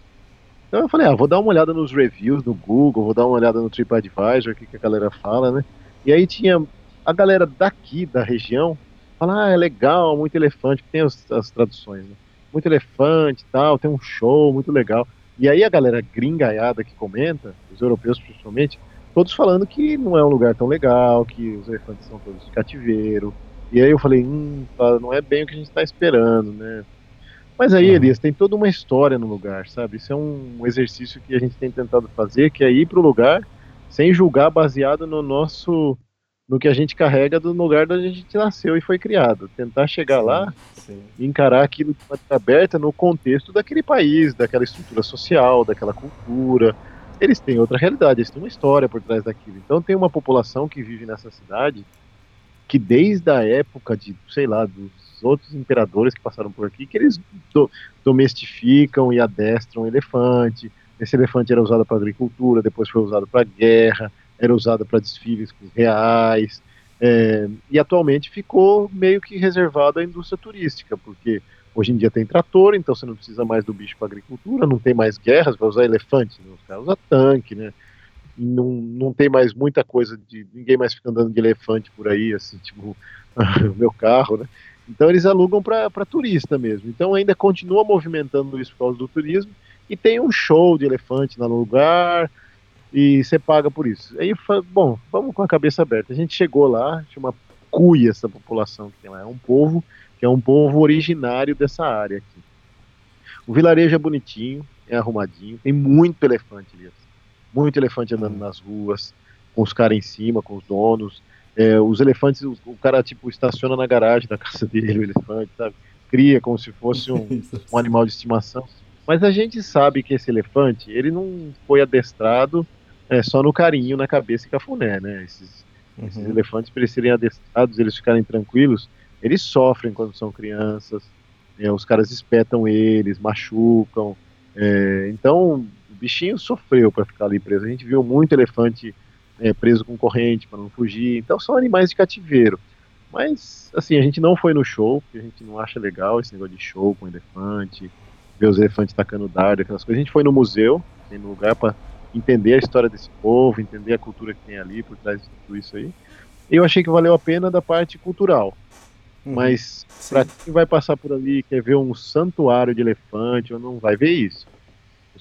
Então eu falei, ah, vou dar uma olhada nos reviews no Google, vou dar uma olhada no TripAdvisor, o que, que a galera fala, né? E aí tinha a galera daqui, da região, fala, ah, é legal, muito elefante, tem as, as traduções, né? Muito elefante tal, tem um show, muito legal. E aí a galera gringaiada que comenta, os europeus principalmente, todos falando que não é um lugar tão legal, que os elefantes são todos de cativeiro. E aí eu falei, hum, não é bem o que a gente está esperando, né? Mas aí, Elias, tem toda uma história no lugar, sabe? Isso é um exercício que a gente tem tentado fazer, que é ir para o lugar sem julgar baseado no nosso no que a gente carrega do lugar onde a gente nasceu e foi criado. Tentar chegar sim, lá sim. e encarar aquilo de maneira aberta no contexto daquele país, daquela estrutura social, daquela cultura. Eles têm outra realidade, eles têm uma história por trás daquilo. Então tem uma população que vive nessa cidade que desde a época de, sei lá, dos outros imperadores que passaram por aqui, que eles do, domestificam e adestram elefante. Esse elefante era usado para agricultura, depois foi usado para guerra, era usado para desfiles reais. É, e atualmente ficou meio que reservado à indústria turística, porque hoje em dia tem trator, então você não precisa mais do bicho para agricultura, não tem mais guerras, vai usar elefante, né? os caras usam tanque, né? Não, não tem mais muita coisa de. ninguém mais fica andando de elefante por aí, assim, tipo, [laughs] o meu carro, né? Então eles alugam para turista mesmo. Então ainda continua movimentando isso por causa do turismo. E tem um show de elefante no lugar e você paga por isso. Aí, bom, vamos com a cabeça aberta. A gente chegou lá, chama Cuia essa população que tem lá. É um povo que é um povo originário dessa área aqui. O vilarejo é bonitinho, é arrumadinho, tem muito elefante ali. Muito elefante andando nas ruas. com os caras em cima, com os donos. É, os elefantes, o, o, cara tipo estaciona na garagem da [laughs] casa dele, o elefante, sabe? Cria como se fosse um, um animal de estimação. Mas a gente sabe que esse elefante, ele não foi adestrado é, só no carinho, na cabeça e cafuné, né? Esses, uhum. esses elefantes, para eles serem adestrados, eles ficarem tranquilos, eles sofrem quando são crianças, é, os caras espetam eles, machucam. É, então, o bichinho sofreu para ficar ali preso. A gente viu muito elefante é, preso com corrente para não fugir. Então, são animais de cativeiro. Mas, assim, a gente não foi no show, porque a gente não acha legal esse negócio de show com elefante, ver os elefantes tacando dardo, aquelas coisas. A gente foi no museu, tem um lugar para entender a história desse povo, entender a cultura que tem ali por trás de tudo isso aí. Eu achei que valeu a pena da parte cultural. Uhum, Mas para quem vai passar por ali quer ver um santuário de elefante, ou não vai ver isso.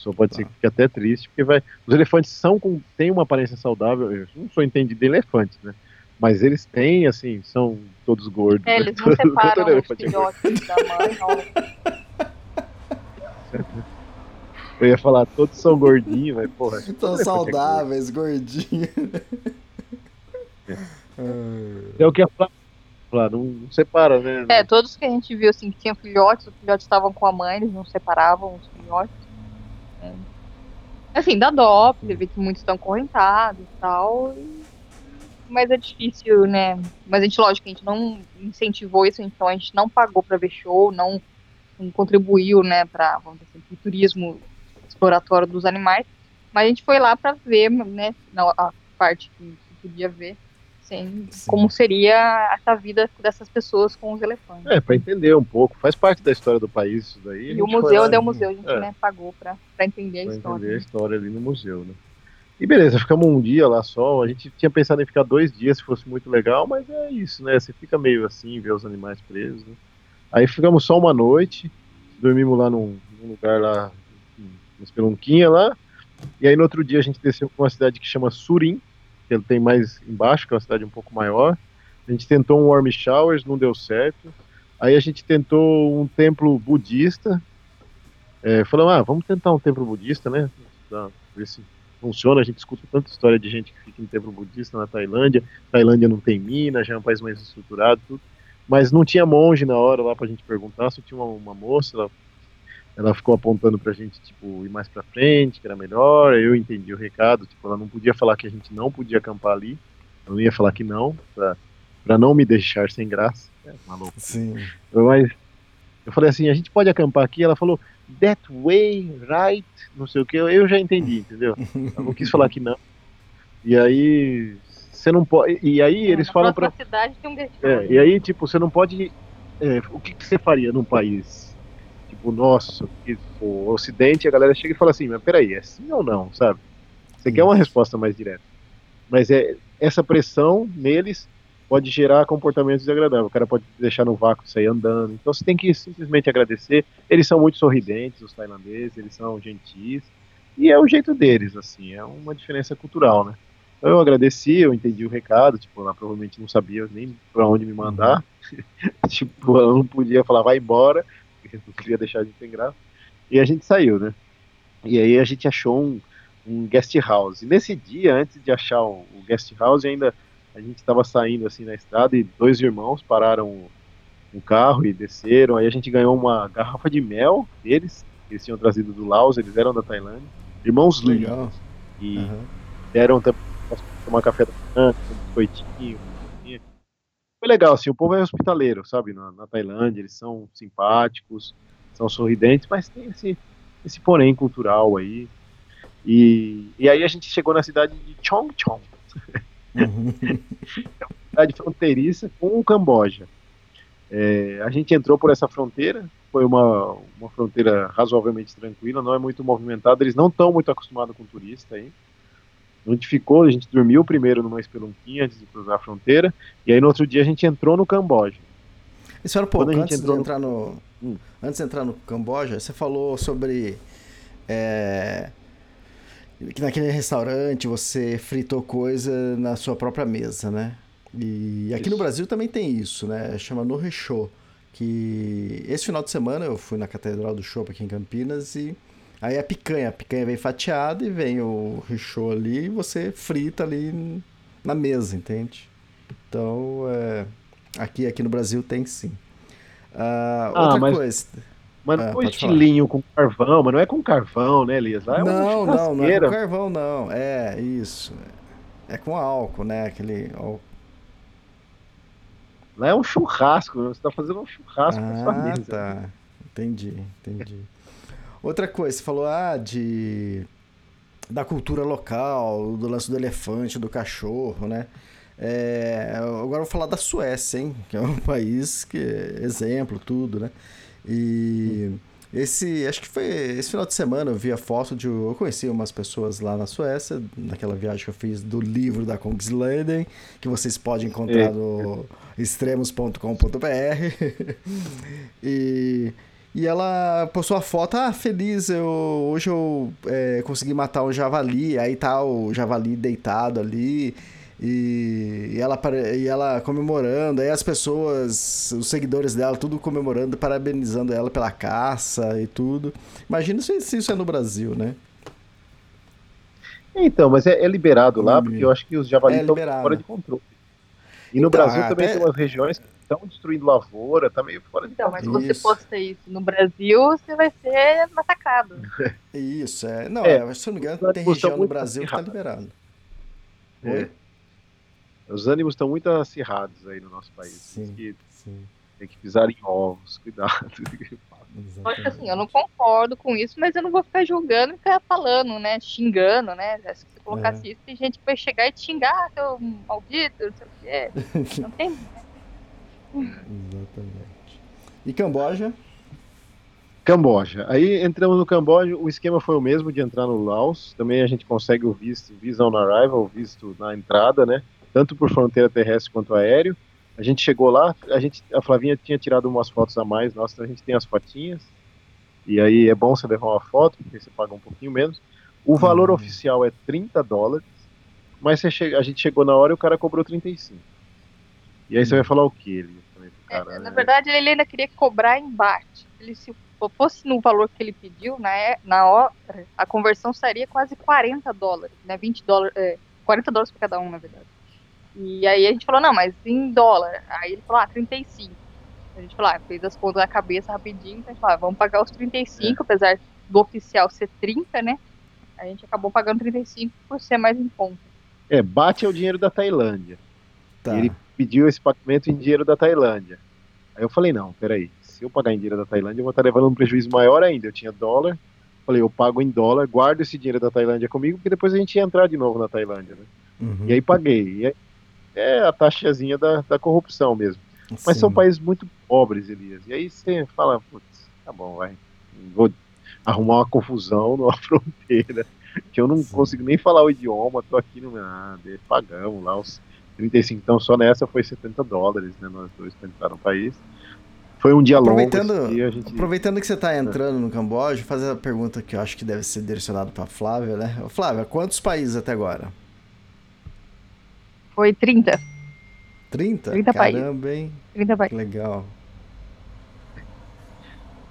Pessoa pode tá. ser que fique até triste, porque vai. Os elefantes são com têm uma aparência saudável. Eu não sou entendido de elefantes, né? Mas eles têm, assim, são todos gordos. É, eles não separam os filhotes da mãe, não. Eu ia falar, todos são gordinhos, mas porra. São saudáveis, é gordinhos. É. é o que a Flávia não, não separa, né? É, todos que a gente viu assim, que tinham filhotes, os filhotes estavam com a mãe, eles não separavam os filhotes. É. Assim, dá dó, porque vê que muitos estão correntados e tal. Mas é difícil, né? Mas a gente, lógico, a gente não incentivou isso, então a gente não pagou pra ver show, não, não contribuiu, né, pra, vamos dizer assim, turismo exploratório dos animais. Mas a gente foi lá para ver, né, a parte que, que podia ver, assim, como seria essa vida dessas pessoas com os elefantes. É, para entender um pouco. Faz parte da história do país isso daí. E o museu, deu o museu, a gente é. né, pagou para entender pra a história. entender a história ali no museu, né. E beleza, ficamos um dia lá só. A gente tinha pensado em ficar dois dias se fosse muito legal, mas é isso, né? Você fica meio assim, ver os animais presos. Né? Aí ficamos só uma noite, dormimos lá num, num lugar lá uma espelunquinha lá. E aí no outro dia a gente desceu para uma cidade que chama Surim, ele tem mais embaixo, que é uma cidade um pouco maior. A gente tentou um warm showers, não deu certo. Aí a gente tentou um templo budista. É, falamos, ah, vamos tentar um templo budista, né? Ver se funciona. A gente escuta tanta história de gente que fica em templo budista na Tailândia. Tailândia não tem mina, já é um país mais estruturado, tudo. Mas não tinha monge na hora lá pra gente perguntar, só tinha uma, uma moça, ela ela ficou apontando pra gente, tipo, ir mais pra frente, que era melhor, eu entendi o recado, tipo, ela não podia falar que a gente não podia acampar ali, ela não ia falar que não, pra, pra não me deixar sem graça, é maluco. Sim. Mas eu falei assim, a gente pode acampar aqui, ela falou, that way, right, não sei o que, eu já entendi, entendeu? Ela não quis falar que não. E aí, você não pode, e aí eles falam pra... cidade tem um é, e aí, tipo, você não pode, é, o que, que você faria num país tipo, nossa, o Ocidente, a galera chega e fala assim, mas peraí, é sim ou não, sabe? Você quer uma resposta mais direta. Mas é essa pressão neles pode gerar comportamentos desagradáveis. O cara pode deixar no vácuo sair andando. Então você tem que simplesmente agradecer. Eles são muito sorridentes, os tailandeses, eles são gentis. E é o jeito deles, assim, é uma diferença cultural, né? Então eu agradeci, eu entendi o recado, tipo, ela provavelmente não sabia nem para onde me mandar. [laughs] tipo, ela não podia falar, vai embora porque não queria deixar de sem graça. E a gente saiu, né? E aí a gente achou um, um guest house. E nesse dia, antes de achar o, o guest house, ainda a gente estava saindo assim na estrada e dois irmãos pararam um carro e desceram. Aí a gente ganhou uma garrafa de mel deles, que eles tinham trazido do Laos, eles eram da Tailândia. Irmãos lindos. E uhum. deram também tomar café da manhã, um biscoitinho, foi legal, assim, o povo é hospitaleiro, sabe, na, na, Tailândia, eles são simpáticos, são sorridentes, mas tem esse, esse porém cultural aí. E, e aí a gente chegou na cidade de Chongchong, uhum. [laughs] é uma cidade fronteiriça com o Camboja. É, a gente entrou por essa fronteira, foi uma, uma fronteira razoavelmente tranquila, não é muito movimentada, eles não estão muito acostumados com turista aí onde ficou, a gente dormiu primeiro numa espelunquinha antes de cruzar a fronteira, e aí no outro dia a gente entrou no Camboja. E senhora, pô, antes de entrar no... no... Hum, antes de entrar no Camboja, você falou sobre é, que naquele restaurante você fritou coisa na sua própria mesa, né? E aqui isso. no Brasil também tem isso, né? Chama No Rechô. Que esse final de semana eu fui na Catedral do Chopp aqui em Campinas e Aí a picanha, a picanha vem fatiada e vem o richô ali e você frita ali na mesa, entende? Então, é, aqui, aqui no Brasil tem sim. Uh, ah, outra mas, coisa. Mas não foi estilinho falar. com carvão, mas não é com carvão, né, Elias? Lá é não, não, não é com carvão, não. É isso. É com álcool, né? Aquele álcool. Lá é um churrasco, você está fazendo um churrasco ah, com sua mesa. Tá. Entendi, entendi. Outra coisa, você falou ah, de da cultura local, do lance do elefante, do cachorro, né? É, agora eu vou falar da Suécia, hein? Que é um [laughs] país que é exemplo, tudo, né? E esse, acho que foi esse final de semana eu vi a foto de. Eu conheci umas pessoas lá na Suécia, naquela viagem que eu fiz do livro da Kongsleden, que vocês podem encontrar no extremos.com.br. [laughs] e. E ela postou a foto, ah, feliz, eu, hoje eu é, consegui matar um javali, aí tá o javali deitado ali, e, e, ela, e ela comemorando, aí as pessoas, os seguidores dela, tudo comemorando, parabenizando ela pela caça e tudo. Imagina se, se isso é no Brasil, né? Então, mas é, é liberado lá, porque eu acho que os javalis é estão fora de controle. E no então, Brasil também tem umas regiões que estão destruindo lavoura, tá meio fora de Então, mas se você posta isso no Brasil, você vai ser massacrado. [laughs] Isso, é. Não, é, é, se não me engano, tem região no Brasil que tá liberado. É. Oi? Os ânimos estão muito acirrados aí no nosso país. Sim, que sim. Tem que pisar em ovos, [laughs] cuidado. Acho assim, eu não concordo com isso, mas eu não vou ficar julgando e ficar falando, né? Xingando, né? Se você colocasse é. isso, tem gente que vai chegar e te xingar, ah, seu maldito, não sei o quê. [laughs] Não tem. Exatamente. E Camboja? Camboja. Aí entramos no Camboja, o esquema foi o mesmo de entrar no Laos. Também a gente consegue o visto, visa on arrival, visto na entrada, né? Tanto por fronteira terrestre quanto aéreo. A gente chegou lá, a gente, a Flavinha tinha tirado umas fotos a mais, nossa, a gente tem as fotinhas. E aí é bom você levar uma foto, porque você paga um pouquinho menos. O valor uhum. oficial é 30 dólares, mas chega, a gente chegou na hora e o cara cobrou 35. E aí você vai falar o que ele? É, na verdade, ele ainda queria cobrar embate. Ele se fosse no valor que ele pediu, na, é, na hora, a conversão seria quase 40 dólares, né? 20 dólares, é, 40 dólares para cada um, na verdade. E aí a gente falou, não, mas em dólar. Aí ele falou, ah, 35. A gente falou, ah, fez as contas na cabeça rapidinho, então a gente falou, ah, vamos pagar os 35, é. apesar do oficial ser 30, né? A gente acabou pagando 35 por ser mais em conta. É, bate é o dinheiro da Tailândia. Tá. Ele pediu esse pagamento em dinheiro da Tailândia. Aí eu falei, não, peraí, se eu pagar em dinheiro da Tailândia, eu vou estar levando um prejuízo maior ainda. Eu tinha dólar, falei, eu pago em dólar, guardo esse dinheiro da Tailândia comigo, porque depois a gente ia entrar de novo na Tailândia, né? Uhum. E aí paguei. E aí, é a taxazinha da, da corrupção mesmo. Sim. Mas são países muito pobres, Elias. E aí você fala, putz, tá bom, vai. Vou arrumar uma confusão [laughs] numa fronteira, que eu não Sim. consigo nem falar o idioma, tô aqui no. Ah, pagamos lá os 35, então só nessa foi 70 dólares, né? Nós dois para entrar no país. Foi um dia aproveitando, longo. Dia, gente... Aproveitando que você está entrando no Camboja, fazer a pergunta que eu acho que deve ser direcionada para Flávia, né? Flávia, quantos países até agora? Foi 30. 30? 30 Caramba, países. hein? 30 países. Legal.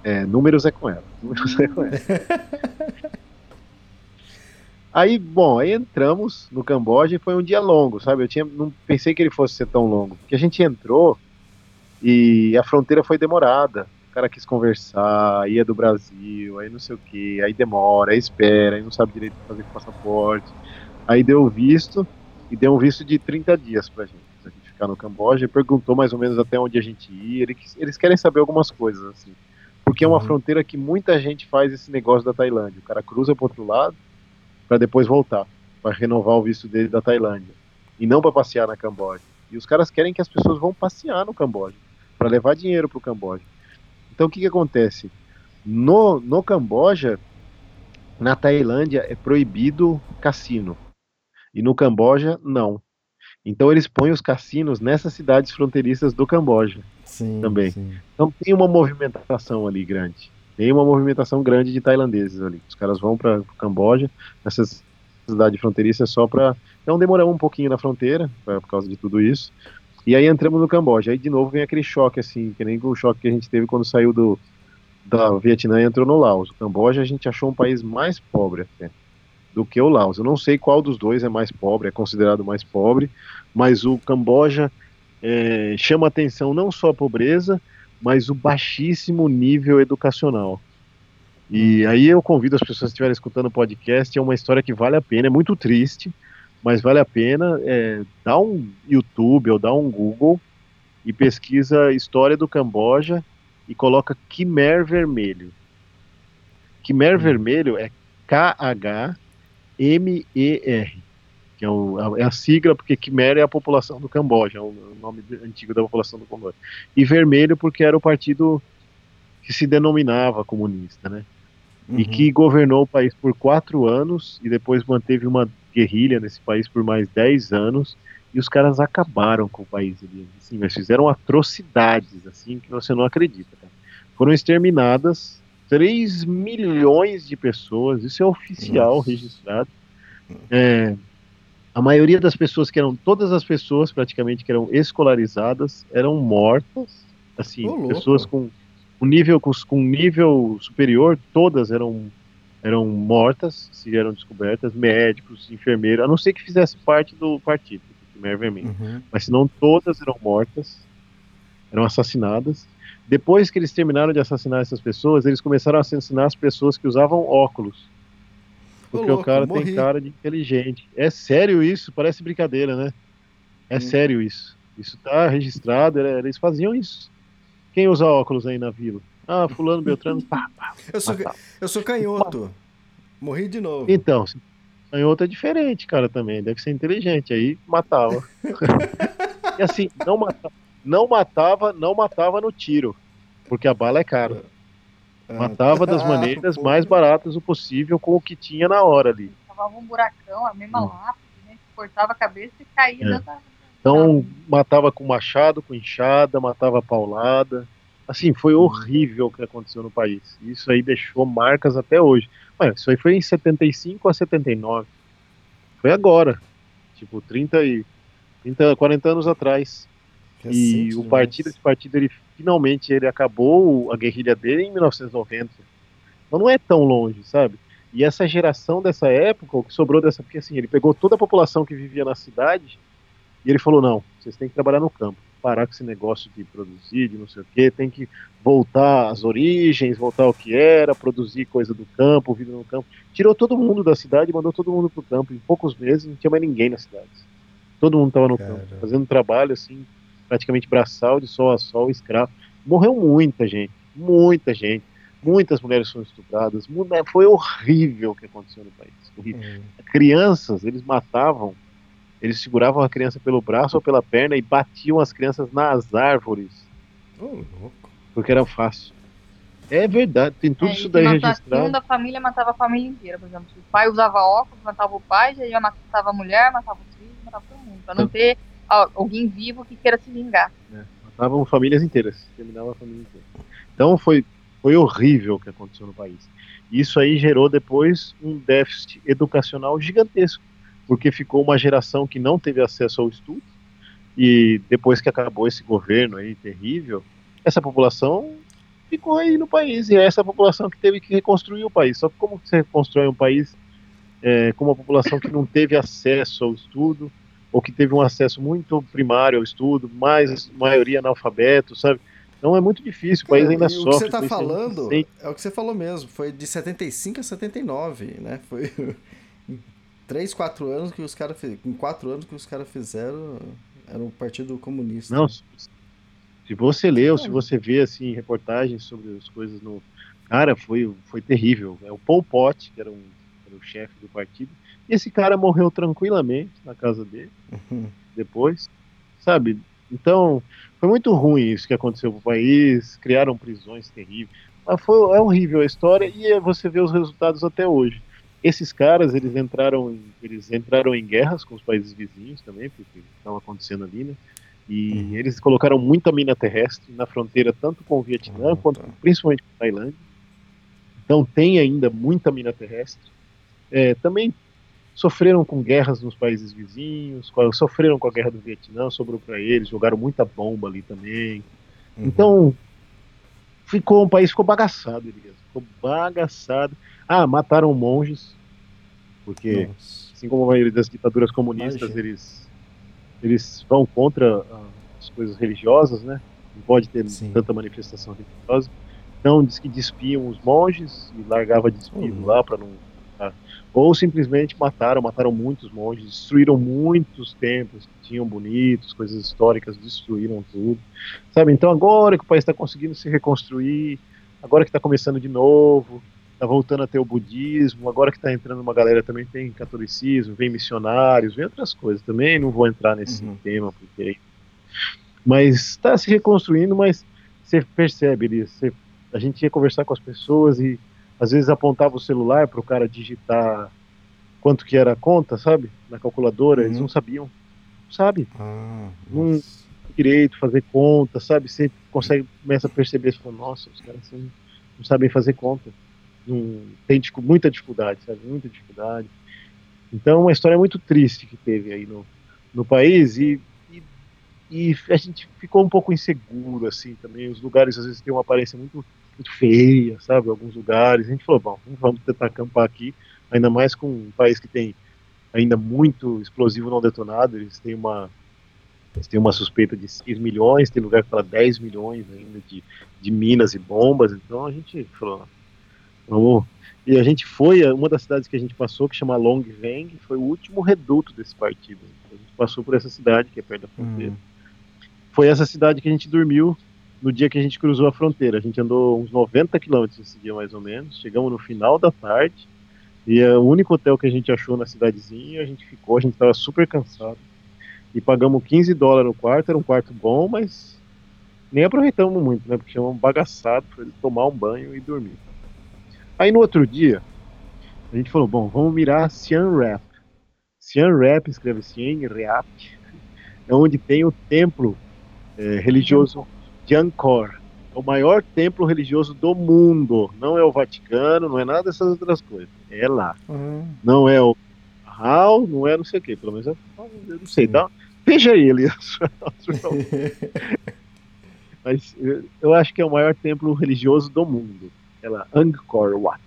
É, números é com ela. [laughs] Números é com ela. Aí, bom, aí entramos no Camboja e foi um dia longo, sabe? Eu tinha, não pensei que ele fosse ser tão longo. Porque a gente entrou e a fronteira foi demorada. O cara quis conversar, ia do Brasil, aí não sei o que, aí demora, aí espera, aí não sabe direito fazer com passaporte. Aí deu o visto e deu um visto de 30 dias pra gente, pra gente ficar no Camboja. E perguntou mais ou menos até onde a gente ia. Eles, eles querem saber algumas coisas, assim. Porque é uma uhum. fronteira que muita gente faz esse negócio da Tailândia. O cara cruza pro outro lado para depois voltar, para renovar o visto dele da Tailândia, e não para passear na Camboja. E os caras querem que as pessoas vão passear no Camboja, para levar dinheiro para o Camboja. Então o que, que acontece? No, no Camboja, na Tailândia é proibido cassino, e no Camboja não. Então eles põem os cassinos nessas cidades fronteiriças do Camboja sim, também. Sim. Então tem uma movimentação ali grande tem uma movimentação grande de tailandeses ali. Os caras vão para o Camboja, nessa cidade fronteiriça, só para. Então demoramos um pouquinho na fronteira, pra, por causa de tudo isso. E aí entramos no Camboja. Aí de novo vem aquele choque, assim, que nem o choque que a gente teve quando saiu do, da Vietnã entrou no Laos. O Camboja a gente achou um país mais pobre até do que o Laos. Eu não sei qual dos dois é mais pobre, é considerado mais pobre, mas o Camboja é, chama atenção não só a pobreza, mas o baixíssimo nível educacional. E aí eu convido as pessoas que estiverem escutando o podcast, é uma história que vale a pena, é muito triste, mas vale a pena. É, dá um YouTube ou dá um Google e pesquisa História do Camboja e coloca Khmer Vermelho. Khmer hum. Vermelho é K-H MER, que é, o, é, a sigla porque Khmer é a população do Camboja, é o nome antigo da população do Camboja. E vermelho porque era o partido que se denominava comunista, né? Uhum. E que governou o país por quatro anos e depois manteve uma guerrilha nesse país por mais dez anos e os caras acabaram com o país ali. Assim, eles fizeram atrocidades assim que você não acredita. Cara. Foram exterminadas 3 milhões de pessoas, isso é oficial Nossa. registrado. É, a maioria das pessoas que eram, todas as pessoas praticamente que eram escolarizadas eram mortas, assim, pessoas com um nível com, com nível superior, todas eram eram mortas, se eram descobertas, médicos, enfermeiros, a não ser que fizesse parte do partido, do Vermelho, uhum. mas senão todas eram mortas, eram assassinadas. Depois que eles terminaram de assassinar essas pessoas, eles começaram a assassinar as pessoas que usavam óculos. Porque louco, o cara morri. tem cara de inteligente. É sério isso? Parece brincadeira, né? É hum. sério isso. Isso tá registrado, eles faziam isso. Quem usa óculos aí na vila? Ah, fulano, Beltrano, [laughs] pá, pá. Eu sou, eu sou canhoto. Morri de novo. Então, canhoto é diferente, cara, também. Deve ser inteligente. Aí matava. [laughs] e assim, não matava não matava, não matava no tiro, porque a bala é cara. Ah, matava das ah, maneiras mais baratas o possível com o que tinha na hora ali. Cavava um buracão, a mesma hum. lápide, né? Cortava a cabeça e caía é. da... Então matava com machado, com enxada, matava paulada. Assim, foi horrível o que aconteceu no país. Isso aí deixou marcas até hoje. Mas isso aí foi em 75 a 79. Foi agora. Tipo, 30 e 30, 40 anos atrás. Recente, e o partido, esse partido, ele finalmente ele acabou a guerrilha dele em 1990. Então não é tão longe, sabe? E essa geração dessa época, o que sobrou dessa, porque assim, ele pegou toda a população que vivia na cidade e ele falou: não, vocês têm que trabalhar no campo, parar com esse negócio de produzir, de não sei o quê, tem que voltar às origens, voltar ao que era, produzir coisa do campo, vida no campo. Tirou todo mundo da cidade mandou todo mundo pro campo. Em poucos meses não tinha mais ninguém na cidade. Todo mundo estava no Cara. campo, fazendo trabalho assim praticamente braçal de sol a sol, escravo. Morreu muita gente, muita gente. Muitas mulheres foram estupradas. Foi horrível o que aconteceu no país. Uhum. Crianças, eles matavam, eles seguravam a criança pelo braço ou pela perna e batiam as crianças nas árvores. Oh, porque era fácil. É verdade, tem tudo é, isso daí registrado. Da família matava a família inteira, por exemplo. Se o pai usava óculos, matava o pai, já matava a mulher, matava os filhos, matava todo mundo. Pra não ter alguém vivo que queira se vingar. É, matavam famílias inteiras, terminavam a família inteira. Então foi, foi horrível o que aconteceu no país. Isso aí gerou depois um déficit educacional gigantesco, porque ficou uma geração que não teve acesso ao estudo, e depois que acabou esse governo aí terrível, essa população ficou aí no país, e é essa população que teve que reconstruir o país. Só que como você reconstrói um país é, com uma população que não teve acesso ao estudo, ou que teve um acesso muito primário ao estudo, mais maioria analfabeto, sabe? Então é muito difícil, o país ainda sofre. O que você está falando é o que você falou mesmo, foi de 75 a 79, né? Foi [laughs] em 3, 4 anos que os caras em 4 anos que os caras fizeram, era o Partido Comunista. Não, se você leu, se você vê assim reportagens sobre as coisas no cara, foi foi terrível. É o Pol Pot, que era, um, era o chefe do partido, esse cara morreu tranquilamente na casa dele, uhum. depois, sabe? Então, foi muito ruim isso que aconteceu o país, criaram prisões terríveis. Mas foi, é horrível a história e é, você vê os resultados até hoje. Esses caras, eles entraram, em, eles entraram em guerras com os países vizinhos também, porque estava acontecendo ali, né? E uhum. eles colocaram muita mina terrestre na fronteira, tanto com o Vietnã, uhum, quanto principalmente com a Tailândia. Então tem ainda muita mina terrestre. É, também sofreram com guerras nos países vizinhos, sofreram com a guerra do Vietnã, sobrou para eles, jogaram muita bomba ali também. Uhum. Então, ficou um país ficou bagaçado, Elias. Ficou bagaçado. Ah, mataram monges, porque Nossa. assim como a maioria das ditaduras comunistas, eles eles vão contra ah, as coisas religiosas, né? Não pode ter Sim. tanta manifestação religiosa. Então diz que despiam os monges e largava despio uhum. lá para não tá? Ou simplesmente mataram, mataram muitos monges, destruíram muitos templos que tinham bonitos, coisas históricas, destruíram tudo, sabe? Então agora que o país está conseguindo se reconstruir, agora que está começando de novo, está voltando a ter o budismo, agora que está entrando uma galera também tem catolicismo, vem missionários, vem outras coisas também, não vou entrar nesse uhum. tema porque mas está se reconstruindo, mas você percebe, ali, você, a gente ia conversar com as pessoas e às vezes apontava o celular para o cara digitar quanto que era a conta, sabe? Na calculadora, uhum. eles não sabiam. Sabe? Ah, não direito fazer conta, sabe? Você consegue, começa a perceber, você fala, nossa, os caras assim, não sabem fazer conta. Não, tem muita dificuldade, sabe? Muita dificuldade. Então, uma história muito triste que teve aí no, no país e, e, e a gente ficou um pouco inseguro, assim, também. Os lugares, às vezes, têm uma aparência muito muito feia, sabe? Alguns lugares. A gente falou, bom, vamos tentar acampar aqui, ainda mais com um país que tem ainda muito explosivo não detonado. Eles têm uma, eles têm uma suspeita de 6 milhões, tem lugar que fala 10 milhões ainda de, de minas e bombas. Então a gente falou, vamos. E a gente foi, uma das cidades que a gente passou, que chama Long Veng, foi o último reduto desse partido. A gente passou por essa cidade, que é perto da fronteira. Hum. Foi essa cidade que a gente dormiu no dia que a gente cruzou a fronteira. A gente andou uns 90 quilômetros esse dia, mais ou menos. Chegamos no final da tarde. E é o único hotel que a gente achou na cidadezinha. A gente ficou, a gente estava super cansado. E pagamos 15 dólares no quarto. Era um quarto bom, mas nem aproveitamos muito, né? Porque chamamos bagaçado para ele tomar um banho e dormir. Aí no outro dia, a gente falou: bom, vamos mirar Siam Rap. Siam Rap, escreve Siam Rap, [laughs] é onde tem o templo é, religioso Angkor. É o maior templo religioso do mundo. Não é o Vaticano, não é nada dessas outras coisas. É lá. Uhum. Não é o Hall, não é não sei o que. Pelo menos eu, eu não sei. Dá, veja ele. [laughs] [laughs] Mas eu acho que é o maior templo religioso do mundo. É lá, Angkor Wat.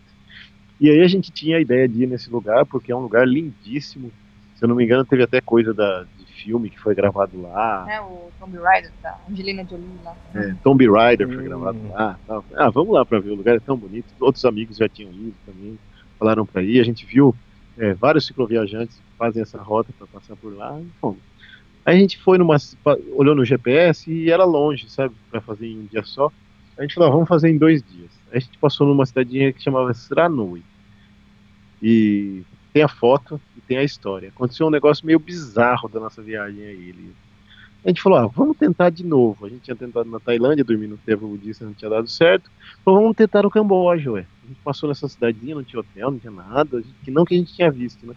E aí a gente tinha a ideia de ir nesse lugar, porque é um lugar lindíssimo. Se eu não me engano, teve até coisa da, filme que foi gravado lá. É, o Tomb Raider, da Angelina Jolie lá. É, Tomb Raider foi gravado hum. lá. Tal. Ah, vamos lá para ver, o lugar é tão bonito. Outros amigos já tinham ido também, falaram para ir. A gente viu é, vários cicloviajantes fazem essa rota para passar por lá e fomos. Aí a gente foi numa. olhou no GPS e era longe, sabe, para fazer em um dia só. A gente falou, ah, vamos fazer em dois dias. Aí a gente passou numa cidadinha que chamava Sranui. E tem a foto tem a história. Aconteceu um negócio meio bizarro da nossa viagem aí. Ele... A gente falou, ah, vamos tentar de novo. A gente tinha tentado na Tailândia, dormir no templo budista, não tinha dado certo. Falou, vamos tentar no Camboja, ué. A gente passou nessa cidadezinha, não tinha hotel, não tinha nada, que não que a gente tinha visto, né?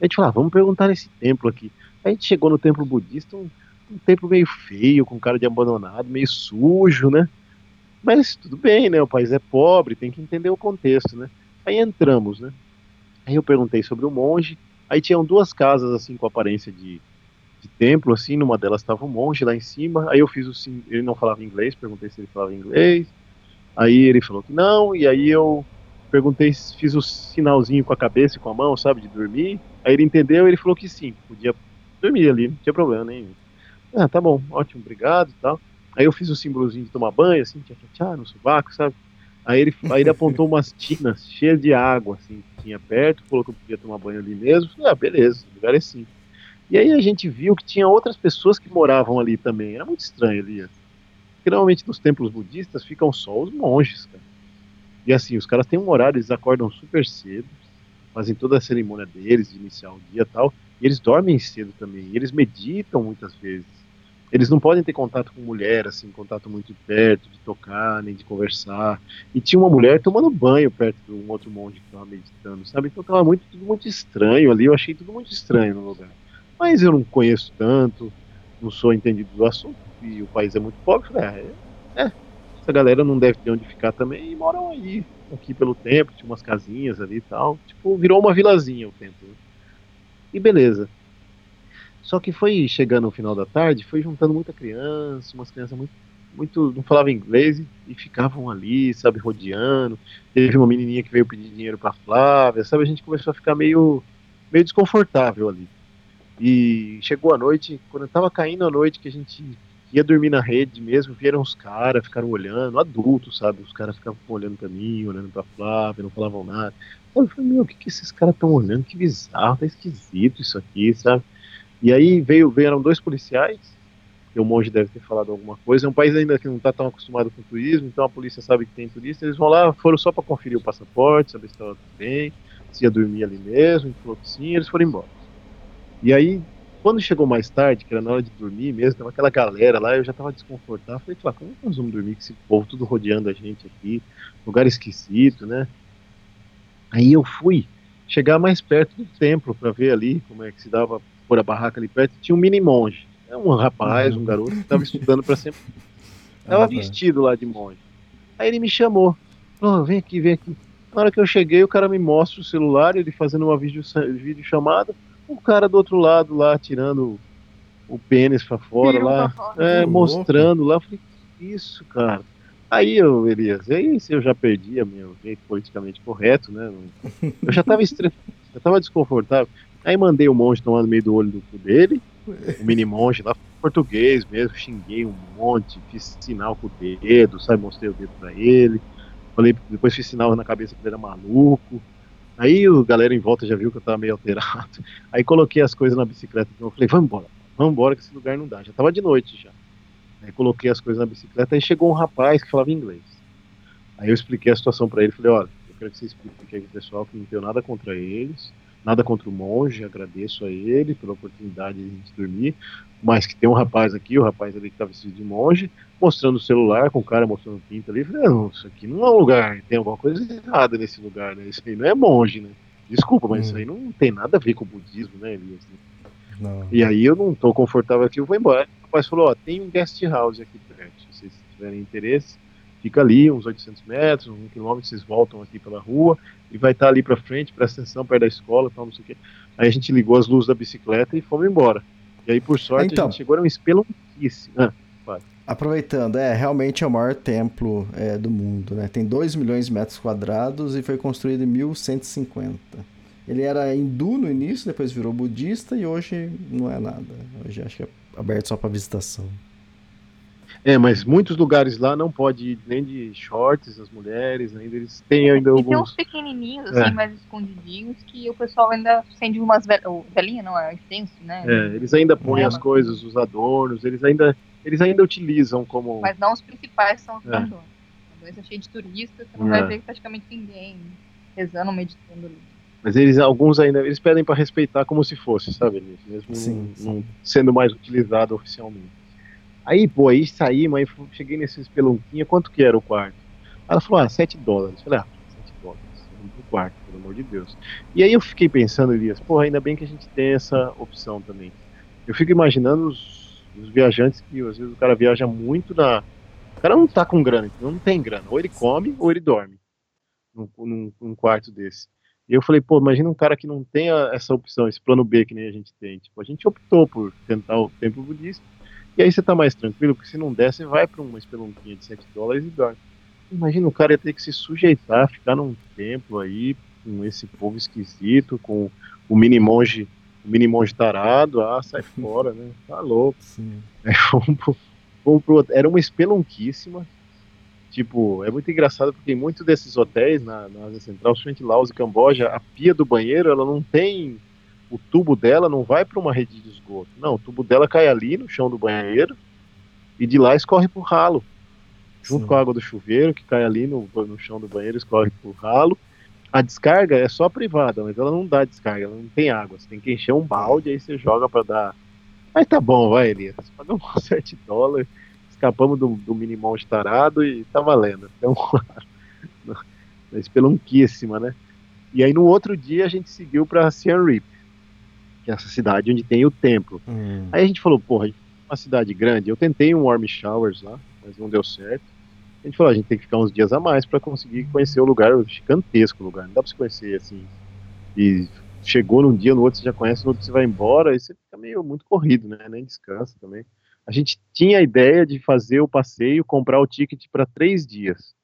A gente falou, ah, vamos perguntar nesse templo aqui. A gente chegou no templo budista, um, um templo meio feio, com cara de abandonado, meio sujo, né? Mas tudo bem, né? O país é pobre, tem que entender o contexto, né? Aí entramos, né? Aí eu perguntei sobre o monge. Aí tinham duas casas assim com aparência de, de templo, assim, numa delas estava um monge lá em cima. Aí eu fiz o sim, ele não falava inglês, perguntei se ele falava inglês. Aí ele falou que não, e aí eu perguntei, fiz o sinalzinho com a cabeça e com a mão, sabe, de dormir. Aí ele entendeu, e ele falou que sim, podia dormir ali, não tinha problema nenhum. Ah, tá bom, ótimo, obrigado e tal. Aí eu fiz o símbolozinho de tomar banho, assim, tchá, tchá, tchá, no sovaco, sabe? Aí ele, aí ele apontou umas tinas cheias de água, assim, que tinha perto, falou que eu podia tomar banho ali mesmo. Falei, ah, beleza, o lugar é assim. E aí a gente viu que tinha outras pessoas que moravam ali também. Era muito estranho ali. Porque normalmente nos templos budistas ficam só os monges, cara. E assim, os caras têm um horário, eles acordam super cedo, fazem toda a cerimônia deles, de iniciar o dia e tal. E eles dormem cedo também. E eles meditam muitas vezes eles não podem ter contato com mulher, assim, contato muito perto, de tocar, nem de conversar. E tinha uma mulher tomando banho perto de um outro monge que estava meditando, sabe? Então estava muito, tudo muito estranho ali, eu achei tudo muito estranho no lugar. Mas eu não conheço tanto, não sou entendido do assunto, e o país é muito pobre. Falei, ah, é, é, essa galera não deve ter onde ficar também, e moram aí, aqui pelo tempo, tinha umas casinhas ali e tal. Tipo, virou uma vilazinha o templo. Né? E beleza. Só que foi chegando no final da tarde, foi juntando muita criança, umas crianças muito muito não falavam inglês e, ficavam ali, sabe, rodeando. Teve uma menininha que veio pedir dinheiro para Flávia, sabe? A gente começou a ficar meio, meio desconfortável ali. E chegou a noite, quando estava caindo a noite, que a gente ia dormir na rede mesmo, vieram os caras, ficaram olhando, adultos, sabe? Os caras ficavam olhando para mim, olhando para Flávia, não falavam nada. Eu falei, meu, o que, que esses caras estão olhando? Que bizarro, tá esquisito isso aqui, sabe? E aí veio, vieram dois policiais, que o monge deve ter falado alguma coisa. É um país ainda que não está tão acostumado com turismo, então a polícia sabe que tem turista. Eles vão lá, foram só para conferir o passaporte, saber se estava tudo bem, se ia dormir ali mesmo, falou que sim, eles foram embora. E aí, quando chegou mais tarde, que era na hora de dormir mesmo, tava aquela galera lá, eu já estava desconfortável. Falei, claro, como nós vamos dormir com esse povo tudo rodeando a gente aqui, lugar esquisito, né? Aí eu fui chegar mais perto do templo para ver ali como é que se dava por a barraca ali perto. Tinha um mini monge, é um rapaz, um garoto que estava estudando para sempre. Estava [laughs] vestido lá de monge. Aí ele me chamou, falou: vem aqui, vem aqui. Na hora que eu cheguei, o cara me mostra o celular, ele fazendo uma vídeo, vídeo chamada, o cara do outro lado lá tirando o pênis para fora lá, fora. É, mostrando lá. Eu falei, que isso, cara? Aí eu, Elias, aí eu já perdi a minha jeito politicamente correto, né? Eu já tava estressado, [laughs] já tava desconfortável. Aí mandei o monge tomar no meio do olho do cu dele, o mini monge lá, português mesmo, xinguei um monte, fiz sinal com o dedo, sabe? Mostrei o dedo pra ele. Falei, depois fiz sinal na cabeça que ele era maluco. Aí o galera em volta já viu que eu tava meio alterado. Aí coloquei as coisas na bicicleta. Então eu falei, vamos embora, vamos embora que esse lugar não dá. Já tava de noite já. Aí coloquei as coisas na bicicleta e chegou um rapaz que falava inglês. Aí eu expliquei a situação para ele, falei, olha, eu quero que você explique aqui pessoal que não tenho nada contra eles, nada contra o monge, agradeço a ele pela oportunidade de a gente dormir, mas que tem um rapaz aqui, o rapaz ali que tá vestido de monge, mostrando o celular, com o cara mostrando pinta ali, falei, não, isso aqui não é um lugar, tem alguma coisa errada nesse lugar, né, isso aí não é monge, né, desculpa, mas hum. isso aí não tem nada a ver com o budismo, né, Elias, não. E aí eu não tô confortável aqui, eu vou embora. O rapaz falou, ó, tem um guest house aqui perto, se vocês tiverem interesse, fica ali, uns 800 metros, um quilômetro, vocês voltam aqui pela rua, e vai estar tá ali pra frente, presta atenção, perto da escola, tal, não sei o quê. Aí a gente ligou as luzes da bicicleta e fomos embora. E aí, por sorte, então, a gente chegou, era um espelunquíssimo. Ah, Aproveitando, é, realmente é o maior templo é, do mundo, né? Tem 2 milhões de metros quadrados e foi construído em 1150. Ele era hindu no início, depois virou budista e hoje não é nada. Hoje acho que é aberto só para visitação. É, mas muitos lugares lá não pode ir nem de shorts as mulheres, ainda eles têm ainda e alguns. Tem uns pequenininhos, assim, é. mais escondidinhos, que o pessoal ainda acende umas velhinhas, não, é incenso, né? É, eles ainda põem é, as coisas, os adornos, eles ainda, eles ainda utilizam como... Mas não os principais são os é. adornos. Quando é cheio de turistas, você não vai é. ver praticamente ninguém rezando, meditando ali. Mas eles, alguns ainda, eles pedem para respeitar como se fosse, sabe? Mesmo sim, não, não sendo mais utilizado oficialmente. Aí, pô, aí saí, mas cheguei nesse espelunquinha, quanto que era o quarto? Ela falou, ah, 7 dólares. Eu falei, ah, 7 dólares, pro quarto, pelo amor de Deus. E aí eu fiquei pensando, Elias, pô, ainda bem que a gente tem essa opção também. Eu fico imaginando os, os viajantes que, às vezes, o cara viaja muito na... O cara não tá com grana, não tem grana. Ou ele come, ou ele dorme num, num, num quarto desse. E eu falei, pô, imagina um cara que não tem essa opção, esse plano B que nem a gente tem. Tipo, a gente optou por tentar o templo budista, e aí você tá mais tranquilo, porque se não der, você vai para uma espelunquinha de 7 dólares e dorme. Imagina o cara ia ter que se sujeitar, ficar num templo aí, com esse povo esquisito, com o mini monge, o mini monge tarado, ah, sai [laughs] fora, né? Tá louco. Sim. É, [laughs] fomos pro, fomos pro, era uma espelunquíssima, Tipo, é muito engraçado porque em muitos desses hotéis na, na Ásia Central, principalmente Laos e Camboja, a pia do banheiro, ela não tem. O tubo dela não vai para uma rede de esgoto. Não, o tubo dela cai ali no chão do banheiro e de lá escorre pro ralo. Junto Sim. com a água do chuveiro, que cai ali no, no chão do banheiro, escorre pro ralo. A descarga é só privada, mas ela não dá descarga, ela não tem água. Você tem que encher um balde, aí você joga para dar. Mas tá bom, vai, Elias. Pagamos 7 dólares escapamos do, do minimão estarado e tá valendo. Então, [laughs] uma espelunquíssima, né? E aí no outro dia a gente seguiu para Siem Reap, que é essa cidade onde tem o templo. Hum. Aí a gente falou, porra, uma cidade grande. Eu tentei um warm showers lá, mas não deu certo. A gente falou, a gente tem que ficar uns dias a mais para conseguir conhecer o lugar, o gigantesco lugar. Não dá para você conhecer assim. E chegou num dia, no outro você já conhece, no outro você vai embora, aí você fica meio muito corrido, né? Nem descansa também. a gente tinha a ideia de fazer o passeio, comprar o ticket para três dias.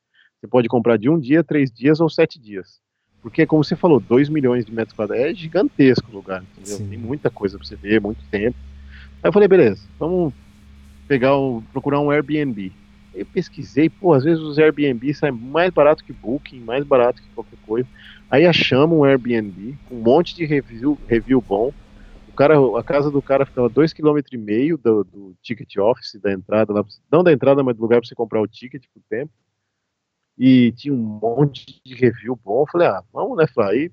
Você pode comprar de um dia, três dias ou sete dias. Porque, como você falou, 2 milhões de metros quadrados é gigantesco o lugar, entendeu? Sim. Tem muita coisa para você ver, muito tempo. Aí eu falei, beleza, vamos pegar o, procurar um Airbnb. Eu pesquisei, pô, às vezes os Airbnb saem mais barato que Booking, mais barato que qualquer coisa. Aí achamos um Airbnb com um monte de review, review bom. O cara, a casa do cara ficava 2,5 km do, do ticket office, da entrada, lá, não da entrada, mas do lugar para você comprar o ticket por tempo. E tinha um monte de review bom. Falei, ah, vamos, né, Flá? Aí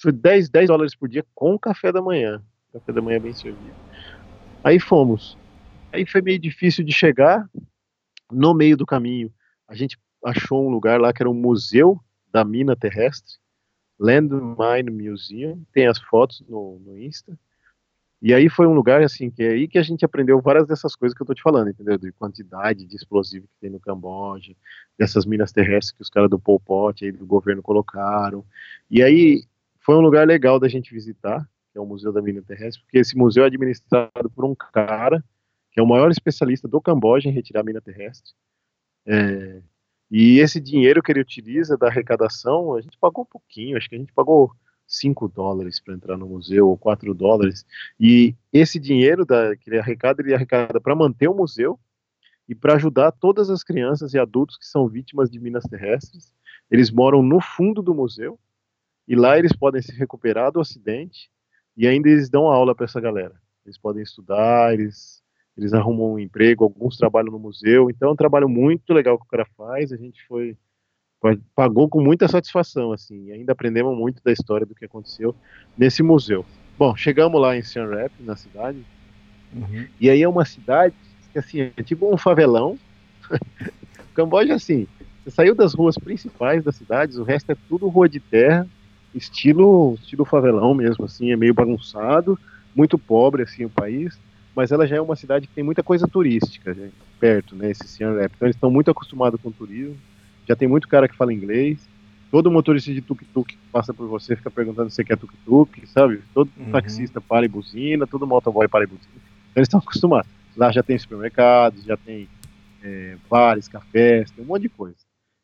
foi 10, 10 dólares por dia com café da manhã. Café da manhã bem servido. Aí fomos. Aí foi meio difícil de chegar. No meio do caminho, a gente achou um lugar lá que era um museu da mina terrestre. Landmine Museum, tem as fotos no, no Insta. E aí foi um lugar assim que é aí que a gente aprendeu várias dessas coisas que eu tô te falando, entendeu? De quantidade de explosivo que tem no Camboja, dessas minas terrestres que os caras do Pol Pot aí do governo colocaram. E aí foi um lugar legal da gente visitar, que é o Museu da Mina Terrestre, porque esse museu é administrado por um cara que é o maior especialista do Camboja em retirar mina terrestre. É, e esse dinheiro que ele utiliza da arrecadação, a gente pagou um pouquinho, acho que a gente pagou 5 dólares para entrar no museu, ou 4 dólares. E esse dinheiro da, que ele arrecada, ele arrecada para manter o museu e para ajudar todas as crianças e adultos que são vítimas de minas terrestres. Eles moram no fundo do museu e lá eles podem se recuperar do acidente e ainda eles dão aula para essa galera. Eles podem estudar, eles eles arrumam um emprego, alguns trabalham no museu, então é um trabalho muito legal que o cara faz, a gente foi pagou com muita satisfação, assim, e ainda aprendemos muito da história do que aconteceu nesse museu. Bom, chegamos lá em Siem Reap, na cidade, uhum. e aí é uma cidade que, assim, é tipo um favelão, o [laughs] Camboja, assim, você saiu das ruas principais das cidades, o resto é tudo rua de terra, estilo, estilo favelão mesmo, assim, é meio bagunçado, muito pobre, assim, o país, mas ela já é uma cidade que tem muita coisa turística gente, perto, né? Esse Siem Reap. Então eles estão muito acostumados com o turismo. Já tem muito cara que fala inglês. Todo motorista de tuk-tuk que passa por você fica perguntando se você quer tuk-tuk, sabe? Todo uhum. taxista para e buzina, todo motoboy para e buzina. Então eles estão acostumados. Lá já tem supermercados, já tem é, bares, cafés, tem um monte de coisa.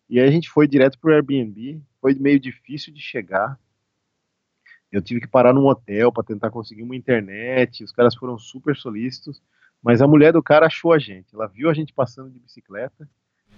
E aí a gente foi direto pro Airbnb. Foi meio difícil de chegar eu tive que parar num hotel para tentar conseguir uma internet. Os caras foram super solícitos. Mas a mulher do cara achou a gente. Ela viu a gente passando de bicicleta,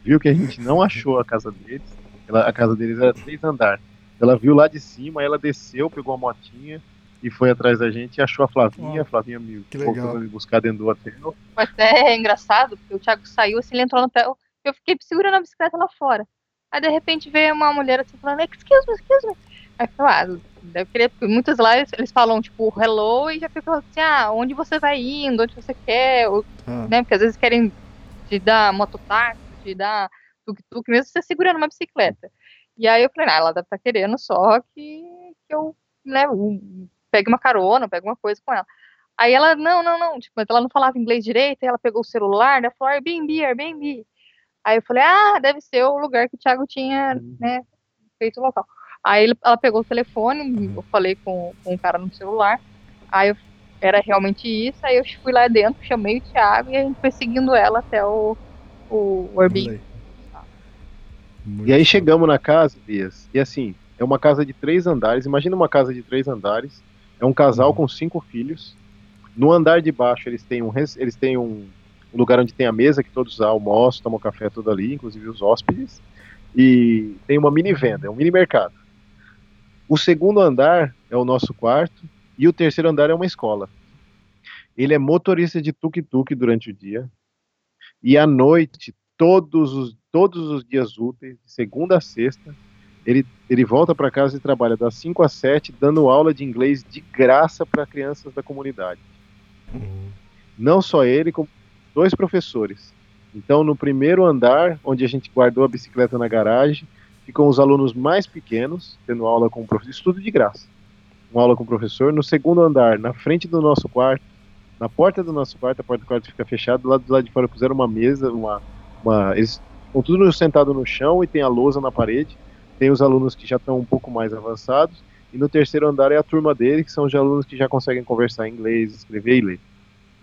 viu que a gente não achou a casa deles. Ela, a casa deles era três andares. Ela viu lá de cima, ela desceu, pegou a motinha e foi atrás da gente e achou a Flavinha. Oh, a Flavinha me voltou me buscar dentro do hotel. Foi até engraçado, porque o Thiago saiu, assim, ele entrou no hotel. Eu fiquei segurando a bicicleta lá fora. Aí de repente veio uma mulher assim falando, excuse me, excuse me. Aí eu falei, ah, deve querer, porque muitas lá eles, eles, falam, tipo, hello, e já ficam assim, ah, onde você vai indo, onde você quer, ou, ah. né, porque às vezes querem te dar mototáxi, te dar tuk-tuk, mesmo você segurando uma bicicleta. E aí eu falei, ah, ela deve estar tá querendo só que, que eu, né, pegue uma carona, pegue uma coisa com ela. Aí ela, não, não, não, tipo, ela não falava inglês direito, aí ela pegou o celular, né, falou Airbnb, Airbnb. Aí eu falei, ah, deve ser o lugar que o Thiago tinha, uhum. né, feito o local. Aí ela pegou o telefone, uhum. eu falei com, com o cara no celular. Aí eu, era realmente isso. Aí eu fui lá dentro, chamei o Thiago e a gente foi seguindo ela até o, o Airbnb. E aí chegamos na casa, Bias, e assim, é uma casa de três andares. Imagina uma casa de três andares. É um casal uhum. com cinco filhos. No andar de baixo eles têm um, eles têm um, um lugar onde tem a mesa que todos almoçam, tomam café tudo ali, inclusive os hóspedes. E tem uma mini venda, é um mini mercado. O segundo andar é o nosso quarto e o terceiro andar é uma escola. Ele é motorista de tuk-tuk durante o dia e à noite, todos os, todos os dias úteis, de segunda a sexta, ele, ele volta para casa e trabalha das 5 às 7, dando aula de inglês de graça para crianças da comunidade. Uhum. Não só ele, como dois professores. Então, no primeiro andar, onde a gente guardou a bicicleta na garagem, ficam os alunos mais pequenos, tendo aula com o professor, estudo de graça. Uma aula com o professor. No segundo andar, na frente do nosso quarto, na porta do nosso quarto, a porta do quarto fica fechada, do lado, do lado de fora puseram uma mesa, uma, uma eles estão tudo sentado no chão e tem a lousa na parede. Tem os alunos que já estão um pouco mais avançados. E no terceiro andar é a turma dele, que são os alunos que já conseguem conversar em inglês, escrever e ler.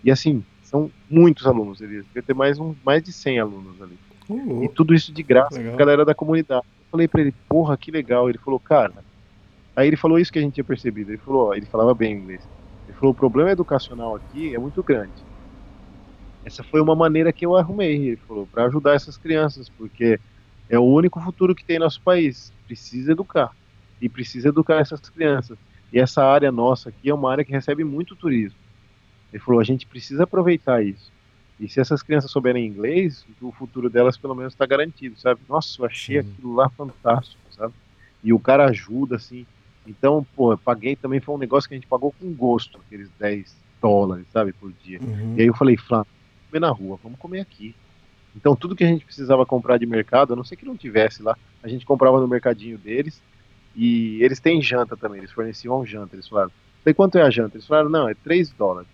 E assim, São muitos alunos, Elias. Deve ter mais, um, mais de 100 alunos ali. Uh, E tudo isso de graça, Legal. a galera da comunidade. Eu falei pra ele, porra, que legal. Ele falou, cara. Aí ele falou isso que a gente tinha percebido. Ele falou, ó, ele falava bem inglês. Falou, o problema educacional aqui é muito grande. Essa foi uma maneira que eu arrumei, ele falou, para ajudar essas crianças, porque é o único futuro que tem em nosso país. Precisa educar. E precisa educar essas crianças. E essa área nossa aqui é uma área que recebe muito turismo. Ele falou, a gente precisa aproveitar isso. E se essas crianças souberem inglês, o futuro delas pelo menos está garantido, sabe? Nossa, eu achei Sim. aquilo lá fantástico, sabe? E o cara ajuda, assim. Então, pô, eu paguei também, foi um negócio que a gente pagou com gosto, aqueles 10 dólares, sabe, por dia. uhum. E aí eu falei, Flá, vamos comer na rua, vamos comer aqui. Então tudo que a gente precisava comprar de mercado, a não ser que não tivesse lá, a gente comprava no mercadinho deles. E eles têm janta também, eles forneciam janta. Eles falaram, sei quanto é a janta? Eles falaram, não, é 3 dólares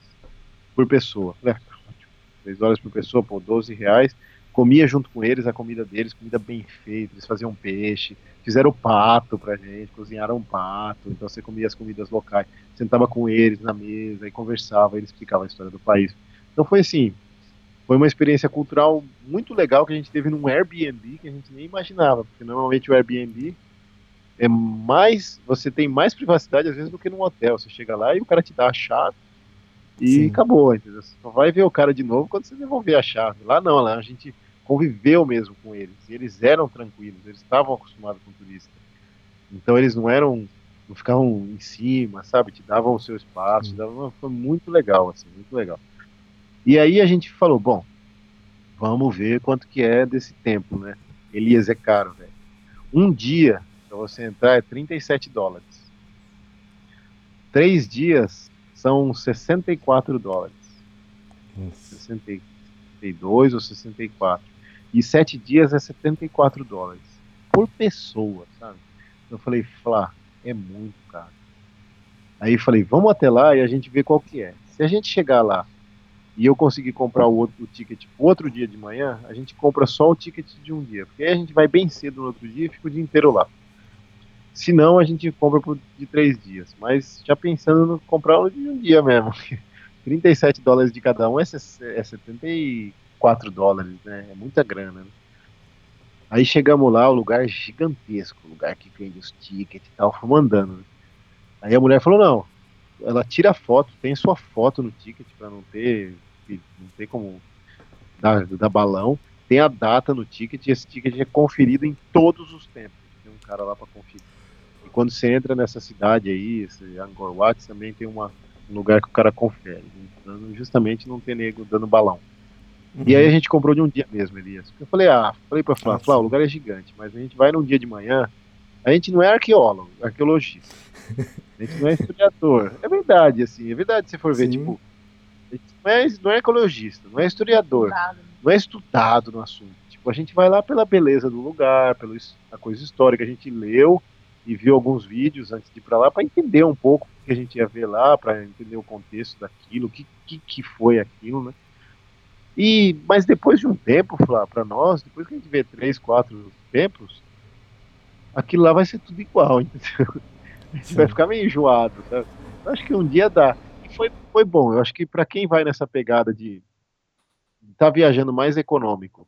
por pessoa. Eu Falei, ah, ótimo. 3 dólares por pessoa, pô, 12 reais. Comia junto com eles a comida deles, comida bem feita, eles faziam peixe, fizeram pato pra gente, cozinharam pato, então você comia as comidas locais, sentava com eles na mesa e conversava, eles explicavam a história do país. Então foi assim, foi uma experiência cultural muito legal que a gente teve num Airbnb que a gente nem imaginava, porque normalmente o Airbnb é mais, você tem mais privacidade às vezes do que num hotel. Você chega lá e o cara te dá a chave e Sim. acabou, entendeu? Você só vai ver o cara de novo quando você devolver a chave. Lá não, lá a gente conviveu mesmo com eles. E eles eram tranquilos, eles estavam acostumados com turista. Então eles não eram, não ficavam em cima, sabe? Te davam o seu espaço, te davam, foi muito legal, assim, muito legal. E aí a gente falou, bom, vamos ver quanto que é desse tempo, né? Elias é caro, velho. Um dia para você entrar é 37 dólares. Três dias são 64 dólares. Nossa. 62 ou 64. E sete dias é 74 dólares. Por pessoa, sabe? Eu falei, Flá, é muito caro. Aí falei, vamos até lá e a gente vê qual que é. Se a gente chegar lá e eu conseguir comprar o outro o ticket outro dia de manhã, a gente compra só o ticket de um dia. Porque aí a gente vai bem cedo no outro dia e fica o dia inteiro lá. Se não, a gente compra pro de três dias. Mas já pensando no comprar de um dia mesmo. [laughs] 37 dólares de cada um é, é 74 dólares, né? É muita grana, né? Aí chegamos lá, o lugar é gigantesco, o lugar que vende os tickets e tal, fomos andando. né? Aí a mulher falou, não, ela tira a foto, tem sua foto no ticket para não ter, não ter como dar, dar balão, tem a data no ticket e esse ticket é conferido em todos os tempos. Tem um cara lá para conferir. E quando você entra nessa cidade aí, esse Angkor Wat, também tem uma, um lugar que o cara confere, então, justamente não ter nego dando balão. E aí a gente comprou de um dia mesmo, Elias. Eu falei, ah, falei pra Flá, Flá, o lugar é gigante, mas a gente vai num dia de manhã, a gente não é arqueólogo, arqueologista. A gente não é historiador. É verdade, assim, é verdade se for ver, Sim. tipo, a gente não é, não é ecologista, não é historiador, Nada. não é estudado no assunto. Tipo, a gente vai lá pela beleza do lugar, pela coisa histórica, a gente leu e viu alguns vídeos antes de ir pra lá para entender um pouco o que a gente ia ver lá, para entender o contexto daquilo, o que, que, que foi aquilo, né? E, mas depois de um tempo, Flá, para nós, depois que a gente vê três, quatro templos, aquilo lá vai ser tudo igual, [laughs] entendeu? A gente vai ficar meio enjoado, sabe? Eu acho que um dia dá. E foi, foi bom. Eu acho que para quem vai nessa pegada de estar viajando mais econômico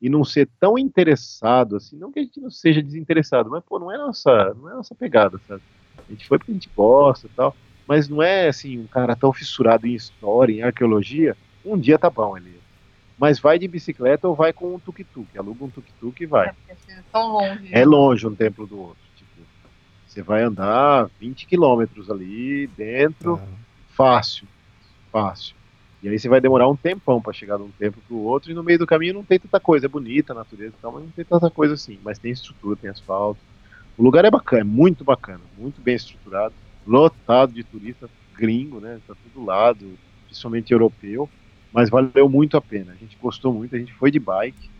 e não ser tão interessado assim, não que a gente não seja desinteressado, mas pô, não é nossa, não é nossa pegada, sabe? A gente foi porque a gente gosta e tal, mas não é assim um cara tão fissurado em história, em arqueologia. Um dia tá bom, Elias. Mas vai de bicicleta ou vai com um tuk-tuk, aluga um tuk-tuk e vai. É, é tão longe. É longe um templo do outro. Tipo, você vai andar 20 quilômetros ali dentro, Ah, fácil, fácil. E aí você vai demorar um tempão para chegar de um templo pro outro, e no meio do caminho não tem tanta coisa, é bonita a natureza e tal, mas não tem tanta coisa assim. Mas tem estrutura, tem asfalto. O lugar é bacana, é muito bacana, muito bem estruturado, lotado de turistas gringo, né? Tá tudo lado, principalmente europeu, mas valeu muito a pena. A gente gostou muito, a gente foi de bike,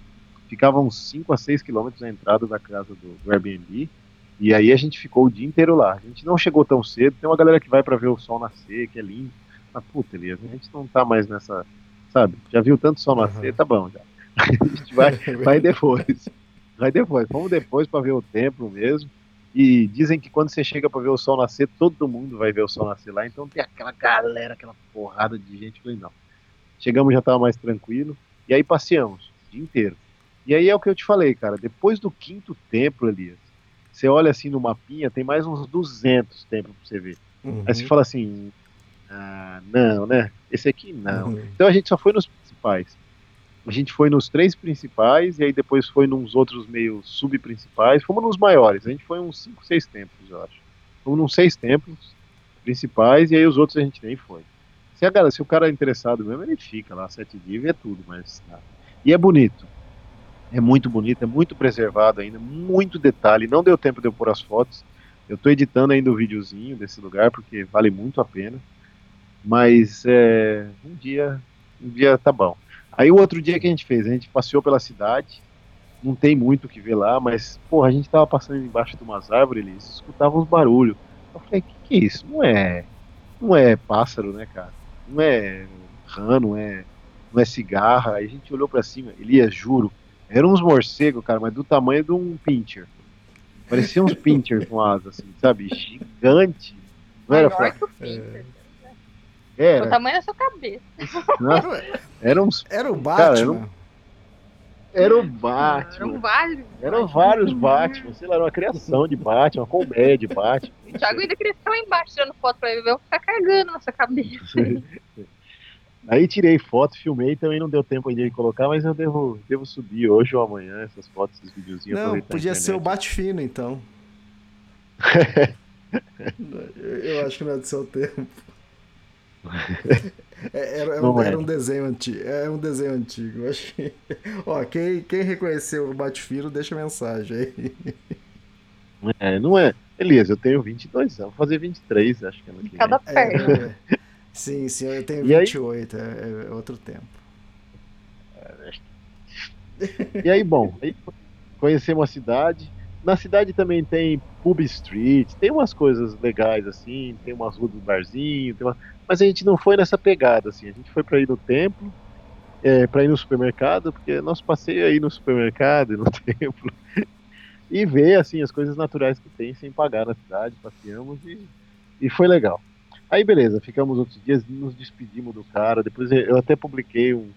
ficava uns 5 a 6 quilômetros na entrada da casa do, do Airbnb, e aí a gente ficou o dia inteiro lá. A gente não chegou tão cedo, tem uma galera que vai para ver o sol nascer, que é lindo. Mas puta, Elias, a gente não tá mais nessa, sabe? Já viu tanto sol nascer, Aham. tá bom já. [laughs] A gente vai, [laughs] vai depois. Vai depois. Vamos depois para ver o templo mesmo. E dizem que quando você chega para ver o sol nascer, todo mundo vai ver o sol nascer lá. Então tem aquela galera, aquela porrada de gente. Eu falei, não. Chegamos já tava mais tranquilo. E aí passeamos o dia inteiro. E aí é o que eu te falei, cara. Depois do quinto templo, Elias, você olha assim no mapinha, tem mais uns 200 templos pra você ver. Uhum. Aí você fala assim, ah, não, né? Esse aqui não. Uhum. Então a gente só foi nos principais. A gente foi nos três principais e aí depois foi nos outros meio subprincipais. Fomos nos maiores. A gente foi uns 5, 6 templos, eu acho. Fomos nos seis templos principais e aí os outros a gente nem foi. Se, a, galera- se o cara é interessado mesmo, ele fica lá sete dias e vê tudo, mas. tá. E é bonito. É muito bonito, é muito preservado ainda, muito detalhe. Não deu tempo de eu pôr as fotos. Eu tô editando ainda o videozinho desse lugar, porque vale muito a pena. Mas é, um dia, um dia tá bom. Aí o outro dia que a gente fez, a gente passeou pela cidade, não tem muito o que ver lá, mas, porra, a gente tava passando embaixo de umas árvores, eles escutavam uns barulhos. Eu falei, que que é isso? Não é, não é pássaro, né, cara? Não é rã, não é, não é cigarra. Aí a gente olhou pra cima, Elias, juro, eram uns morcegos, cara, mas do tamanho de um pincher. Parecia uns [laughs] pincher com asas, assim, sabe? Gigante. Não era, Maior Flávio? que o Pinter. O Era, tamanho da sua cabeça. não, era uns Era o Cara, Batman. era um- Era o Eram Batman. vários. Eram vários Batman, sei lá, era uma criação de Batman, uma colmeia de Batman. O [laughs] Thiago ainda queria ficar lá embaixo tirando foto pra ele ver eu ficar carregando na sua cabeça. [laughs] Aí tirei foto, filmei, também não deu tempo ainda de colocar, mas eu devo, devo subir hoje ou amanhã essas fotos, esses videozinhos. Não, podia ser o internet. Bate-Fino, então. Eu- [laughs] Eu acho que não é do seu tempo. É, Era, era um, é. era um desenho antigo. É um desenho antigo. [laughs] Acho que... Ó, quem, quem reconheceu o Bate-Fino, deixa mensagem aí. É, não é. Elias, eu tenho 22 anos, vou fazer 23, acho que ano que Em vem. cada É, perna. é. Sim, sim, eu tenho E aí? 28, é, é outro tempo. E aí, bom, aí conhecemos a cidade. Na cidade também tem pub street, tem umas coisas legais assim, tem umas ruas do barzinho, uma... mas a gente não foi nessa pegada assim. A gente foi para ir no templo, é, para ir no supermercado, porque nosso passeio é ir no supermercado e no [laughs] templo e ver assim as coisas naturais que tem sem pagar na cidade. Passeamos e, e foi legal. Aí beleza, ficamos outros dias, nos despedimos do cara. Depois eu até publiquei um,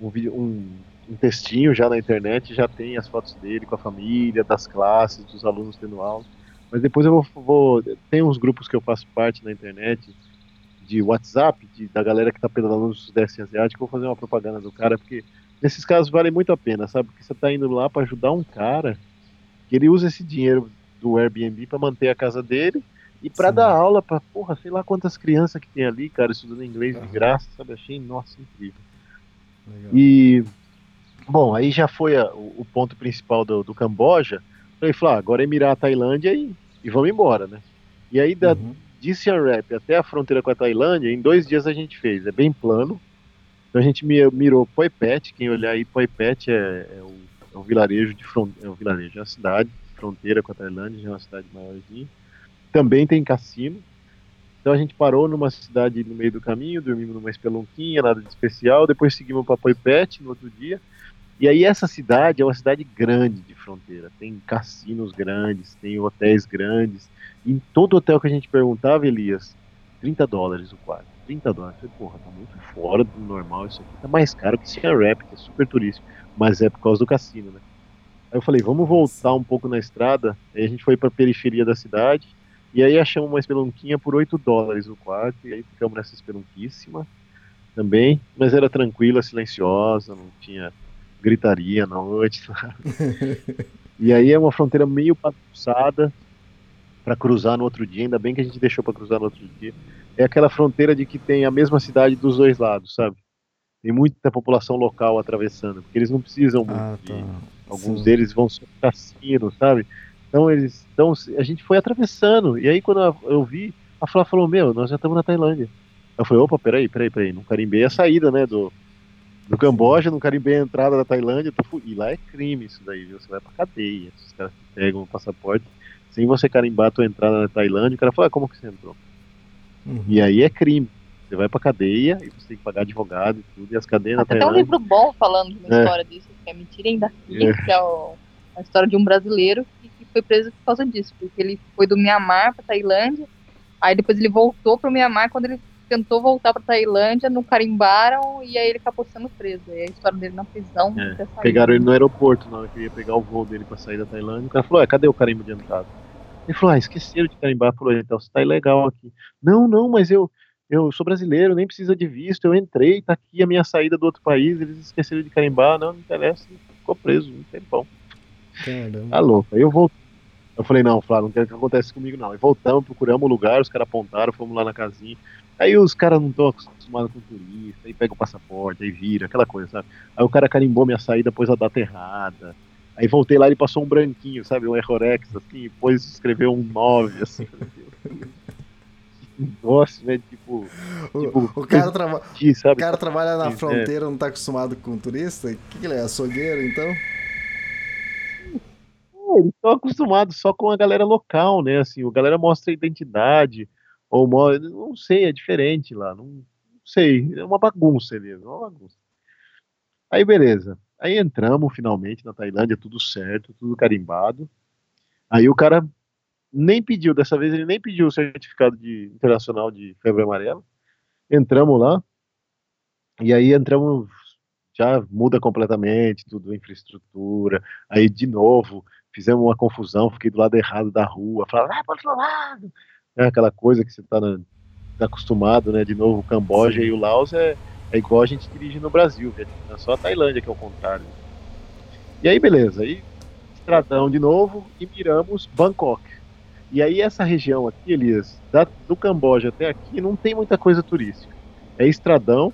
um vídeo, um, um textinho já na internet, já tem as fotos dele com a família, das classes, dos alunos tendo aula. Mas depois eu vou, vou tem uns grupos que eu faço parte na internet de WhatsApp, de, da galera que tá pedalando no Sudeste Asiático, eu vou fazer uma propaganda do cara, porque nesses casos vale muito a pena, sabe? Porque você tá indo lá para ajudar um cara que ele usa esse dinheiro do Airbnb para manter a casa dele e para dar aula para porra, sei lá quantas crianças que tem ali, cara, estudando inglês de Aham. graça, sabe? Achei, nossa, incrível. Legal. E, bom, aí já foi a- o, o ponto principal do, do Camboja. Falei, falei, ah, agora é mirar a Tailândia e, e vamos embora, né? E aí, da, Uhum. de Siem Reap até a fronteira com a Tailândia, em dois dias a gente fez. É bem plano. Então a gente mi- mirou Poipet. Quem olhar aí, Poipet é, é o, é um vilarejo de fron- é um vilarejo, é uma cidade, fronteira com a Tailândia, é uma cidade maiorzinha. Também tem cassino. Então a gente parou numa cidade no meio do caminho, dormimos numa espelunquinha, nada de especial. Depois seguimos para Poipet no outro dia. E aí essa cidade é uma cidade grande de fronteira. Tem cassinos grandes, tem hotéis grandes. Em todo hotel que a gente perguntava, Elias, 30 dólares o quarto. 30 dólares. Eu falei, porra, tá muito fora do normal isso aqui. Tá mais caro que Siem Reap, que é super turístico. Mas é por causa do cassino, né? Aí eu falei, vamos voltar um pouco na estrada. Aí a gente foi pra periferia da cidade. E aí achamos uma espelunquinha por 8 dólares o quarto. E aí ficamos nessa espelunquíssima também. Mas era tranquila, silenciosa, não tinha gritaria na noite. sabe? e aí é uma fronteira meio bagunçada para cruzar no outro dia. Ainda bem que a gente deixou para cruzar no outro dia. É aquela fronteira de que tem a mesma cidade dos dois lados, sabe? Tem muita população local atravessando, porque eles não precisam muito Ah, de, tá. Alguns Sim. deles vão só pro cassino, sabe? Então eles. Então a gente foi atravessando. E aí quando eu- eu vi, a Flá falou, meu, nós já estamos na Tailândia. Eu falei, opa, peraí, peraí, peraí. Não carimbei a saída, né? Do, do Camboja, não carimbei a entrada da Tailândia. Tô fu- E lá é crime isso daí, viu? Você vai pra cadeia. Os caras te pegam o passaporte. Sem você carimbar a tua entrada na Tailândia, o cara fala, ah, como que você entrou? Uhum. E aí é crime. Você vai pra cadeia e você tem que pagar advogado e tudo. E as cadeias na Até tem um Tailândia. livro bom falando de uma É. história disso, que é Mentira Ainda É. que é o- a história de um brasileiro que, que foi preso por causa disso, porque ele foi do Mianmar pra Tailândia, aí depois ele voltou pro Mianmar quando ele tentou voltar pra Tailândia, não carimbaram e aí ele acabou sendo preso. E a história dele na prisão. É, pegaram ele no aeroporto na hora que ia pegar o voo dele pra sair da Tailândia. O cara falou: é, cadê o carimbo de entrada? Ele falou: ah, esqueceram de carimbar. Falou: então você tá ilegal aqui. Não, não, mas eu, eu sou brasileiro, nem precisa de visto. Eu entrei, tá aqui a minha saída do outro país. Eles esqueceram de carimbar. Não, não interessa. Ficou preso um tempão. Caramba. Tá louco. Aí eu voltei. Eu falei, não, Flávio, não quero que aconteça comigo, não. E voltamos, procuramos o lugar, os caras apontaram, fomos lá na casinha. Aí os caras não estão acostumados com turista, aí pega o passaporte, aí vira, aquela coisa, sabe? Aí o cara carimbou minha saída, pôs a data errada. Aí voltei lá e passou um branquinho, sabe? Um errorex, assim, depois escreveu um 9, assim. Nossa, né? Tipo. O, tipo, o, cara, traba... sabe? o cara trabalha na é. fronteira, não tá acostumado com turista? O que, que ele é? Açougueiro, então? eles estão acostumados só com a galera local, né? Assim, a galera mostra a identidade, ou não sei, é diferente lá, não, não sei, é uma bagunça mesmo, é uma bagunça. Aí beleza, aí entramos finalmente na Tailândia, tudo certo, tudo carimbado. Aí o cara nem pediu, dessa vez ele nem pediu o certificado de internacional de febre amarela. Entramos lá, e aí entramos já muda completamente tudo, infraestrutura. Aí, de novo, fizemos uma confusão, fiquei do lado errado da rua, falava, vai para outro lado. É aquela coisa que você está tá acostumado, né? De novo, o Camboja Sim. e o Laos é, é igual a gente dirige no Brasil, é só a Tailândia que é o contrário. E aí, beleza, aí estradão de novo e miramos Bangkok. E aí essa região aqui, Elias, da, do Camboja até aqui, não tem muita coisa turística. É estradão,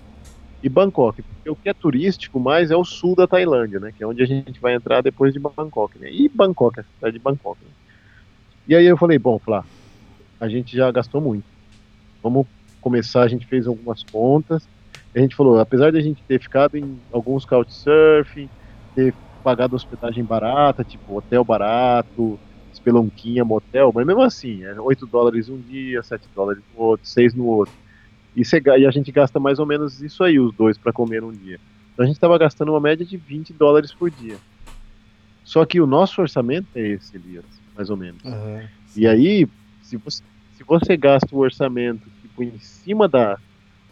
e Bangkok, porque o que é turístico mais é o sul da Tailândia, né, que é onde a gente vai entrar depois de Bangkok, né, e Bangkok, a cidade de Bangkok. Né? E aí eu falei, bom, Flá, a gente já gastou muito, vamos começar, a gente fez algumas contas, a gente falou, apesar de a gente ter ficado em alguns couchsurfing, ter pagado hospedagem barata, tipo hotel barato, espelonquinha, motel, mas mesmo assim, é 8 dólares um dia, 7 dólares no outro, 6 no outro. E, cê, e a gente gasta mais ou menos isso aí, os dois, para comer um dia. Então a gente estava gastando uma média de 20 dólares por dia. Só que o nosso orçamento é esse, Elias, mais ou menos. Uhum, e aí, se você, se você gasta o orçamento tipo, em cima da,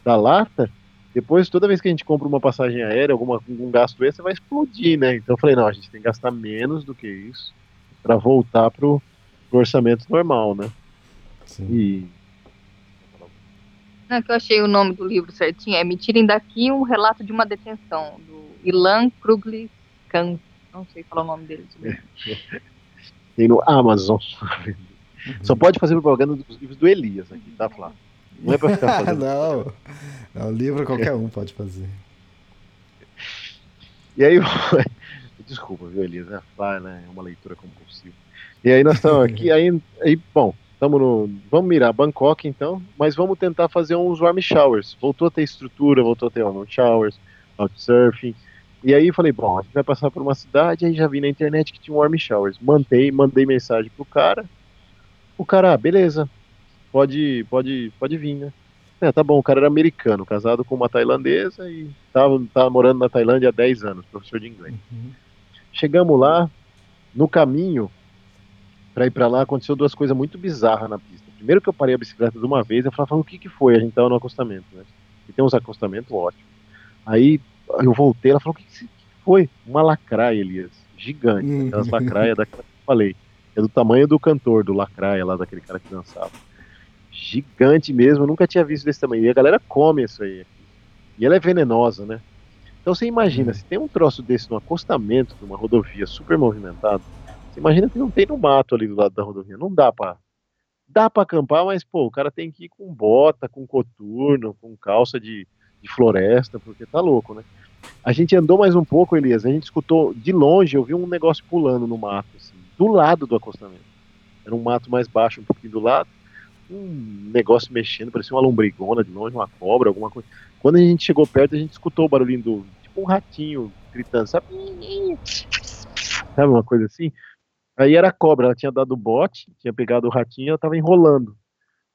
da lata, depois, toda vez que a gente compra uma passagem aérea, alguma, algum gasto extra, vai explodir, né? Então eu falei, não, a gente tem que gastar menos do que isso para voltar pro, pro orçamento normal, né? Sim. E não, que eu achei o nome do livro certinho. É Me Tirem Daqui, um relato de uma detenção, do Ilan Krugli Khan. Não sei falar o nome dele. [laughs] Tem no Amazon. [laughs] Só pode fazer propaganda dos livros do Elias aqui, tá, Flávio? Não é pra ficar [laughs] fazendo. não, não, livro qualquer um pode fazer. E aí, [laughs] desculpa, viu, Elias? É, né? é uma leitura compulsiva. E aí nós estamos aqui, aí, aí bom, Tamo no, vamos mirar Bangkok então, mas vamos tentar fazer uns warm showers. Voltou a ter estrutura, voltou a ter warm showers, surfing. E aí falei, bom, a gente vai passar por uma cidade, aí já vi na internet que tinha warm showers. Mantei, mandei mensagem pro cara. O cara, ah, beleza, pode, pode, pode vir, né? É, tá bom, o cara era americano, casado com uma tailandesa e tava, tava morando na Tailândia há 10 anos, professor de inglês. Uhum. Chegamos lá, no caminho, para ir para lá, aconteceu duas coisas muito bizarras na pista. Primeiro que eu parei a bicicleta de uma vez, eu falei, o que que foi? A gente tava no acostamento, né? E tem uns acostamentos ótimos. Aí eu voltei, ela falou, o que, que foi? Uma lacraia, Elias, gigante, aquelas lacraias daquela que eu falei. É do tamanho do cantor, do lacraia lá, daquele cara que dançava. Gigante mesmo, eu nunca tinha visto desse tamanho. E a galera come isso aí. E ela é venenosa, né? Então você imagina, uhum. se tem um troço desse no acostamento de uma rodovia super movimentada, você imagina que não tem no mato ali do lado da rodovia. Não dá pra. Dá pra acampar, mas, pô, o cara tem que ir com bota, com coturno, com calça de, de floresta, porque tá louco, né? A gente andou mais um pouco, Elias. A gente escutou de longe, eu vi um negócio pulando no mato, assim, do lado do acostamento. Era um mato mais baixo, um pouquinho do lado. Um negócio mexendo, parecia uma lombrigona de longe, uma cobra, alguma coisa. Quando a gente chegou perto, a gente escutou o barulhinho do. Tipo um ratinho gritando, sabe? Sabe uma coisa assim? Aí era a cobra, ela tinha dado o bote, tinha pegado o ratinho, ela tava enrolando.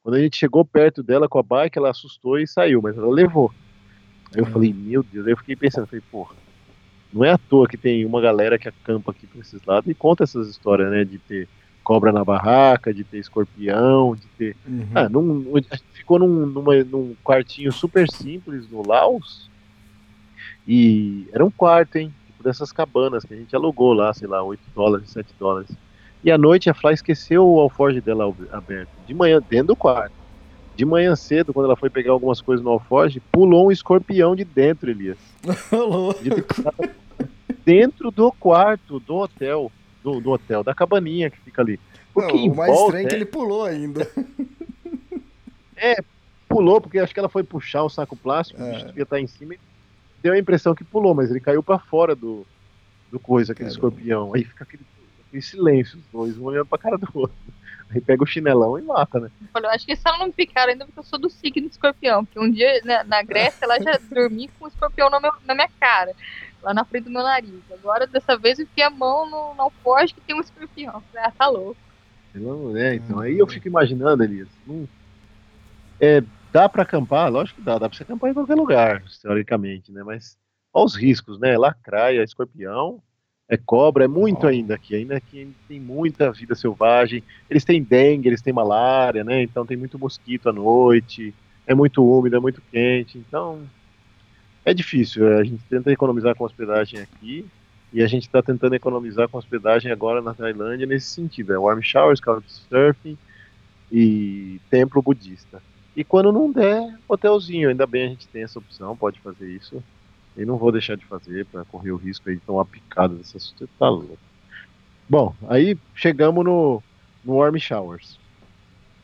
Quando a gente chegou perto dela com a bike, ela assustou e saiu, mas ela levou. Aí eu falei, meu Deus, aí eu fiquei pensando, falei, porra, não é à toa que tem uma galera que acampa aqui pra esses lados e conta essas histórias, né, de ter cobra na barraca, de ter escorpião, de ter. Uhum. Ah, num, a gente ficou num, numa, num quartinho super simples no Laos. E era um quarto, hein? Tipo dessas cabanas que a gente alugou lá, sei lá, 8 dólares, 7 dólares. E à noite a Fly esqueceu o alforge dela aberto. De manhã, dentro do quarto. De manhã cedo, quando ela foi pegar algumas coisas no alforge, pulou um escorpião de dentro, Elias. [laughs] De dentro do quarto do hotel. Do, do, hotel, da cabaninha que fica ali. Porque Não, o mais volta, estranho é que ele pulou ainda. [laughs] É, pulou, porque acho que ela foi puxar o saco plástico, é. o bicho devia estar em cima e deu a impressão que pulou, mas ele caiu para fora do, do coisa, aquele Caramba. escorpião. Aí fica aquele, aquele silêncio, os dois um olhando pra cara do outro. Aí pega o chinelão e mata, né? Eu acho que só não me picaram ainda porque eu sou do signo do escorpião. Porque um dia né, na Grécia ela já [laughs] dormi com o escorpião na, meu, na minha cara, lá na frente do meu nariz. Agora, dessa vez, eu fiquei a mão no, no alforge que tem um escorpião. [laughs] Ah, tá louco. Não, é, então aí eu fico imaginando, Elias. Hum, é, dá para acampar? Lógico que dá, dá para você acampar em qualquer lugar, teoricamente, né? Mas olha os riscos, né? Lacraia, escorpião, é cobra, é muito ainda aqui. Ainda aqui tem muita vida selvagem. Eles têm dengue, eles têm malária, né? Então tem muito mosquito à noite. É muito úmido, é muito quente. Então é difícil. A gente tenta economizar com hospedagem aqui. E a gente está tentando economizar com hospedagem agora na Tailândia nesse sentido. É warm showers, couchsurfing e templo budista. E quando não der, hotelzinho. Ainda bem a gente tem essa opção, pode fazer isso. E não vou deixar de fazer para correr o risco aí de tomar picada dessas. Tá louco. Bom, aí chegamos no, no Warm Showers.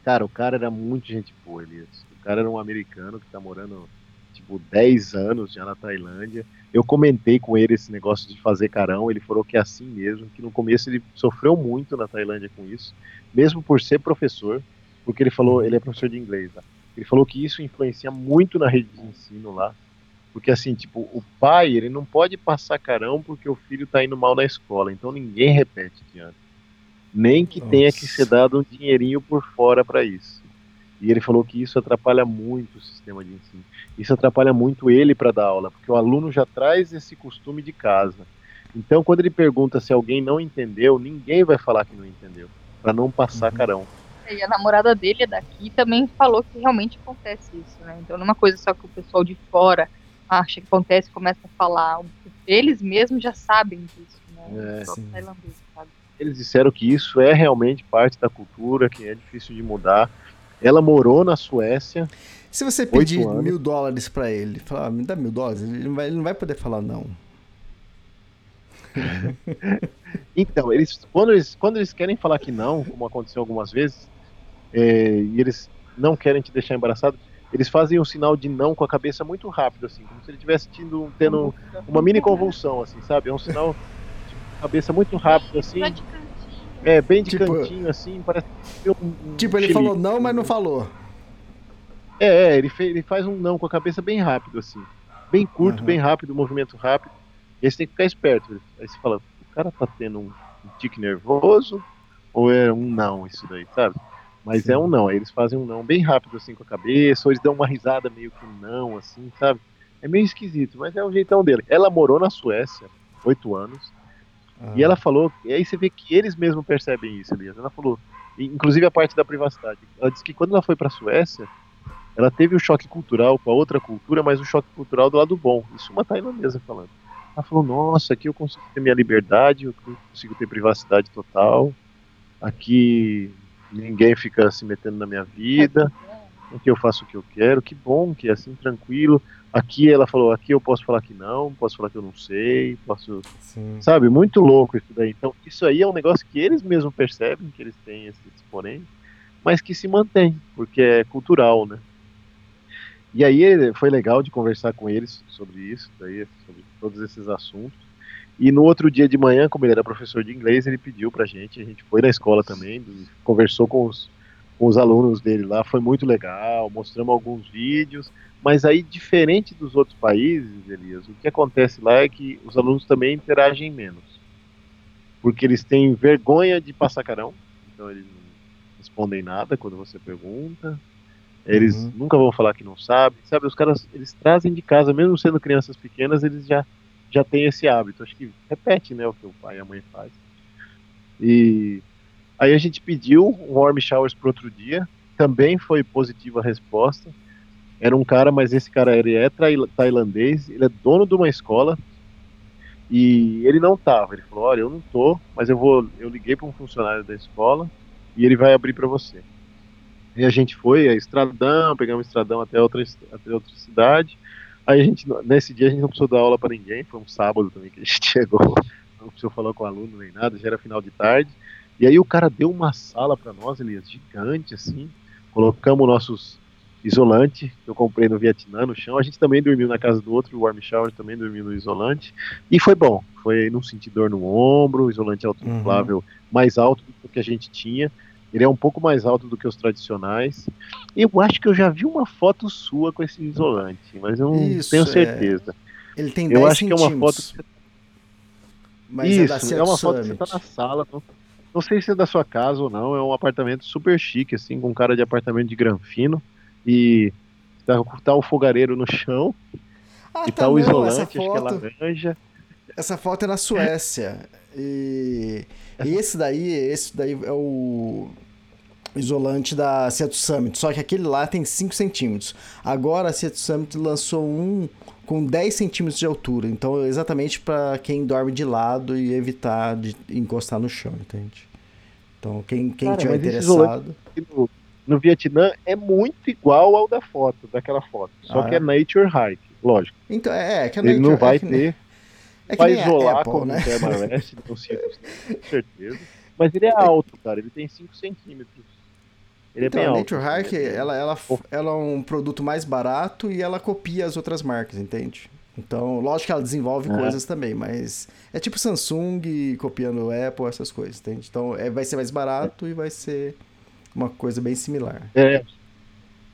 Cara, o cara era muito gente boa, Elias. O cara era um americano que tá morando, tipo, 10 anos já na Tailândia. Eu comentei com ele esse negócio de fazer carão. Ele falou que é assim mesmo, que no começo ele sofreu muito na Tailândia com isso, mesmo por ser professor, porque ele falou, ele é professor de inglês lá. Ele falou que isso influencia muito na rede de ensino lá porque assim, tipo, o pai, ele não pode passar carão porque o filho tá indo mal na escola. Então ninguém repete diante. Nem que Nossa. tenha que ser dado um dinheirinho por fora para isso. E ele falou que isso atrapalha muito o sistema de ensino. Isso atrapalha muito ele para dar aula, porque o aluno já traz esse costume de casa. Então, quando ele pergunta se alguém não entendeu, ninguém vai falar que não entendeu, para não passar uhum. carão. E a namorada dele é daqui também falou que realmente acontece isso, né? Então não é uma coisa só que o pessoal de fora acha que acontece, começa a falar. Eles mesmos já sabem disso, né? É, Eles disseram que isso é realmente parte da cultura, que é difícil de mudar. Ela morou na Suécia. Se você pedir mil dólares para ele, falar, ah, me dá mil dólares, ele não, vai, ele não vai poder falar não. [laughs] então, eles quando, eles quando eles querem falar que não, como aconteceu algumas vezes, é, e eles não querem te deixar embaraçado, eles fazem um sinal de não com a cabeça muito rápido, assim, como se ele estivesse tendo, tendo uma mini convulsão, assim, sabe? É um sinal de cabeça muito rápido, assim. É, bem de tipo, cantinho, assim, parece um, um Tipo, ele falou não, mas não falou. É, é ele, fez, ele faz um não com a cabeça bem rápido, assim. Bem curto, uhum. bem rápido, movimento rápido. E você tem que ficar esperto. Aí você fala, o cara tá tendo um, um tique nervoso ou é um não isso daí, sabe? Mas Sim. é um não. Aí eles fazem um não bem rápido, assim, com a cabeça, ou eles dão uma risada meio que um não, assim, sabe? É meio esquisito, mas é o jeitão dele. Ela morou na Suécia, oito anos, ah. e ela falou, e aí você vê que eles mesmos percebem isso, Elias. Ela falou, inclusive a parte da privacidade. Ela disse que quando ela foi para a Suécia, ela teve o choque cultural com a outra cultura, mas o choque cultural do lado bom. Isso uma tailandesa falando. Ela falou, nossa, aqui eu consigo ter minha liberdade, eu consigo ter privacidade total. Aqui ninguém fica se metendo na minha vida, que eu faço o que eu quero, que bom que é assim, tranquilo. Aqui ela falou, aqui eu posso falar que não, posso falar que eu não sei, posso. Sim. Sabe, muito louco isso daí. Então, isso aí é um negócio que eles mesmos percebem que eles têm esse exponente, mas que se mantém, porque é cultural, né? E aí foi legal de conversar com eles sobre isso, daí, sobre todos esses assuntos. E no outro dia de manhã, como ele era professor de inglês, ele pediu pra gente, a gente foi na escola também, conversou com os, com os alunos dele lá, foi muito legal, mostramos alguns vídeos, mas aí, diferente dos outros países, Elias, o que acontece lá é que os alunos também interagem menos. Porque eles têm vergonha de passar carão, então eles não respondem nada quando você pergunta, eles uhum. nunca vão falar que não sabem, sabe? Os caras, eles trazem de casa, mesmo sendo crianças pequenas, eles já já tem esse hábito. Acho que repete, né, o que o pai e a mãe faz. E Aí a gente pediu um warm showers para outro dia, também foi positiva a resposta. Era um cara, mas esse cara ele é tailandês, ele é dono de uma escola e ele não tava. Ele falou: "Olha, eu não tô, mas eu vou, eu liguei para um funcionário da escola e ele vai abrir para você". E a gente foi a Estradão, pegamos Estradão até outra até outra cidade. Aí a gente nesse dia a gente não precisou dar aula para ninguém, foi um sábado também que a gente [laughs] chegou, não precisou falar com o aluno nem nada, já era final de tarde. E aí o cara deu uma sala para nós, Elias, gigante assim. Colocamos nossos isolante que eu comprei no Vietnã no chão. A gente também dormiu na casa do outro, o Warm Shower também dormiu no isolante. E foi bom. Foi não senti dor no ombro, isolante autoinflável uhum. mais alto do que a gente tinha. Ele é um pouco mais alto do que os tradicionais. Eu acho que eu já vi uma foto sua com esse isolante, mas eu não Isso, tenho é. certeza. É... Ele tem 10 Eu acho que é uma foto. Mas é Isso, é, é uma foto que você tá na sala. Não, não sei se é da sua casa ou não. É um apartamento super chique, assim, com cara de apartamento de granfino. E tá, tá o fogareiro no chão. Ah, e tá, tá o isolante, acho que é laranja. Essa foto é na Suécia. E, e esse daí, esse daí é o isolante da Seattle Summit, só que aquele lá tem 5 centímetros. Agora a Seattle Summit lançou um com 10 centímetros de altura, então exatamente para quem dorme de lado e evitar de encostar no chão, entende? Então quem, quem Cara, tiver interessado... No, no, Vietnã é muito igual ao da foto, daquela foto, só ah, que é, é Nature Hike, lógico. Então, é, é que é Ele Nature não vai ter... É vai isolar Apple, como né? Thermarest, [laughs] com certeza. Mas ele é alto, cara. Ele tem 5 centímetros. Ele então, é bem a Nature alto. Hike, ela, ela, ela é um produto mais barato e ela copia as outras marcas, entende? Então, lógico que ela desenvolve é. coisas também, mas é tipo Samsung copiando Apple, essas coisas, entende? Então, é, vai ser mais barato é. e vai ser uma coisa bem similar. É,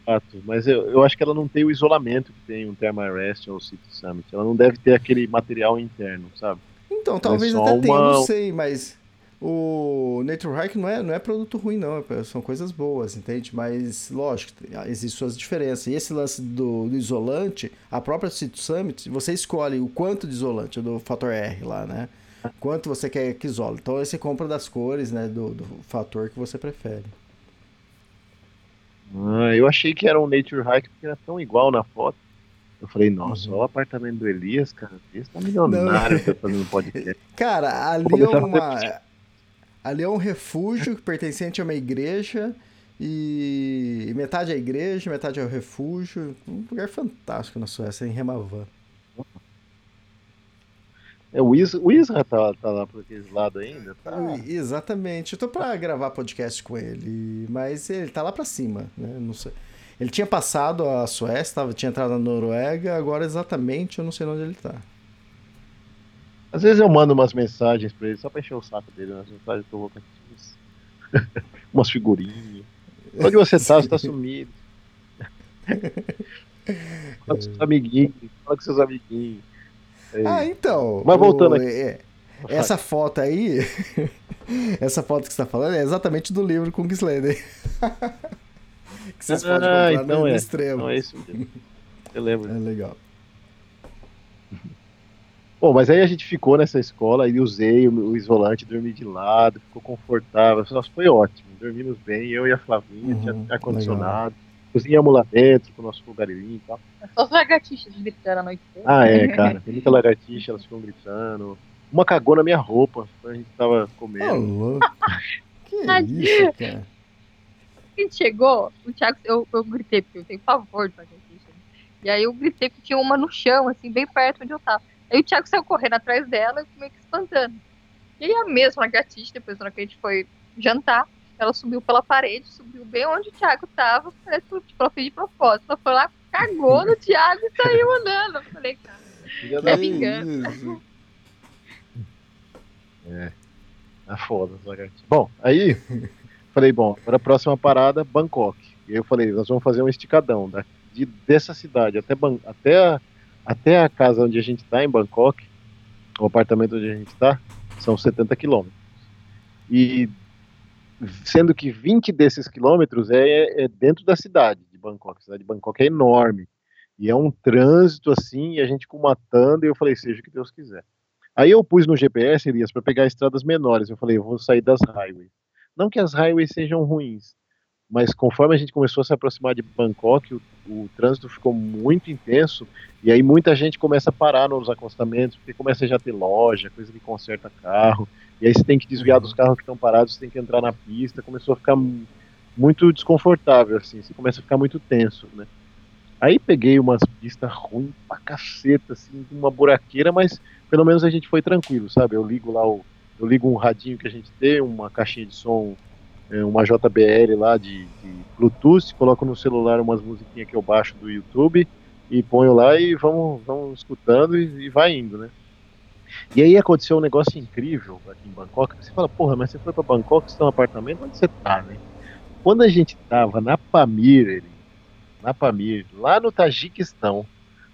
Fato, mas eu, eu acho que ela não tem o isolamento que tem um Thermarest ou o City Summit. Ela não deve ter aquele material interno, sabe? Então, talvez é até uma... tenha, não sei, mas o Nature Hike não é, não é produto ruim, não. É, são coisas boas, entende? Mas, lógico, existem suas diferenças. E esse lance do, do isolante, a própria City Summit, você escolhe o quanto de isolante, do fator R lá, né? Quanto você quer que isole. Então, aí você compra das cores, né? Do, do fator que você prefere. Ah, eu achei que era um Nature Hike porque era tão igual na foto. Eu falei, nossa, olha o apartamento do Elias, cara. Esse tá milionário Não. fazendo podcast. [laughs] Cara, ali é uma. Ali é um refúgio pertencente a uma igreja. E metade é a igreja, metade é o refúgio. Um lugar fantástico na Suécia, em Remavan. É, o, Is, o Isra tá, tá lá por aqueles lados ainda? Tá? Exatamente. Eu tô pra gravar podcast com ele, mas ele tá lá pra cima, né? Não sei. Ele tinha passado a Suécia, tava, tinha entrado na Noruega, agora exatamente eu não sei onde ele tá. Às vezes eu mando umas mensagens pra ele só pra encher o saco dele, umas mensagens que eu vou [laughs] umas figurinhas. Onde você tá? Você tá sumido. [laughs] fala com seus amiguinhos, fala com seus amiguinhos. É ah, então. Mas voltando aqui. É, essa foto aí. [laughs] essa foto que você tá falando é exatamente do livro com Slender. [laughs] que vocês ah, podem comprar então no, é. extremo. Não é isso mesmo. Eu lembro. É legal. Bom, mas aí a gente ficou nessa escola e usei o, o isolante, dormi de lado, ficou confortável. Nossa, foi ótimo. Dormimos bem, eu e a Flavinha, uhum, tinha ar-condicionado. Cozinhamos lá dentro com o nosso fogareirinho e tal. É só as lagartixas gritando a noite toda. Ah, é, [laughs] cara. Tem muita lagartixa, elas ficam gritando. Uma cagou na minha roupa quando a gente tava comendo. Oh, [laughs] que isso, cara? A gente chegou, o Thiago, eu, eu gritei, porque eu tenho pavor de lagartixa. E aí eu gritei que tinha uma no chão, assim, bem perto onde eu tava. Aí o Thiago saiu correndo atrás dela, meio que espantando. E aí a mesma lagartixa, depois na hora que a gente foi jantar, ela subiu pela parede, subiu bem onde o Thiago tava, parece que tipo, ela fez de propósito. Ela foi lá, cagou no Thiago e saiu andando. Eu falei, cara, é vingança. É. É foda, Bom, aí falei, bom, para a próxima parada, Bangkok. E aí eu falei, nós vamos fazer um esticadão da, de, dessa cidade até, até, a, até a casa onde a gente está, em Bangkok, o apartamento onde a gente está, são 70 quilômetros. E sendo que 20 desses quilômetros é, é, dentro da cidade de Bangkok. A cidade de Bangkok é enorme. E é um trânsito assim, e a gente matando, e eu falei, seja o que Deus quiser. Aí eu pus no GPS, Elias, para pegar estradas menores. Eu falei, eu vou sair das highways. Não que as highways sejam ruins, mas conforme a gente começou a se aproximar de Bangkok, o, o, trânsito ficou muito intenso e aí muita gente começa a parar nos acostamentos, porque começa a já ter loja, coisa que conserta carro, e aí você tem que desviar dos carros que estão parados, você tem que entrar na pista, começou a ficar muito desconfortável, assim, você começa a ficar muito tenso, né? Aí peguei umas pistas ruins pra caceta, assim, uma buraqueira, mas pelo menos a gente foi tranquilo, sabe? Eu ligo lá o. Eu ligo um radinho que a gente tem, uma caixinha de som, é, uma JBL lá de, de Bluetooth, coloco no celular umas musiquinhas que eu baixo do YouTube e ponho lá e vamos, vamos escutando e, e vai indo, né? E aí aconteceu um negócio incrível aqui em Bangkok. Você fala, porra, mas você foi para Bangkok, você tem um apartamento, onde você tá, né? Quando a gente tava na Pamir, na Pamir, lá no Tajiquistão,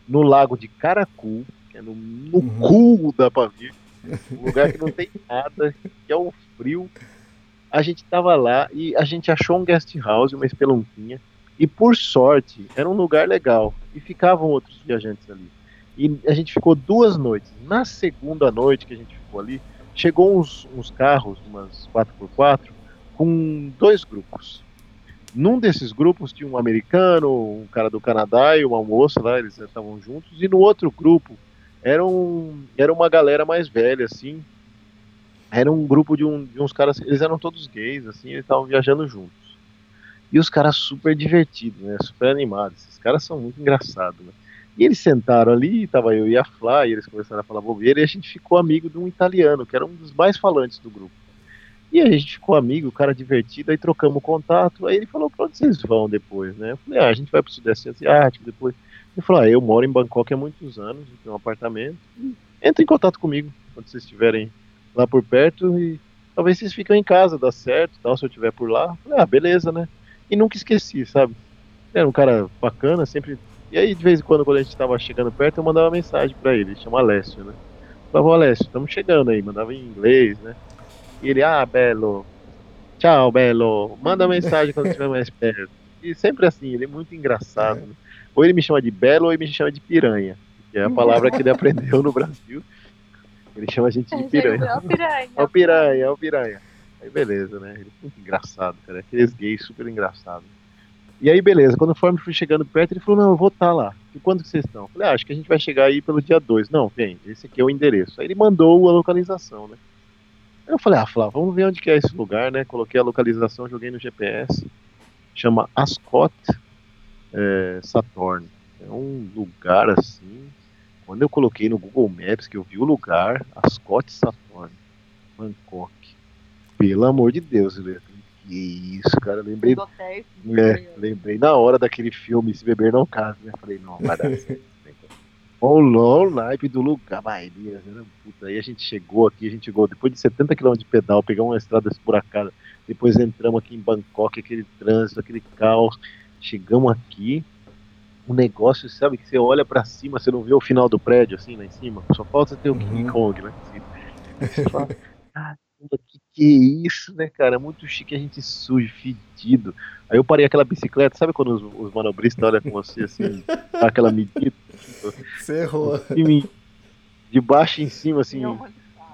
no lago de Caracu, que é no, no uhum. cu da Pamir, um lugar que não tem nada, que é um frio. A gente tava lá e a gente achou um guest house, uma espelunquinha, e por sorte era um lugar legal e ficavam outros viajantes ali. E a gente ficou duas noites. Na segunda noite que a gente ficou ali, chegou uns, uns carros, umas 4x4, com dois grupos. Num desses grupos tinha um americano, um cara do Canadá e uma moça lá, eles estavam juntos, e no outro grupo era, um, era uma galera mais velha, assim. Era um grupo de, um, de uns caras, eles eram todos gays, assim, eles estavam viajando juntos. E os caras super divertidos, né? Super animados. Esses caras são muito engraçados, né? E eles sentaram ali, tava eu e a Flá, e eles começaram a falar bobeira, e a gente ficou amigo de um italiano, que era um dos mais falantes do grupo. E a gente ficou amigo, o cara divertido, aí trocamos contato. Aí ele falou: pra onde vocês vão depois, né? Eu falei: ah, a gente vai pro Sudeste Asiático depois. Ele falou: ah, eu moro em Bangkok há muitos anos, tenho um apartamento. Entre em contato comigo quando vocês estiverem lá por perto e talvez vocês fiquem em casa, dá certo, tal, se eu estiver por lá. Eu falei: ah, beleza, né? E nunca esqueci, sabe? Era um cara bacana, sempre. E aí, de vez em quando, quando a gente estava chegando perto, eu mandava mensagem para ele, ele chama Alessio, né? falava, Alessio, estamos chegando aí, mandava em inglês, né? E ele, ah, Belo, tchau, Belo, manda mensagem quando estiver mais perto. E sempre assim, ele é muito engraçado. Né? Ou ele me chama de Belo ou ele me chama de piranha, que é a palavra que ele aprendeu no Brasil. Ele chama a gente de piranha. É o piranha. É o piranha, é o piranha. Aí beleza, né? Ele é muito engraçado, cara. Aqueles gays super engraçados. E aí, beleza, quando o fui chegando perto, ele falou, não, eu vou estar tá lá. E quando que vocês estão? Falei, ah, acho que a gente vai chegar aí pelo dia 2. Não, vem, esse aqui é o endereço. Aí ele mandou a localização, né? Aí eu falei, ah, Flávio, vamos ver onde que é esse lugar, né? Coloquei a localização, joguei no GPS. Chama Ascot é, Saturn. É um lugar assim. Quando eu coloquei no Google Maps, que eu vi o lugar, Ascot Saturn, Bangkok. Pelo amor de Deus, Leandro. Que isso, cara. Lembrei. É, lembrei na hora daquele filme Se Beber Não Casa, né? Falei, não, vai dar [laughs] certo. O naipe do lugar, vai, né? puta, aí a gente chegou aqui, a gente chegou depois de 70 km de pedal, pegamos uma estrada esburacada, depois entramos aqui em Bangkok, aquele trânsito, aquele caos, chegamos aqui, um negócio, sabe, que você olha para cima, você não vê o final do prédio, assim, lá em cima, só falta ter o King uhum. Kong lá em cima. [laughs] Você fala, que que é isso, né, cara? É muito chique, a gente sujo, fedido. Aí eu parei aquela bicicleta, sabe quando os, os manobristas olham com você assim, aquela medida? Você errou. De baixo em cima, assim,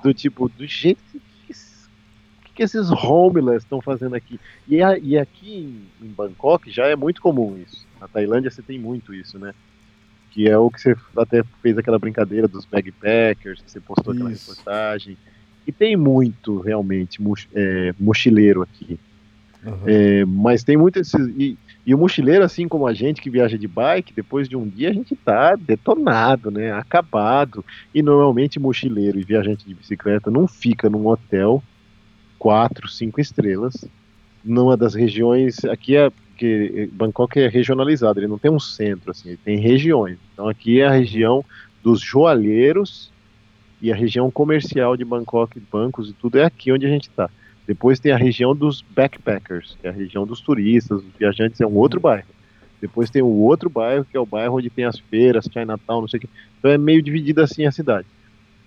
do tipo, do jeito que, que, que esses homeless estão fazendo aqui. E, a, e aqui em, em, Bangkok já é muito comum isso. Na Tailândia você tem muito isso, né? Que é o que você até fez aquela brincadeira dos backpackers, que você postou isso. aquela reportagem. E tem muito, realmente, moch, é, mochileiro aqui. Uhum. É, mas tem muito esses. E, e, o mochileiro, assim como a gente que viaja de bike, depois de um dia a gente tá detonado, né? Acabado. E normalmente mochileiro e viajante de bicicleta não fica num hotel quatro, cinco estrelas, numa das regiões. Aqui é que Bangkok é regionalizado, ele não tem um centro, assim, ele tem regiões. Então aqui é a região dos joalheiros e a região comercial de Bangkok, bancos e tudo é aqui onde a gente está. Depois tem a região dos backpackers, que é a região dos turistas, dos viajantes, é um outro bairro. Depois tem o outro bairro, que é o bairro onde tem as feiras, Chinatown, não sei o que. Então é meio dividida assim a cidade.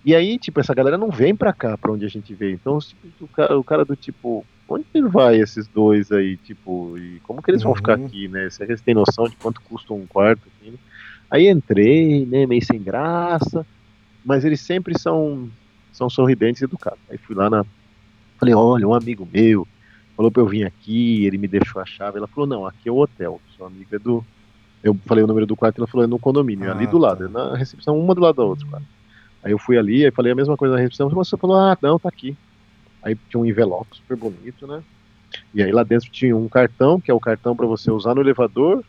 E aí, tipo, essa galera não vem pra cá, pra onde a gente veio. Então, tipo, o, cara, o cara do tipo, onde vai esses dois aí, tipo, e como que eles vão uhum. ficar aqui, né? Se eles têm noção de quanto custa um quarto aqui, né? Aí entrei, né, meio sem graça, mas eles sempre são, são sorridentes e educados. Aí fui lá na, Falei, olha, um amigo meu, falou pra eu vir aqui, ele me deixou a chave. Ela falou, não, aqui é o hotel, sua amiga é do. Eu falei o número do quarto, ela falou, é no condomínio, Ah, ali do lado, tá. na recepção, uma do lado da outra, cara. Aí eu fui ali, aí falei a mesma coisa na recepção, você falou, ah, não, tá aqui. Aí tinha um envelope super bonito, né? E aí lá dentro tinha um cartão, que é o cartão para você usar no elevador,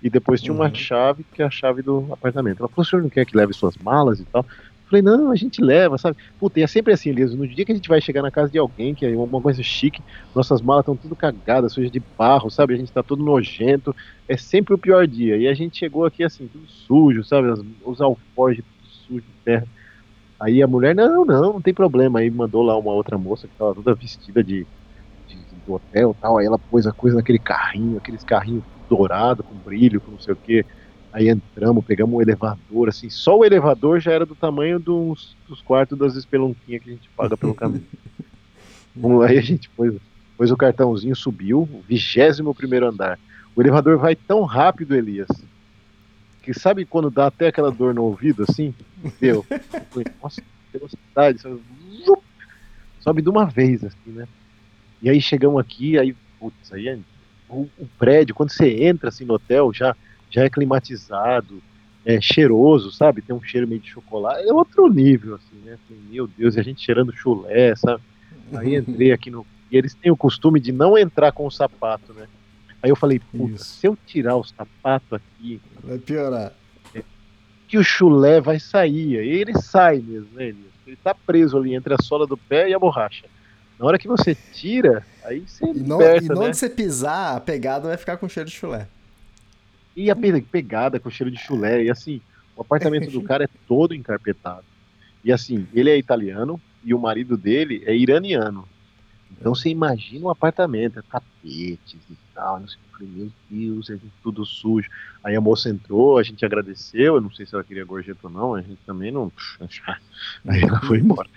e depois tinha uma Uhum. chave, que é a chave do apartamento. Ela falou, o senhor não quer que leve suas malas e tal? Falei, não, a gente leva, sabe? Puta, e é sempre assim, Elias, no dia que a gente vai chegar na casa de alguém, que é uma coisa chique, nossas malas estão tudo cagadas, sujas de barro, sabe? A gente tá todo nojento, é sempre o pior dia. E a gente chegou aqui assim, tudo sujo, sabe? As- Os alforjes tudo sujo terra. Aí a mulher, não, não, não tem problema. Aí mandou lá uma outra moça que tava toda vestida de, de- do hotel tal. Aí ela pôs a coisa naquele carrinho, aqueles carrinhos dourado, com brilho, com não sei o que. Aí entramos, pegamos um elevador, assim, só o elevador já era do tamanho dos, dos quartos das espelunquinhas que a gente paga pelo caminho. [laughs] Bom, aí a gente pôs, pôs o cartãozinho, subiu, o vigésimo primeiro andar. O elevador vai tão rápido, Elias, que sabe quando dá até aquela dor no ouvido, assim? Deu. Eu falei, Nossa, que velocidade. Sobe de uma vez, assim, né? E aí chegamos aqui, aí, putz, aí é- o, o prédio, quando você entra assim no hotel, já, já é climatizado, é cheiroso, sabe? Tem um cheiro meio de chocolate, é outro nível, assim, né? Falei, Meu Deus, e a gente cheirando chulé, sabe? Aí entrei aqui no. E eles têm o costume de não entrar com o sapato, né? Aí eu falei, puta, Isso. se eu tirar o sapato aqui, Vai piorar. que o chulé vai sair. Aí ele sai mesmo, né, Elias? Ele tá preso ali entre a sola do pé e a borracha. Na hora que você tira, aí você E não, liberta, e não né? onde você pisar, a pegada vai ficar com cheiro de chulé. E a pe- pegada com cheiro de chulé. E assim, o apartamento do [laughs] cara é todo encarpetado. E assim, ele é italiano e o marido dele é iraniano. Então você imagina um apartamento, é tapetes e tal, não sei falei, meu Deus, é tudo sujo. Aí a moça entrou, a gente agradeceu, eu não sei se ela queria gorjeta ou não, a gente também não. [laughs] Aí ela foi embora.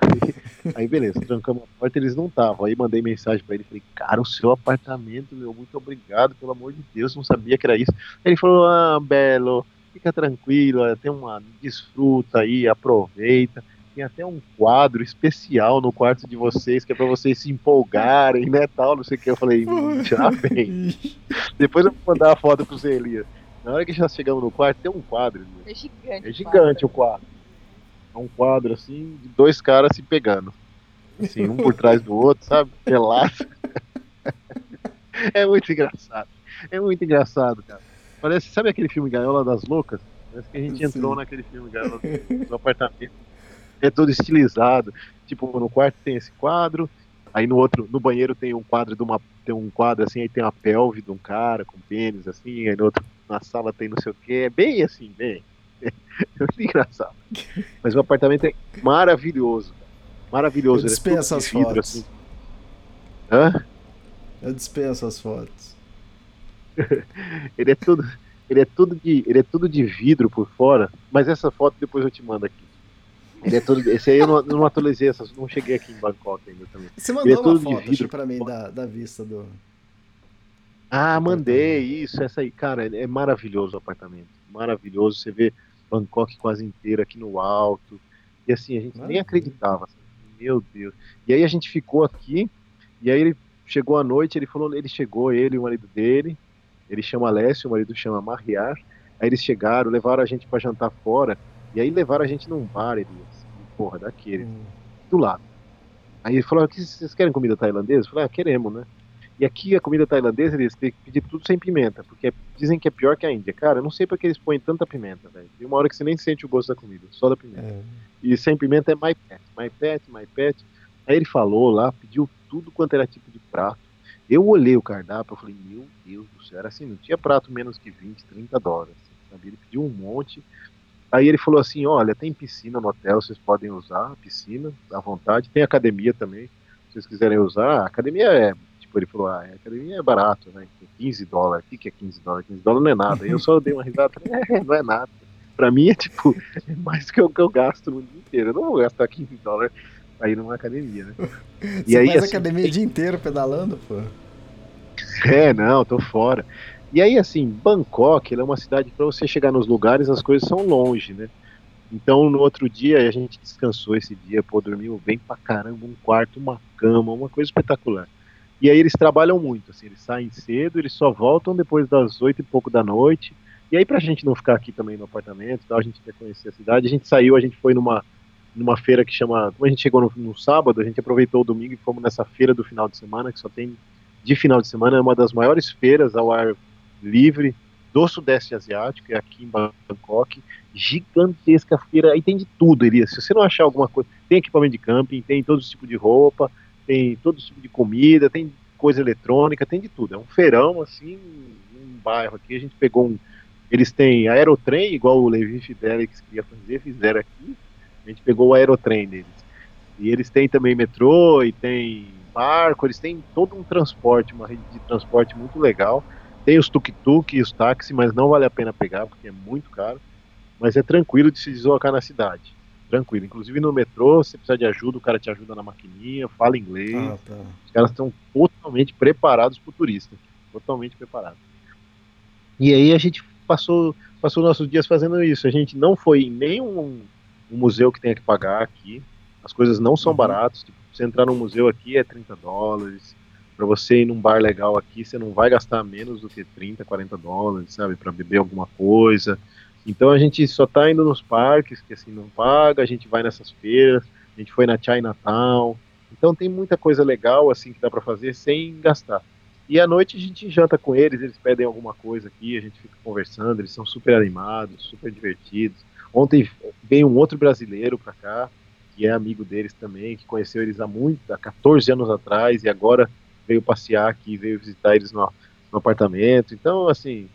Aí, aí beleza, trancamos a porta, eles não estavam. Aí mandei mensagem pra ele, falei, cara, o seu apartamento, meu, muito obrigado, pelo amor de Deus, não sabia que era isso. Aí ele falou, ah, Belo, fica tranquilo, tem uma. desfruta aí, aproveita. Tem até um quadro especial no quarto de vocês, que é pra vocês se empolgarem, né, tal, não sei o que. Eu falei, "Hum, já vem. [laughs] Depois eu vou mandar a foto pro você, Elias. Na hora que já chegamos no quarto, tem um quadro, Elias. É gigante. É gigante o quadro. É um quadro assim, de dois caras se pegando. Assim, um por trás do outro, sabe? Pelado. [laughs] É muito engraçado. É muito engraçado, cara. Parece, sabe aquele filme Gaiola das Loucas? Parece que a gente Sim. entrou naquele filme Gaiola do [laughs] apartamento. É todo estilizado. Tipo, no quarto tem esse quadro, aí no outro, no banheiro tem um quadro de uma. Tem um quadro assim, aí tem uma pelve de um cara com pênis, assim, aí no outro, na sala tem não sei o que. É bem assim, bem. [laughs] É muito engraçado. Mas o apartamento é maravilhoso. Maravilhoso. Eu é dispenso todo as vidro, fotos. assim. Hã? Eu dispenso as fotos. [laughs] Ele é tudo. Ele é tudo de. Ele é tudo de vidro por fora. Mas essa foto depois eu te mando aqui. Ele é todo. Esse aí eu não, não atualizei essas. Não cheguei aqui em Bangkok ainda também. Você Ele mandou é uma todo de foto, vidro pra mim, da, da vista do... Ah, mandei, isso, essa aí. Cara, é maravilhoso o apartamento. Maravilhoso. Você vê Bangkok quase inteira aqui no alto. E assim, a gente nem Maravilha. acreditava. assim, Meu Deus. E aí a gente ficou aqui, e aí ele chegou à noite, ele falou, ele chegou, ele e o marido dele, ele chama Alessio, o marido chama Mariar. Aí eles chegaram, levaram a gente pra jantar fora, e aí levaram a gente num bar, Elias. Porra, daquele Hum. do lado. Aí ele falou: "Aqui, vocês querem comida tailandesa? Eu falei: ah, queremos, né? E aqui a comida tailandesa eles têm que pedir tudo sem pimenta, porque dizem que é pior que a Índia. Cara, eu não sei porque eles põem tanta pimenta, velho. Tem uma hora que você nem sente o gosto da comida, só da pimenta. É. E sem pimenta é my pet, my pet, my pet. Aí ele falou lá, pediu tudo quanto era tipo de prato. Eu olhei o cardápio, eu falei, meu Deus do céu, era assim, não tinha prato menos que 20, 30 dólares. Sabe? Ele pediu um monte. Aí ele falou assim, olha, tem piscina no hotel, vocês podem usar a piscina à vontade. Tem academia também, se vocês quiserem usar. A academia é, tipo, ele falou, ah, a academia é barato, né? 15 dólares. O que, é 15 dólares? 15 dólares não é nada. Aí eu só dei uma risada, é, não é nada. Pra mim é tipo, é mais do que o que eu gasto no dia inteiro. Eu não vou gastar 15 dólares pra ir numa academia, né? Você aí, faz assim, academia o dia inteiro pedalando, pô. É, não, tô fora. E aí, assim, Bangkok, é uma cidade para você chegar nos lugares, as coisas são longe, né? Então, no outro dia, a gente descansou esse dia, pô, dormiu bem pra caramba, um quarto, uma cama, uma coisa espetacular. E aí eles trabalham muito, assim, eles saem cedo, eles só voltam depois das oito e pouco da noite. E aí, pra gente não ficar aqui também no apartamento, então a gente quer conhecer a cidade, a gente saiu, a gente foi numa, numa feira que chama. Como a gente chegou no, no sábado, a gente aproveitou o domingo e fomos nessa feira do final de semana, que só tem de final de semana, é uma das maiores feiras ao ar livre do Sudeste Asiático, é aqui em Bangkok. Gigantesca feira, aí tem de tudo, Elias. Se você não achar alguma coisa, tem equipamento de camping, tem todo tipo de roupa, tem todo tipo de comida, tem coisa eletrônica, tem de tudo. É um feirão, assim, um bairro aqui. A gente pegou um. Eles têm aerotrem, igual o Levi Fidelix queria fazer, fizeram aqui. A gente pegou o aerotrem deles. E eles têm também metrô e tem barco, eles têm todo um transporte, uma rede de transporte muito legal. Tem os tuk-tuk e os táxis, mas não vale a pena pegar porque é muito caro. Mas é tranquilo de se deslocar na cidade. Tranquilo. Inclusive no metrô, se precisar de ajuda, o cara te ajuda na maquininha, fala inglês. Ah, tá. Os caras estão totalmente preparados para o turista. Totalmente preparados. E aí a gente passou, passou nossos dias fazendo isso. A gente não foi em nenhum um museu que tenha que pagar aqui. As coisas não são uhum. baratas. Tipo, você entrar num museu aqui é 30 dólares para você ir num bar legal aqui, você não vai gastar menos do que 30, 40 dólares, sabe, para beber alguma coisa. Então a gente só tá indo nos parques, que assim não paga, a gente vai nessas feiras, a gente foi na Chinatown. Então tem muita coisa legal assim que dá para fazer sem gastar. E à noite a gente janta com eles, eles pedem alguma coisa aqui, a gente fica conversando, eles são super animados, super divertidos. Ontem veio um outro brasileiro para cá, que é amigo deles também, que conheceu eles há muito, há 14 anos atrás, e agora veio passear aqui, veio visitar eles no, no apartamento. Então, assim,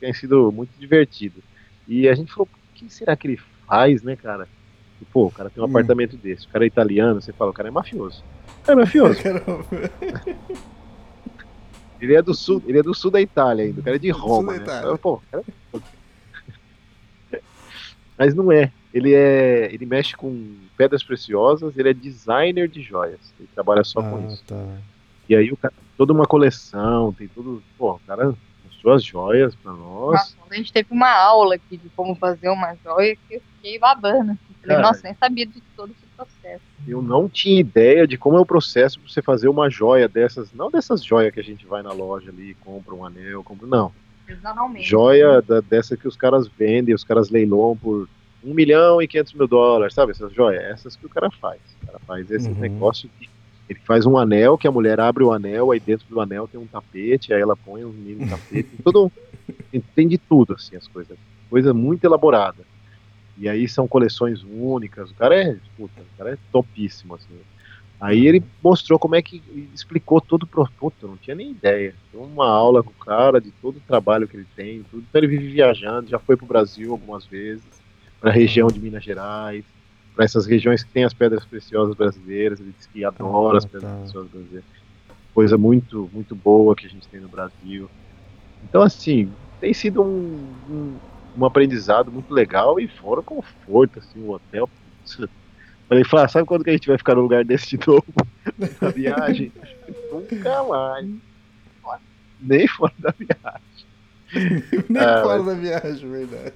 tem sido muito divertido. E a gente falou, o que será que ele faz, né, cara? E, pô, o cara tem um hum. apartamento desse, o cara é italiano, você fala, o cara é mafioso. É mafioso. [laughs] ele é do sul, ele é do sul da Itália ainda, o cara é de Roma, né? Pô, cara é... Mas não é. Ele é. Ele mexe com pedras preciosas, ele é designer de joias. Ele trabalha só ah, com isso. Tá. E aí o cara toda uma coleção, tem tudo. Pô, o cara mostrou as joias pra nós. Nossa, a gente teve uma aula aqui de como fazer uma joia que eu fiquei babando. Falei, nossa, nem sabia de todo esse processo. Eu não tinha ideia de como é o processo pra você fazer uma joia dessas, não dessas joias que a gente vai na loja ali, compra um anel, compra. Não. Joia da, dessa que os caras vendem, os caras leiloam por 1 milhão e 500 mil dólares, sabe? Essas joias, essas que o cara faz. O cara faz esse uhum. negócio que ele faz um anel, que a mulher abre o anel, aí dentro do anel tem um tapete, aí ela põe um mini [laughs] tapete, tem todo tem de tudo, assim, as coisas. Coisa muito elaborada. E aí são coleções únicas, o cara é, puta, o cara é topíssimo, assim. Aí ele mostrou como é que explicou todo o produto, eu não tinha nem ideia. Deu uma aula com o cara de todo o trabalho que ele tem, tudo. Então ele vive viajando, já foi pro Brasil algumas vezes, para a região de Minas Gerais, para essas regiões que tem as pedras preciosas brasileiras. Ele diz que adora ah, as pedras tá. preciosas brasileiras. Coisa muito, muito boa que a gente tem no Brasil. Então, assim, tem sido um, um, um aprendizado muito legal e fora conforto, assim, o hotel. Falei, Flá, sabe quando que a gente vai ficar no lugar desse de novo? [laughs] Na viagem? Nunca mais. Nem fora da viagem. [laughs] Nem ah, fora da viagem, verdade.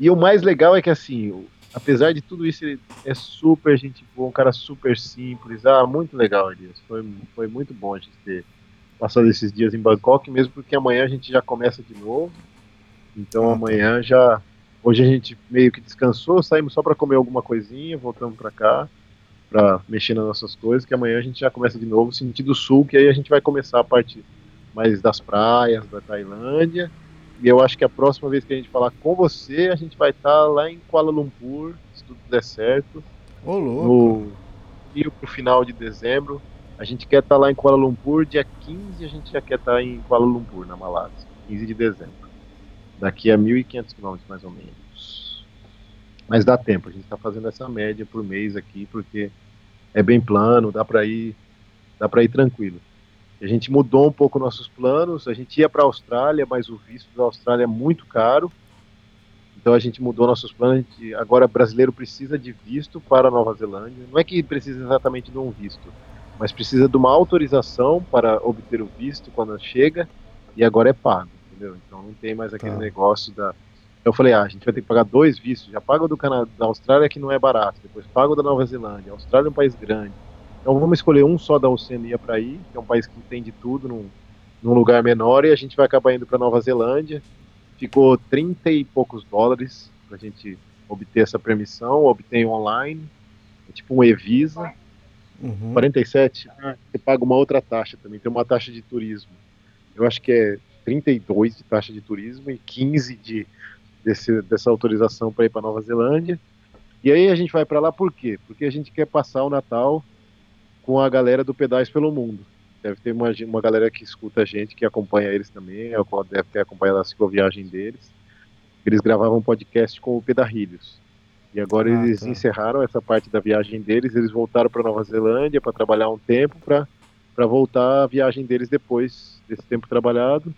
E o mais legal é que, assim, apesar de tudo isso, ele é super gente boa, um cara super simples. Ah, muito legal, Elias. Foi, foi muito bom a gente ter passado esses dias em Bangkok, mesmo porque amanhã a gente já começa de novo. Então amanhã já. Hoje a gente meio que descansou, saímos só para comer alguma coisinha, voltamos para cá para mexer nas nossas coisas, que amanhã a gente já começa de novo sentido sul, que aí a gente vai começar a parte mais das praias da Tailândia e eu acho que a próxima vez que a gente falar com você, a gente vai estar tá lá em Kuala Lumpur, se tudo der certo. Ô, louco. No e pro final de dezembro. A gente quer estar tá lá em Kuala Lumpur, dia 15 a gente já quer estar tá em Kuala Lumpur, na Malásia. 15 de dezembro. Daqui a 1.500 quilômetros, mais ou menos. Mas dá tempo, a gente está fazendo essa média por mês aqui, porque é bem plano, dá para ir, dá para ir tranquilo. A gente mudou um pouco nossos planos. A gente ia para a Austrália, mas o visto da Austrália é muito caro. Então a gente mudou nossos planos. Gente, agora brasileiro precisa de visto para a Nova Zelândia. Não é que precisa exatamente de um visto, mas precisa de uma autorização para obter o visto quando chega. E agora é pago, entendeu? Então não tem mais aquele tá. negócio da. Eu falei, ah, a gente vai ter que pagar dois vistos. Já paga o do Canadá, da Austrália que não é barato. Depois paga o da Nova Zelândia. A Austrália é um país grande Então vamos escolher um só da Oceania para ir, que é um país que tem de tudo num, num lugar menor, e a gente vai acabar indo para Nova Zelândia. Ficou 30 e poucos dólares para a gente obter essa permissão, obtém online, é tipo um e-visa. Uhum. 47, você paga uma outra taxa também, tem uma taxa de turismo. Eu acho que é 32 de taxa de turismo e 15 de, desse, dessa autorização para ir para Nova Zelândia. E aí a gente vai para lá por quê? Porque a gente quer passar o Natal com a galera do Pedais pelo Mundo. Deve ter uma, uma galera que escuta a gente, que acompanha eles também, deve ter acompanhado a cicloviagem deles. Eles gravavam um podcast com o Pedarrilhos. E agora ah, eles tá. encerraram essa parte da viagem deles, eles voltaram para Nova Zelândia para trabalhar um tempo, para voltar a viagem deles depois desse tempo trabalhado.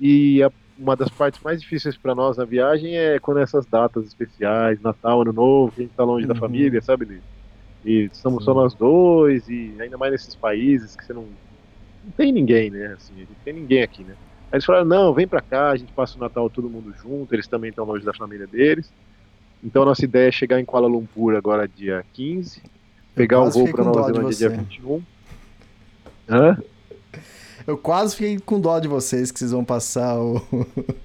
E a, uma das partes mais difíceis para nós na viagem é quando essas datas especiais, Natal, Ano Novo, a gente está longe uhum. da família, sabe, Liz? E estamos Sim. só nós dois, e ainda mais nesses países que você não, não tem ninguém, né? Assim, não tem ninguém aqui, né? Aí eles falaram, não, vem pra cá, a gente passa o Natal todo mundo junto, eles também estão longe da família deles. Então a nossa ideia é chegar em Kuala Lumpur agora dia 15, pegar o voo para Nova Zelândia dia 21. Hã? Eu quase fiquei com dó de vocês que vocês vão passar o...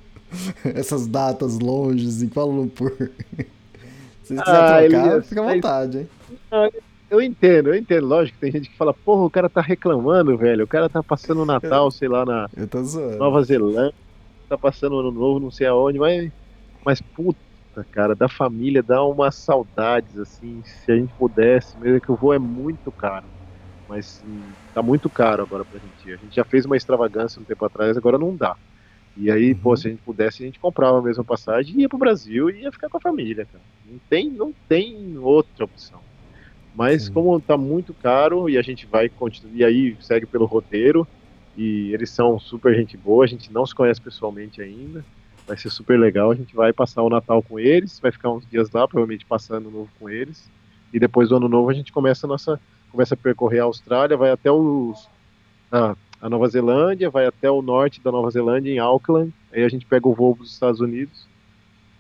[laughs] essas datas longes em Kuala Lumpur. [laughs] Se vocês quiserem ah, trocar, Elias, fica à vontade, hein? Eu entendo, eu entendo. Lógico que tem gente que fala, porra, o cara tá reclamando, velho. O cara tá passando o Natal, sei lá, na Nova Zelândia, tá passando o ano novo, não sei aonde, mas, mas puta, cara, da família dá umas saudades, assim, se a gente pudesse, mesmo que o voo é muito caro, mas hum, tá muito caro agora pra gente ir. A gente já fez uma extravagância um tempo atrás, agora não dá. E aí, pô, se a gente pudesse, a gente comprava a mesma passagem e ia pro Brasil e ia ficar com a família, cara. Não tem, não tem outra opção. Mas Sim. como tá muito caro e a gente vai continuar, e aí segue pelo roteiro, e eles são super gente boa, a gente não se conhece pessoalmente ainda, vai ser super legal. A gente vai passar o Natal com eles, vai ficar uns dias lá, provavelmente passando novo com eles. E depois do ano novo a gente começa a nossa começa a percorrer a Austrália, vai até os a, a Nova Zelândia, vai até o norte da Nova Zelândia em Auckland. Aí a gente pega o voo para os Estados Unidos.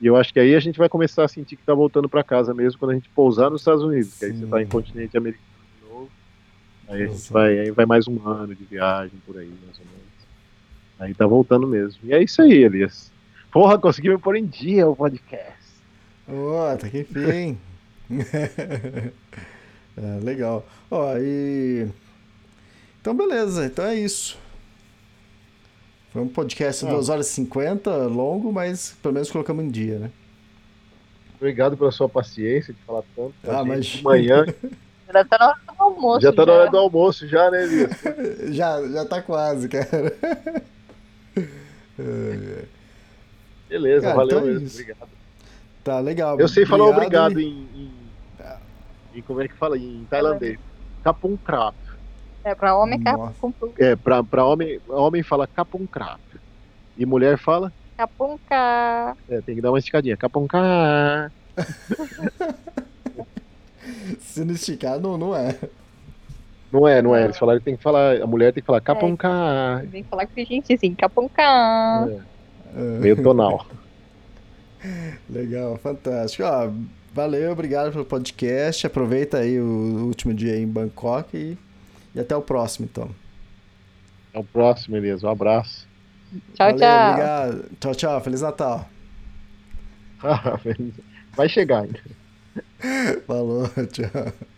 E eu acho que aí a gente vai começar a sentir que está voltando para casa mesmo quando a gente pousar nos Estados Unidos, que aí você está em continente americano de novo. Aí a gente vai, aí vai mais um ano de viagem por aí, mais ou menos. Aí tá voltando mesmo. E é isso aí, Elias. Porra, consegui me pôr em dia o podcast. Ó, oh, tá que enfim. [laughs] é, legal. Ó, e. Então, beleza. Então é isso. Foi um podcast de 2 horas e 50, longo, mas pelo menos colocamos em dia, né? Obrigado pela sua paciência de falar tanto. Ah, mas. Manhã. [laughs] Já tá na hora do almoço. Já tá já. na hora do almoço, já, né, Elias? [laughs] já, já tá quase, cara. [laughs] Beleza, Cara, valeu então é mesmo, obrigado. Tá, legal. Eu sei falar obrigado, obrigado em, em, em, Como é que fala? Em tailandês. Kapun krap. É, pra homem, kapun É, pra, pra homem, homem fala kapun krap. E mulher fala? Kapunka. É, tem que dar uma esticadinha. Kapunka. [laughs] Se não esticar, não, não é. Não é, não é. Eles falaram que tem que falar. A mulher tem que falar kapunka. É, tem que falar com a gente assim, kapunka. É. Meio tonal. [laughs] Legal, fantástico. Ó, valeu, obrigado pelo podcast. Aproveita aí o último dia em Bangkok e, e até o próximo, então. Até o próximo, Elias. Um abraço. Tchau, valeu, tchau. Obrigado. Tchau, tchau. Feliz Natal. [laughs] Vai chegar ainda. Falou, tchau.